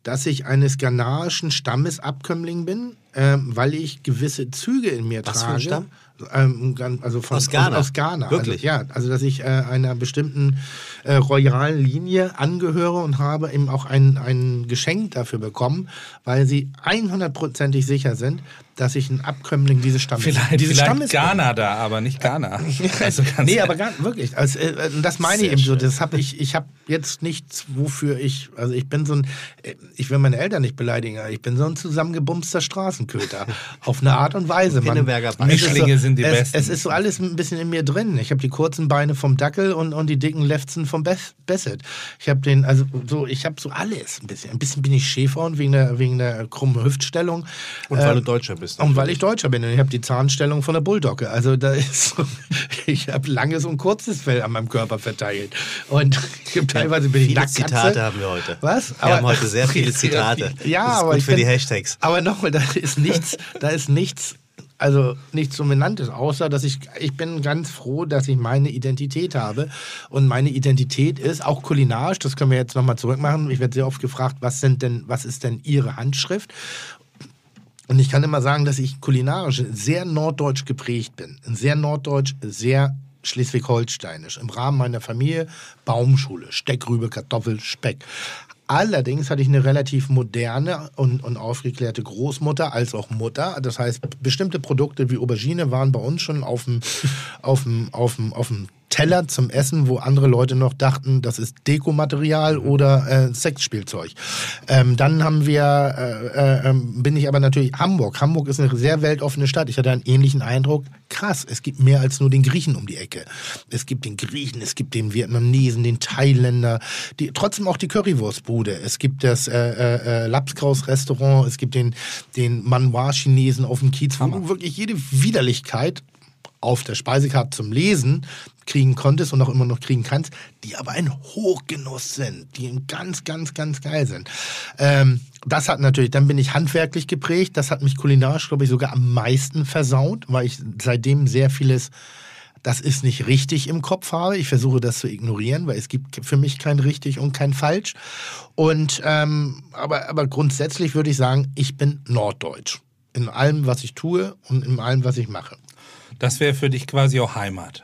dass ich eines ghanaischen Stammesabkömmling bin, ähm, weil ich gewisse Züge in mir Was für trage. ein Stamm? Ähm, also von, Aus Ghana? Aus, aus Ghana. Wirklich? Also, ja, also dass ich äh, einer bestimmten äh, royalen Linie angehöre und habe eben auch ein, ein Geschenk dafür bekommen, weil sie 100%ig sicher sind, dass ich ein Abkömmling dieses Stammes Vielleicht, dieses vielleicht Stammes Ghana da, aber nicht Ghana. Also ganz nee, aber gar, wirklich. Also, äh, das meine Sehr ich eben so. schön. Das habe ich. Ich habe jetzt nichts, wofür ich. Also ich bin so ein. äh, Ich will meine Eltern nicht beleidigen. aber Ich bin so ein zusammengebumster Straßenköter. auf eine Art und Weise. Man- Mischlinge sind die es, besten. Es ist so alles ein bisschen in mir drin. Ich habe die kurzen Beine vom Dackel und, und die dicken Lefzen vom Bes- Basset. Ich habe den, also so, ich habe so alles ein bisschen. Ein bisschen bin ich Schäferhund wegen der, wegen der krummen Hüftstellung. Und weil du Ähm, Deutscher bist. Und weil ich Deutscher bin und ich habe die Zahnstellung von der Bulldogge. Also da ist so, ich habe langes und kurzes Fell an meinem Körper verteilt. Und teilweise bin ich Viele Nacktkatze. Zitate haben wir heute. Was? Wir haben heute sehr viele Zitate. Ja, das ist aber gut für die bin- Hashtags. Aber nochmal, da ist nichts, da ist nichts, also nichts Dominantes, außer dass ich, ich bin ganz froh, dass ich meine Identität habe. Und meine Identität ist auch kulinarisch, das können wir jetzt nochmal zurückmachen. Ich werde sehr oft gefragt, was sind denn, was ist denn Ihre Handschrift? Und ich kann immer sagen, dass ich kulinarisch sehr norddeutsch geprägt bin. Sehr norddeutsch, sehr schleswig-holsteinisch. Im Rahmen meiner Familie Baumschule, Steckrübe, Kartoffel, Speck. Allerdings hatte ich eine relativ moderne und, und aufgeklärte Großmutter als auch Mutter. Das heißt, bestimmte Produkte wie Aubergine waren bei uns schon auf dem, auf dem, auf dem, auf dem Teller zum Essen, wo andere Leute noch dachten, das ist Dekomaterial oder äh, Sexspielzeug. Ähm, dann haben wir, äh, äh, ähm, bin ich aber natürlich Hamburg. Hamburg ist eine sehr weltoffene Stadt. Ich hatte einen ähnlichen Eindruck. Krass, es gibt mehr als nur den Griechen um die Ecke. Es gibt den Griechen, es gibt den Vietnamesen, den Thailänder, die, trotzdem auch die Currywurstbude. Es gibt das äh, äh, äh, Lapskaus-Restaurant, es gibt den, den Manhwa-Chinesen auf dem Kiez, wo du wirklich jede Widerlichkeit auf der Speisekarte zum Lesen kriegen konntest und auch immer noch kriegen kannst, die aber ein Hochgenuss sind, die ganz, ganz, ganz geil sind. Ähm, das hat natürlich, dann bin ich handwerklich geprägt, das hat mich kulinarisch, glaube ich, sogar am meisten versaut, weil ich seitdem sehr vieles, das ist nicht richtig im Kopf habe. Ich versuche das zu ignorieren, weil es gibt für mich kein richtig und kein falsch. Und ähm, aber, aber grundsätzlich würde ich sagen, ich bin norddeutsch. In allem, was ich tue und in allem, was ich mache. Das wäre für dich quasi auch Heimat.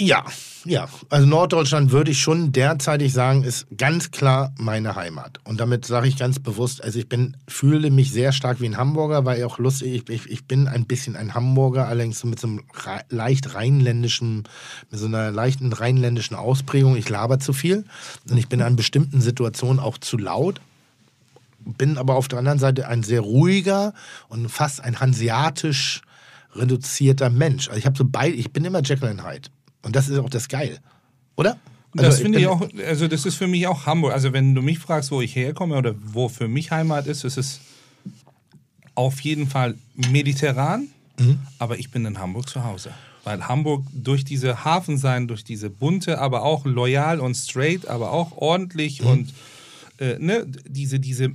Ja, ja. Also Norddeutschland würde ich schon derzeitig sagen, ist ganz klar meine Heimat. Und damit sage ich ganz bewusst, also ich bin, fühle mich sehr stark wie ein Hamburger, weil auch lustig, ich, ich, ich bin ein bisschen ein Hamburger, allerdings mit so einem leicht rheinländischen, mit so einer leichten rheinländischen Ausprägung. Ich laber zu viel und ich bin an bestimmten Situationen auch zu laut, bin aber auf der anderen Seite ein sehr ruhiger und fast ein hanseatisch reduzierter Mensch. Also ich habe so beide, ich bin immer and Hyde. Und das ist auch das Geil. Oder? Also das finde ich bin- auch, also das ist für mich auch Hamburg. Also wenn du mich fragst, wo ich herkomme oder wo für mich Heimat ist, ist es auf jeden Fall mediterran, Mhm. aber ich bin in Hamburg zu Hause. Weil Hamburg durch diese Hafen sein, durch diese bunte, aber auch loyal und straight, aber auch ordentlich Mhm. und äh, ne, diese, diese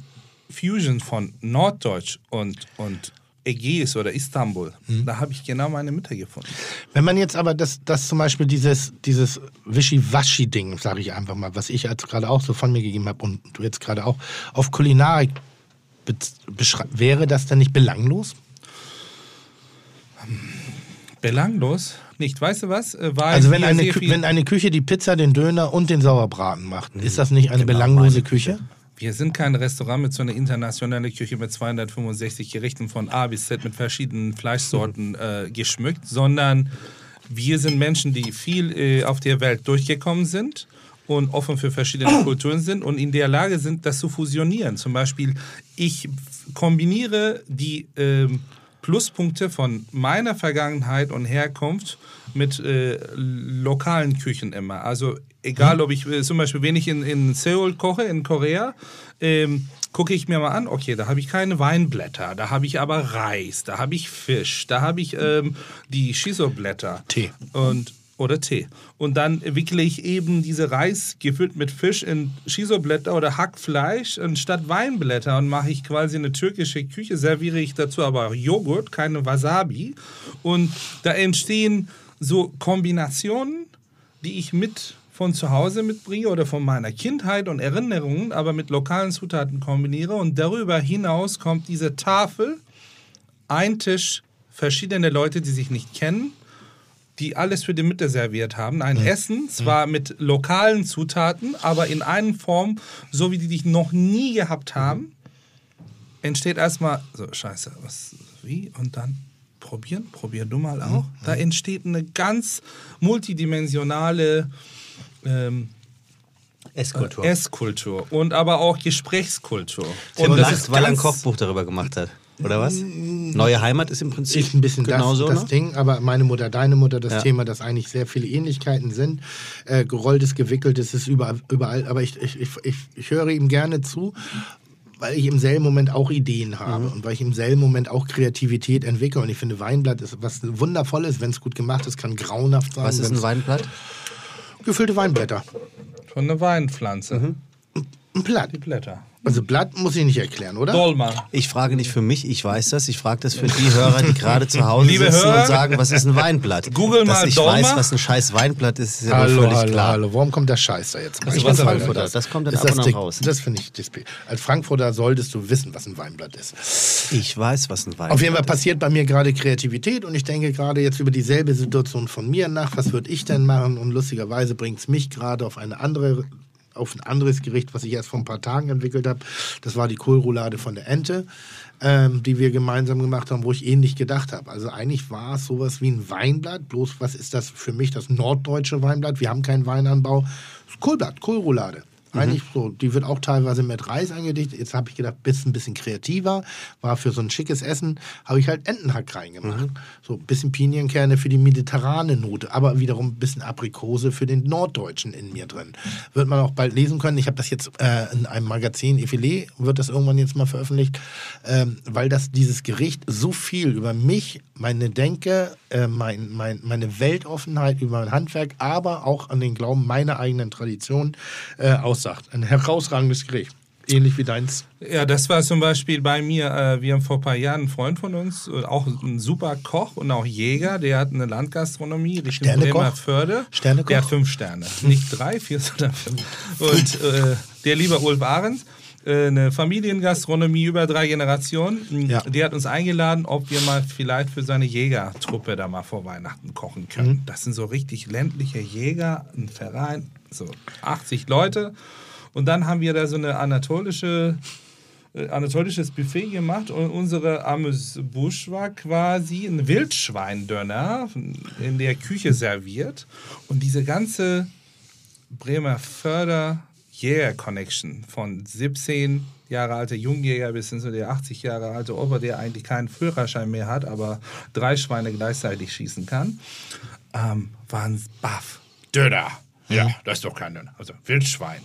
Fusion von Norddeutsch und, und Ägäis oder Istanbul, Mhm. da habe ich genau meine Mütter gefunden. Wenn man jetzt aber das, das zum Beispiel dieses, dieses Wischiwaschi-Ding, sage ich einfach mal, was ich jetzt gerade auch so von mir gegeben habe und du jetzt gerade auch, auf Kulinarik be- beschrei- wäre das dann nicht belanglos? Belanglos? Nicht, weißt du was? Äh, Weil Also wenn eine, wenn eine Küche die Pizza, den Döner und den Sauerbraten macht, ist das nicht eine belanglose Küche? Wir sind kein Restaurant mit so einer internationalen Küche mit 265 Gerichten von A bis Z mit verschiedenen Fleischsorten äh, geschmückt, sondern wir sind Menschen, die viel äh, auf der Welt durchgekommen sind und offen für verschiedene Kulturen sind und in der Lage sind, das zu fusionieren. Zum Beispiel, ich kombiniere die ähm, Pluspunkte von meiner Vergangenheit und Herkunft mit äh, lokalen Küchen immer. Also egal, ob ich äh, zum Beispiel, wenn ich in, in Seoul koche, in Korea, ähm, gucke ich mir mal an, okay, da habe ich keine Weinblätter, da habe ich aber Reis, da habe ich Fisch, da habe ich ähm, die Shiso-Blätter. Tee. Und, oder Tee. Und dann wickle ich eben diese Reis gefüllt mit Fisch in Shiso-Blätter oder Hackfleisch anstatt Weinblätter und mache ich quasi eine türkische Küche, serviere ich dazu aber auch Joghurt, keine Wasabi. Und da entstehen so Kombinationen, die ich mit von zu Hause mitbringe oder von meiner Kindheit und Erinnerungen, aber mit lokalen Zutaten kombiniere. Und darüber hinaus kommt diese Tafel, ein Tisch, verschiedene Leute, die sich nicht kennen, die alles für die Mitte serviert haben. Ein Essen, zwar mit lokalen Zutaten, aber in einer Form, so wie die dich noch nie gehabt haben, entsteht erstmal so, scheiße, was, wie? Und dann probieren, probier du mal auch. Da entsteht eine ganz multidimensionale ähm, Esskultur. Esskultur und aber auch Gesprächskultur. Und Und das das ist, weil er ein Kochbuch darüber gemacht hat. Oder was? Neue Heimat ist im Prinzip Ist ein bisschen genauso, das, das ne? Ding, aber meine Mutter, deine Mutter, das Ja. Thema, das eigentlich sehr viele Ähnlichkeiten sind. Äh, gerolltes, gewickeltes ist überall, überall aber ich, ich, ich, ich, ich höre ihm gerne zu, weil ich im selben Moment auch Ideen habe Mhm. und weil ich im selben Moment auch Kreativität entwickle. Und ich finde, Weinblatt ist was Wundervolles, wenn es gut gemacht ist, kann grauenhaft sein. Was ist ein Weinblatt? Gefüllte Weinblätter. Von einer Weinpflanze. Ein Blatt. Die Blätter. Also Blatt muss ich nicht erklären, oder? Dolma. Ich frage nicht für mich, ich weiß das. Ich frage das für die Hörer, die gerade zu Hause Liebe sitzen Hörer, und sagen, was ist ein Weinblatt? Google Dass mal ich Dolma. weiß, was ein scheiß Weinblatt ist, ist ja Hallo, völlig hallo, klar. hallo. Warum kommt der Scheiß da jetzt? Also Ich was bin er Frankfurter. das kommt dann Ist ab und raus. Das finde ich dispe- Als Frankfurter solltest du wissen, was ein Weinblatt ist. Ich weiß, was ein Weinblatt Auf jeden Fall ist. passiert bei mir gerade Kreativität und ich denke gerade jetzt über dieselbe Situation von mir nach. Was würde ich denn machen? Und lustigerweise bringt es mich gerade auf eine andere auf ein anderes Gericht, was ich erst vor ein paar Tagen entwickelt habe. Das war die Kohlroulade von der Ente, ähm, die wir gemeinsam gemacht haben, wo ich ähnlich gedacht habe. Also eigentlich war es sowas wie ein Weinblatt, bloß was ist das für mich, das norddeutsche Weinblatt? Wir haben keinen Weinanbau. Kohlblatt, Kohlroulade. Eigentlich so, die wird auch teilweise mit Reis angedichtet. Jetzt habe ich gedacht, bist ein bisschen kreativer. War für so ein schickes Essen, habe ich halt Entenhack reingemacht. So ein bisschen Pinienkerne für die mediterrane Note, aber wiederum ein bisschen Aprikose für den Norddeutschen in mir drin. Wird man auch bald lesen können. Ich habe das jetzt äh, in einem Magazin, Effilé, wird das irgendwann jetzt mal veröffentlicht, ähm, weil das dieses Gericht so viel über mich, meine Denke, äh, mein, mein, meine Weltoffenheit, über mein Handwerk, aber auch an den Glauben meiner eigenen Tradition äh, aussagt. Ein herausragendes Gericht. Ähnlich wie deins. Ja, das war zum Beispiel bei mir, äh, wir haben vor ein paar Jahren einen Freund von uns, äh, auch ein super Koch und auch Jäger, der hat eine Landgastronomie Richtung Sternekoch? Bremerförde. Sternekoch? Der hat fünf Sterne. Nicht drei, vier, sondern fünf. Und äh, der lieber Ulf Ahrens. äh, eine Familiengastronomie über drei Generationen. Ja. Die hat uns eingeladen, ob wir mal vielleicht für seine Jägertruppe da mal vor Weihnachten kochen können. Das sind so richtig ländliche Jäger, ein Verein, so 80 Leute. Und dann haben wir da so eine anatolische äh, anatolisches Buffet gemacht und unsere Amüs-Busch war quasi ein Wildschweindönner in der Küche serviert. Und diese ganze Bremer Förder Jäger Connection von 17 Jahre alter Jungjäger bis hin zu der 80 Jahre alte Opa, der eigentlich keinen Führerschein mehr hat, aber drei Schweine gleichzeitig schießen kann, ähm, waren baff. Döner. Ja, das ist doch kein Döner. Also Wildschwein.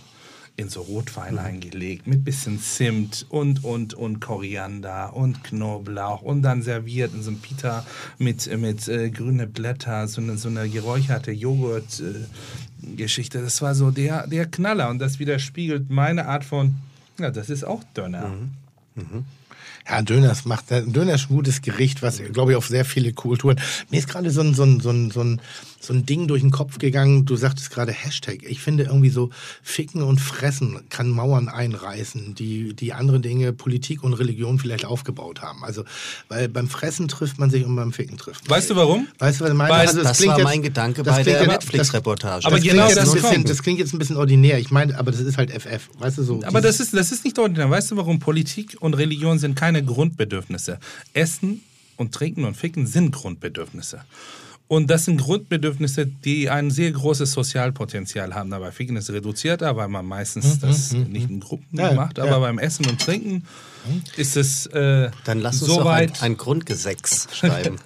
In so Rotwein eingelegt mit bisschen Zimt und und und Koriander und Knoblauch und dann serviert in so einem Pita mit mit äh, grüne Blätter so eine so eine geräucherte Joghurt äh, Geschichte. Das war so der der Knaller und das widerspiegelt meine Art von ja das ist auch Döner. Ja, Döner macht, Döner ist ein gutes Gericht, was, glaube ich, auf sehr viele Kulturen. Mir ist gerade so ein, so, ein, so, ein, so, ein, so ein Ding durch den Kopf gegangen. Du sagtest gerade Hashtag. Ich finde irgendwie so Ficken und Fressen kann Mauern einreißen, die, die andere Dinge, Politik und Religion vielleicht aufgebaut haben. Also, weil beim Fressen trifft man sich und beim Ficken trifft man Weißt sich. du warum? Weißt du, was ich meine? Weil- Also, das klingt war jetzt- mein Gedanke das bei der Netflix-Reportage. Aber das genau klingt jetzt das ein bisschen, das klingt jetzt ein bisschen ordinär. Ich meine, aber das ist halt FF. Weißt du so? Aber das ist, das ist nicht ordinär. Weißt du, warum Politik und Religion sind keine Grundbedürfnisse? Essen und Trinken und Ficken sind Grundbedürfnisse. Und das sind Grundbedürfnisse, die ein sehr großes Sozialpotenzial haben. Aber Ficken ist reduzierter, weil man meistens das nicht in Gruppen Ja, macht. Aber ja. beim Essen und Trinken ist es äh, Dann lass uns so doch ein, ein Grundgesetz schreiben.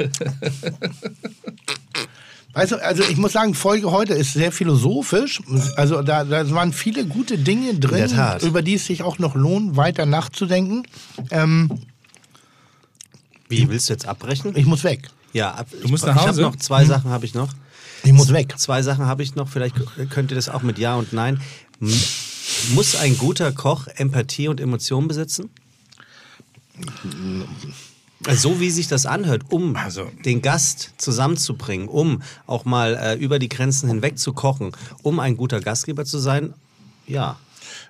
Weißt du, also ich muss sagen, Folge heute ist sehr philosophisch. Also da, da waren viele gute Dinge drin, über die es sich auch noch lohnt, weiter nachzudenken. Ähm, Wie, willst du jetzt abbrechen? ich muss weg. Ja, ab, Du musst ich, nach Ich habe Hause? noch zwei Sachen habe ich noch. Ich muss weg. Zwei Sachen habe ich noch. Vielleicht könnt ihr das auch mit Ja und Nein. M- Muss ein guter Koch Empathie und Emotionen besitzen? Also So wie sich das anhört, um Also- den Gast zusammenzubringen, um auch mal äh, über die Grenzen hinweg zu kochen, um ein guter Gastgeber zu sein, ja.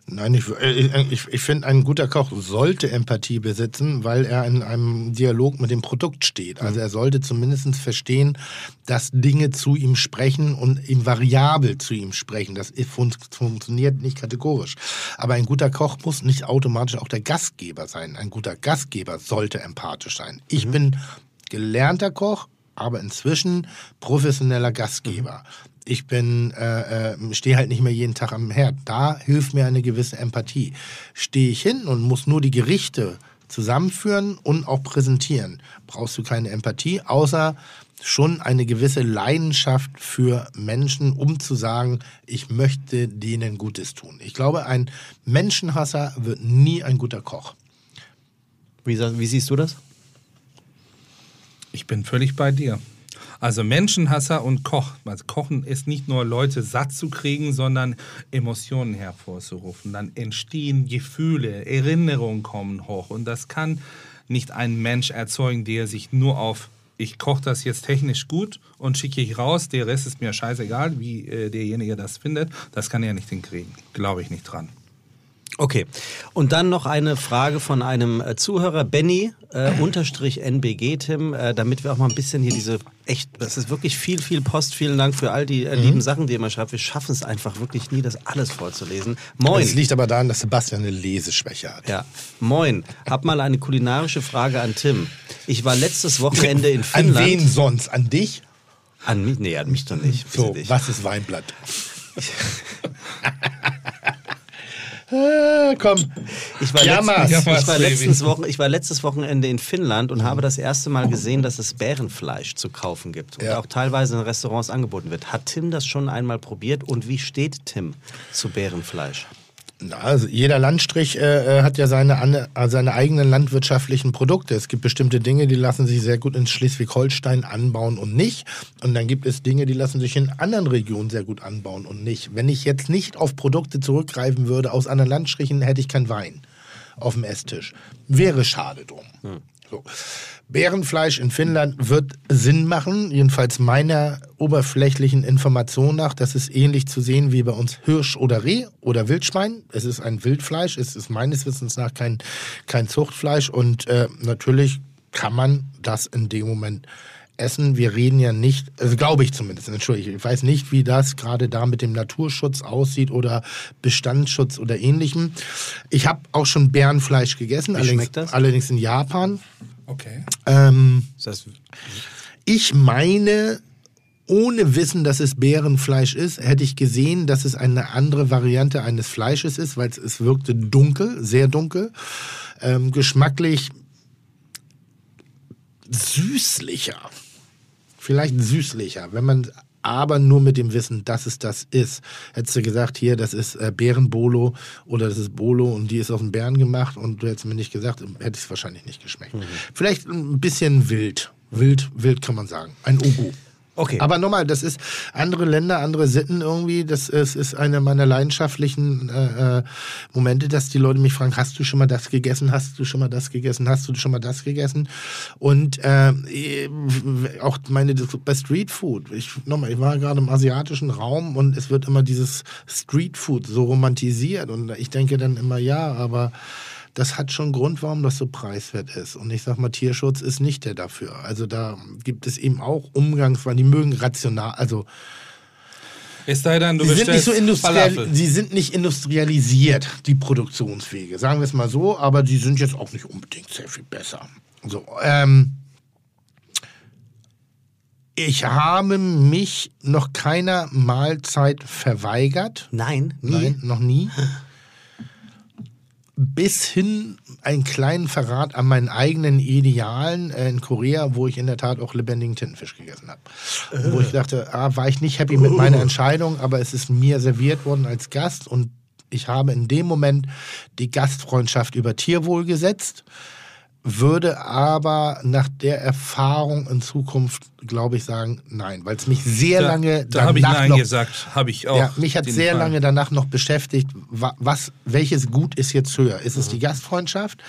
Nein, ich, äh, ich, ich finde, ein guter Koch sollte Empathie besitzen, weil er in einem Dialog mit dem Produkt steht. Also er sollte zumindest verstehen, dass Dinge zu ihm sprechen und ihm variabel zu ihm sprechen. Das fun funktioniert nicht kategorisch. Aber ein guter Koch muss nicht automatisch auch der Gastgeber sein. Ein guter Gastgeber sollte empathisch sein. Ich bin gelernter Koch, aber inzwischen professioneller Gastgeber. Ich bin, äh, äh, stehe halt nicht mehr jeden Tag am Herd. Da hilft mir eine gewisse Empathie. Stehe ich hin und muss nur die Gerichte zusammenführen und auch präsentieren, brauchst du keine Empathie, außer schon eine gewisse Leidenschaft für Menschen, um zu sagen, ich möchte denen Gutes tun. Ich glaube, ein Menschenhasser wird nie ein guter Koch. Wie, wie siehst du das? Ich bin völlig bei dir. Also Menschenhasser und Koch. Also Kochen ist nicht nur Leute satt zu kriegen, sondern Emotionen hervorzurufen. Dann entstehen Gefühle, Erinnerungen kommen hoch. Und das kann nicht ein Mensch erzeugen, der sich nur auf ich koche das jetzt technisch gut und schicke ich raus, der Rest ist mir scheißegal, wie äh, derjenige das findet. Das kann er nicht hinkriegen. Glaube ich nicht dran. Okay. Und dann noch eine Frage von einem äh, Zuhörer, Benny, äh, unterstrich NBG, Tim, äh, damit wir auch mal ein bisschen hier diese echt, das ist wirklich viel, viel Post. Vielen Dank für all die äh, lieben Sachen, die ihr mal schreibt. Wir schaffen es einfach wirklich nie, das alles vorzulesen. Moin. Das liegt aber daran, dass Sebastian eine Leseschwäche hat. Ja, moin. Hab mal eine kulinarische Frage an Tim. Ich war letztes Wochenende in An Finnland. wen sonst? An dich? An mich? Nee, an mich doch nicht. So, was ist Weinblatt? äh, komm. Ich war, Jammers. letztens, ich, war letztens Wochen, ich war letztes Wochenende in Finnland und habe das erste Mal gesehen, dass es Bärenfleisch zu kaufen gibt und Ja. auch teilweise in Restaurants angeboten wird. Hat Tim das schon einmal probiert und wie steht Tim zu Bärenfleisch? Also jeder Landstrich äh, äh, hat ja seine, äh, seine eigenen landwirtschaftlichen Produkte. Es gibt bestimmte Dinge, die lassen sich sehr gut in Schleswig-Holstein anbauen und nicht. Und dann gibt es Dinge, die lassen sich in anderen Regionen sehr gut anbauen und nicht. Wenn ich jetzt nicht auf Produkte zurückgreifen würde aus anderen Landstrichen, hätte ich kein Wein auf dem Esstisch. Wäre schade drum. So. Bärenfleisch in Finnland wird Sinn machen, jedenfalls meiner oberflächlichen Information nach. Das ist ähnlich zu sehen wie bei uns Hirsch oder Reh oder Wildschwein. Es ist ein Wildfleisch, es ist meines Wissens nach kein, kein Zuchtfleisch und äh, natürlich kann man das in dem Moment essen. Wir reden ja nicht, also glaube ich zumindest, entschuldige, ich weiß nicht, wie das gerade da mit dem Naturschutz aussieht oder Bestandsschutz oder ähnlichem. Ich habe auch schon Bärenfleisch gegessen, allerdings, schmeckt das? allerdings in Japan. Okay. Ähm, das ich meine, ohne Wissen, dass es Bärenfleisch ist, hätte ich gesehen, dass es eine andere Variante eines Fleisches ist, weil es, es wirkte dunkel, sehr dunkel. Ähm, geschmacklich süßlicher. Vielleicht süßlicher, wenn man aber nur mit dem Wissen, dass es das ist. Hättest du gesagt, hier, das ist äh, Bärenbolo oder das ist Bolo und die ist aus dem Bären gemacht und du hättest mir nicht gesagt, hätte es wahrscheinlich nicht geschmeckt. Vielleicht ein bisschen wild. Wild, wild kann man sagen. Ein Ugu. Okay. Aber nochmal, das ist andere Länder, andere Sitten irgendwie. Das ist, ist eine meiner leidenschaftlichen äh, äh, Momente, dass die Leute mich fragen: Hast du schon mal das gegessen? Hast du schon mal das gegessen? Hast du schon mal das gegessen? Und äh, auch meine bei Street Food. Ich nochmal, ich war gerade im asiatischen Raum und es wird immer dieses Street Food so romantisiert und ich denke dann immer ja, aber das hat schon Grund, warum das so preiswert ist. Und ich sag mal, Tierschutz ist nicht der dafür. Also da gibt es eben auch Umgangsweisen, die mögen rational, also Es sei denn, du sie sind, nicht so sie sind nicht industrialisiert, die Produktionswege. Sagen wir es mal so, aber die sind jetzt auch nicht unbedingt sehr viel besser. So, ähm, ich habe mich noch keiner Mahlzeit verweigert. Nein, nie. Nein, noch nie. Bis hin einen kleinen Verrat an meinen eigenen Idealen äh, in Korea, wo ich in der Tat auch lebendigen Tintenfisch gegessen habe. Wo ich dachte, ah, war ich nicht happy mit meiner Entscheidung, aber es ist mir serviert worden als Gast und ich habe in dem Moment die Gastfreundschaft über Tierwohl gesetzt, würde aber nach der Erfahrung in Zukunft, glaube ich, sagen, nein, weil es mich sehr Da- lange Da habe ich danach Nein noch gesagt. Habe ich auch. ja, mich hat sehr Fall. lange danach noch beschäftigt, wa- was, welches Gut ist jetzt höher? Ist Mhm. es die Gastfreundschaft?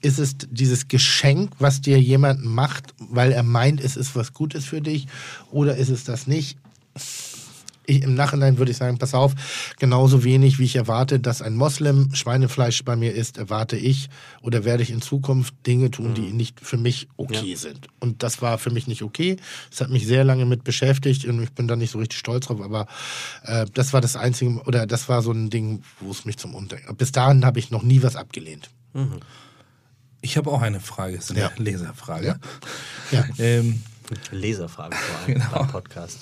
Ist es dieses Geschenk, was dir jemand macht, weil er meint, es ist was Gutes für dich? Oder ist es das nicht? Ich, Im Nachhinein würde ich sagen, pass auf, genauso wenig wie ich erwarte, dass ein Moslem Schweinefleisch bei mir isst, erwarte ich oder werde ich in Zukunft Dinge tun, die nicht für mich okay sind. Und das war für mich nicht okay. Das hat mich sehr lange mit beschäftigt und ich bin da nicht so richtig stolz drauf, aber äh, das war das Einzige, oder das war so ein Ding, wo es mich zum Untergang. Bis dahin habe ich noch nie was abgelehnt. Ich habe auch eine Frage, das ist eine Ja. Leserfrage. Ja. Ähm, Leserfragen vor allem Genau. beim Podcast.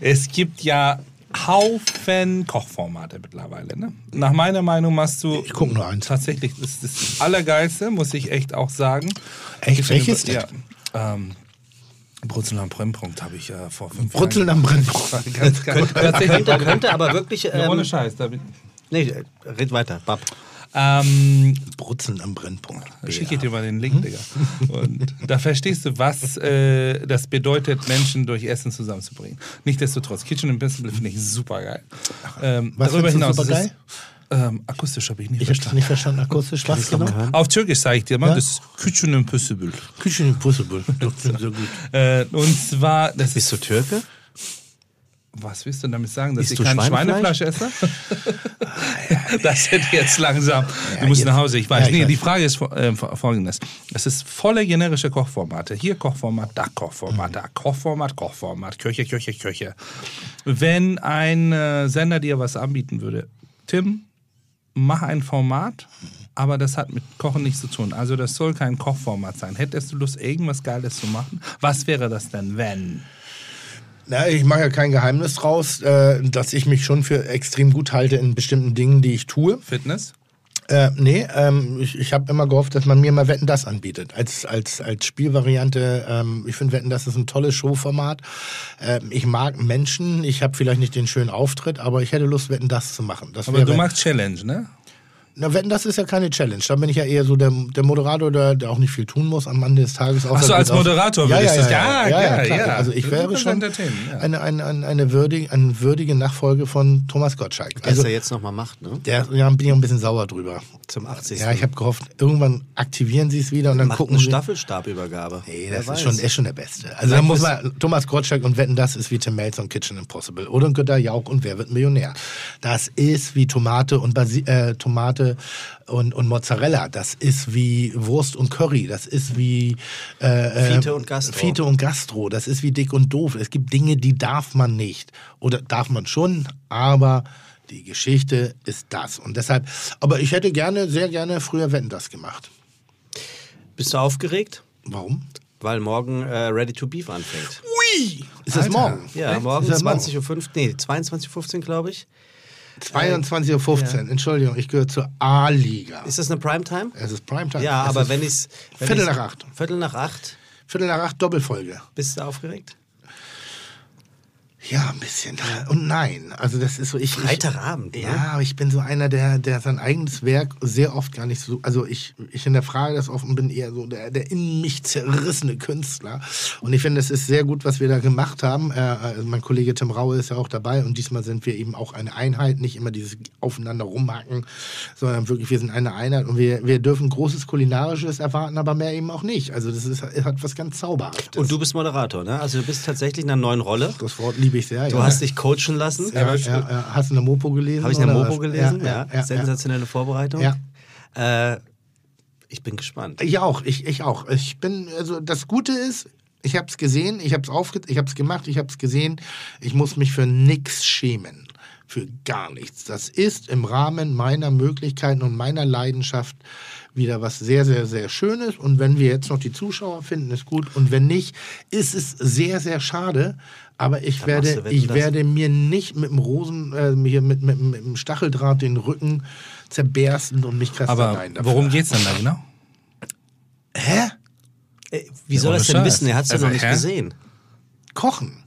es gibt ja Haufen Kochformate mittlerweile. Ne? Nach meiner Meinung machst du. Ich guck nur eins. Tatsächlich, das ist das Allergeilste, muss ich echt auch sagen. Echt? Welches Ja. Ähm, Brutzeln am Brennpunkt habe ich äh, vor fünf Brutzeln Jahren. am Brennpunkt. Ganz geil. Tatsächlich. Könnte, könnte aber wirklich. Ja, ohne Ähm, Scheiß. Da bin, nee, red weiter. Bab. Ähm, Brutzeln am Brennpunkt. Schicke ich dir mal den Link, Digga. Und da verstehst du, was äh, das bedeutet, Menschen durch Essen zusammenzubringen. Nichtsdestotrotz, Kitchen Impossible finde ich super geil. Ähm, Was darüber hinaus ist supergeil? es, ähm, akustisch habe ich nicht Ich habe es verstanden. nicht verstanden, akustisch. Was genau? Auf Türkisch sage ich dir mal, Ja? das ist Kitchen Impossible. Küchen Impossible. Klingt so gut. Äh, und zwar, das Bist ist, du Türke? Was willst du damit sagen, dass Isst ich kein Schweinefleisch? Schweinefleisch esse? das wird jetzt langsam. Du musst jetzt- nach Hause, ich weiß. Ja, ich nee, weiß. die Frage ist äh, fo- folgendes. Es ist volle generische Kochformate. Hier Kochformat, da Kochformat, da Kochformat, Kochformat, Köche, Köche, Köche. Wenn ein äh, Sender dir was anbieten würde, Tim, mach ein Format, aber das hat mit Kochen nichts zu tun. Also das soll kein Kochformat sein. Hättest du Lust, irgendwas Geiles zu machen? Was wäre das denn, wenn? Na, ich mache ja kein Geheimnis draus, äh, dass ich mich schon für extrem gut halte in bestimmten Dingen, die ich tue. Fitness? Äh, nee, ähm, ich, ich habe immer gehofft, dass man mir mal Wetten das anbietet. Als, als, als Spielvariante. Ähm, ich finde Wetten das ist ein tolles Showformat. Ähm, ich mag Menschen. Ich habe vielleicht nicht den schönen Auftritt, aber ich hätte Lust, Wetten das zu machen. Das Aber wäre, du machst Challenge, ne? Na, wetten, das ist ja keine Challenge. Da bin ich ja eher so der, der Moderator, der, der auch nicht viel tun muss am Ende des Tages. Ach so, als Moderator ja, ja, ja, du- ja, ja, ja, ja, ja, klar. ja. Also ich wäre schon eine, eine, eine, eine, würdige, eine würdige Nachfolge von Thomas Gottschalk. Was Also er jetzt nochmal macht, ne? der, ja, bin ich auch ein bisschen sauer drüber. Zum 80. Ja, ich habe gehofft, irgendwann aktivieren sie es wieder und dann Macht gucken eine sie. Staffelstabübergabe. Nee, Wer das ist schon, ist schon der Beste. Also da muss man, Thomas Gottschalk und Wetten, das ist wie Tim Melzer und Kitchen Impossible. Oder ein Günter Jauch und Wer wird Millionär. Das ist wie Tomate und Basi äh, Tomate und, und Mozzarella. Das ist wie Wurst und Curry. Das ist wie äh, äh, Fiete und Gastro. Fiete und Gastro. Das ist wie dick und doof. Es gibt Dinge, die darf man nicht. Oder darf man schon, aber die Geschichte ist das. Und deshalb, aber ich hätte gerne, sehr gerne früher Wetten, das gemacht. Bist du aufgeregt? Warum? Weil morgen äh, Ready to Beef anfängt. Ui! Ist das morgen? Ja, Echt? morgen Ist das 20.15 Uhr, nee, 22.15 Uhr, glaube ich. 22.15 Uhr, Entschuldigung, ich gehöre zur A-Liga. Ist das eine Primetime? Es ist Primetime. Ja, Es aber wenn ich Viertel nach acht. Viertel nach acht. Viertel nach acht Doppelfolge. Bist du aufgeregt? Ja, ein bisschen. Und nein. Also das ist so, ich. Freitagabend, Ich, ne? ja, aber ich bin so einer, der, der sein eigenes Werk sehr oft gar nicht so. Also ich, ich hinterfrage das oft und bin eher so der, der in mich zerrissene Künstler. Und ich finde, es ist sehr gut, was wir da gemacht haben. Äh, also mein Kollege Tim Raue ist ja auch dabei und diesmal sind wir eben auch eine Einheit, nicht immer dieses aufeinander rumhacken, sondern wirklich, wir sind eine Einheit und wir, wir dürfen großes Kulinarisches erwarten, aber mehr eben auch nicht. Also das ist, hat was ganz Zauberhaftes. Und du bist Moderator, ne? Also du bist tatsächlich in einer neuen Rolle. das Wort liebe ich sehr. Du ja. hast dich coachen lassen. ja, ja. Hast du eine Mopo gelesen? Habe ich eine Mopo gelesen? Ja, sensationelle Vorbereitung. Äh, ich bin gespannt. Ich auch, ich, ich auch. Ich bin, also das Gute ist, ich habe es gesehen, ich habe es aufge ich habe es gemacht, ich habe es gesehen. Ich muss mich für nichts schämen. Für gar nichts. Das ist im Rahmen meiner Möglichkeiten und meiner Leidenschaft wieder was sehr, sehr, sehr Schönes. Und wenn wir jetzt noch die Zuschauer finden, ist gut. Und wenn nicht, ist es sehr, sehr schade. Aber ich Dann werde, ich werde mir nicht mit dem Rosen, äh, hier mit, mit, mit dem Stacheldraht den Rücken zerbersten und mich Aber kasteien dafür. worum geht's denn da genau? Hä? Äh, Wie soll ohne das denn wissen? Er hat es Also, ja noch nicht hä? gesehen. Kochen.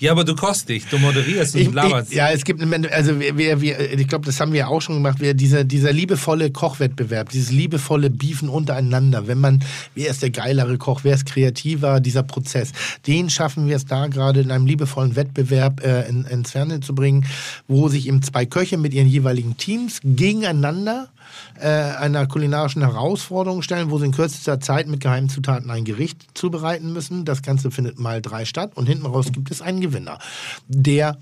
Ja, aber du kochst dich, du moderierst und Ich, laberst. ich, ja, es gibt, also wir, wir, wir, ich glaube, das haben wir auch schon gemacht, wir, dieser, dieser liebevolle Kochwettbewerb, dieses liebevolle Beefen untereinander, wenn man, wer ist der geilere Koch, wer ist kreativer, dieser Prozess, den schaffen wir es da gerade in einem liebevollen Wettbewerb äh, in, ins Fernsehen zu bringen, wo sich eben zwei Köche mit ihren jeweiligen Teams gegeneinander äh, einer kulinarischen Herausforderung stellen, wo sie in kürzester Zeit mit geheimen Zutaten ein Gericht zubereiten müssen. Das Ganze findet mal drei statt und hinten raus gibt es einen Gewinner, der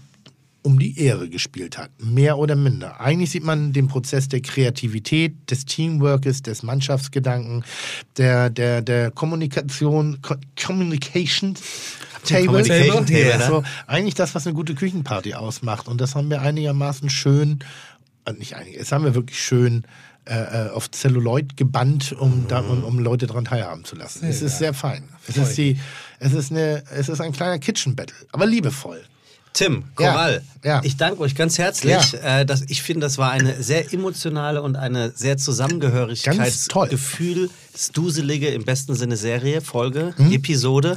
um die Ehre gespielt hat, mehr oder minder. Eigentlich sieht man den Prozess der Kreativität, des Teamworkes, des Mannschaftsgedanken, der, der, der Kommunikation, Co Communication Table. Communication Table, ne? so, eigentlich das, was eine gute Küchenparty ausmacht. Und das haben wir einigermaßen schön, äh, nicht einig, das haben wir wirklich schön äh, äh, auf Celluloid gebannt, um, da, um, um Leute daran teilhaben zu lassen. es ist sehr fein. Es ist, die, es, ist eine, es ist ein kleiner Kitchen Battle, aber liebevoll. Tim, Choral, Ja, ja. ich danke euch ganz herzlich. Äh, dass, ich finde, das war eine sehr emotionale und eine sehr. Zusammengehörigkeitsgefühl, duselige im besten Sinne Serie, Folge, Hm? Episode.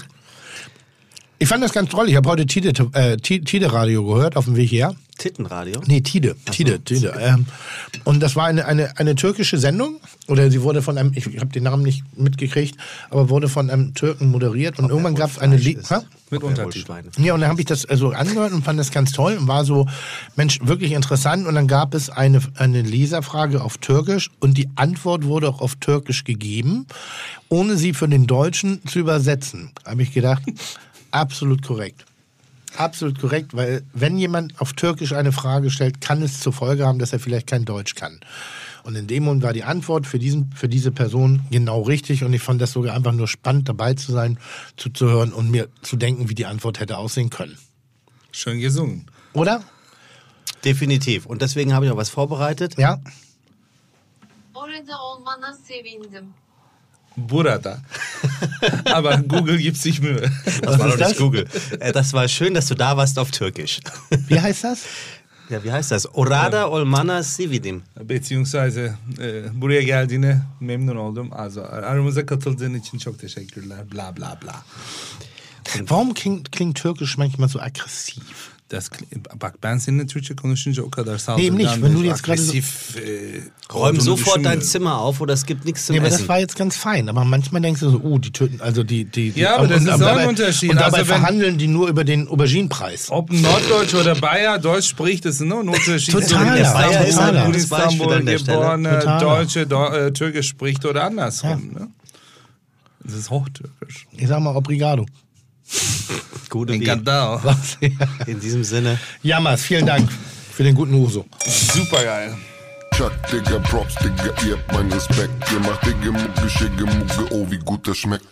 Ich fand das ganz toll. Ich habe heute Tide, äh, Ti- Tide Radio gehört auf dem Weg her. Tittenradio. Nee, Tide. Tide, Tide. Ähm, und das war eine, eine, eine türkische Sendung. Oder sie wurde von einem, ich, ich habe den Namen nicht mitgekriegt, aber wurde von einem Türken moderiert. Und irgendwann gab es eine... Ha? Mit Ob er wohl Untertitel. Schweine. Ja, und dann habe ich das also angehört und fand das ganz toll und war so, Mensch, wirklich interessant. Und dann gab es eine, eine Leserfrage auf Türkisch und die Antwort wurde auch auf Türkisch gegeben, ohne sie für den Deutschen zu übersetzen. Habe ich gedacht, absolut korrekt. Absolut korrekt, weil wenn jemand auf Türkisch eine Frage stellt, kann es zur Folge haben, dass er vielleicht kein Deutsch kann. Und in dem Moment war die Antwort für, diesen, für diese Person genau richtig und ich fand das sogar einfach nur spannend dabei zu sein, zuzuhören und mir zu denken, wie die Antwort hätte aussehen können. Schön gesungen. Oder? Definitiv. Und deswegen habe ich auch was vorbereitet. Ja? Orada olmana sevindim. Burada. aber Google gibt sich Mühe. Das war doch das? nicht Google. Äh, Das war schön, dass du da warst auf Türkisch. Wie heißt das? Ja, wie heißt das? Orada olmana sividim. Beziehungsweise e, buraya geldiğine memnun oldum. Also aramıza katıldığın için çok teşekkürler. Bla bla bla. Warum klingt, klingt Türkisch manchmal so aggressiv? Das, ben seninle Türkçe konuşunca o kadar Nee, eben nicht. saldırgan Wenn du jetzt gerade so- aggressiv äh, Räum sofort dein. Zimmer auf oder es gibt nichts zum Nee, aber Essen. das war jetzt ganz fein. Aber manchmal denkst du so, oh, die töten, also die, die, die Ja, aber das und, ist und auch ein dabei, Unterschied. Und dabei Also wenn- verhandeln die nur über den Auberginenpreis. Ob ein Norddeutscher oder Bayer Deutsch spricht, ist nur ein Unterschied. Totaler, Ob Bayer ist ein in gutes Beispiel Istanbul an der geborene. Deutsche do, äh, Türkisch spricht oder andersrum. Ne? Das ist Hochtürkisch. Ich sag mal Obrigado. Gute. Encantado. In diesem Sinne. Jammers, vielen Dank für den guten Uso. Super geil. Chuck, Digga, Props, Digga, ihr habt meinen Respekt. Ihr macht Digga, Mucke, Schicke, Mucke, oh, wie gut das schmeckt.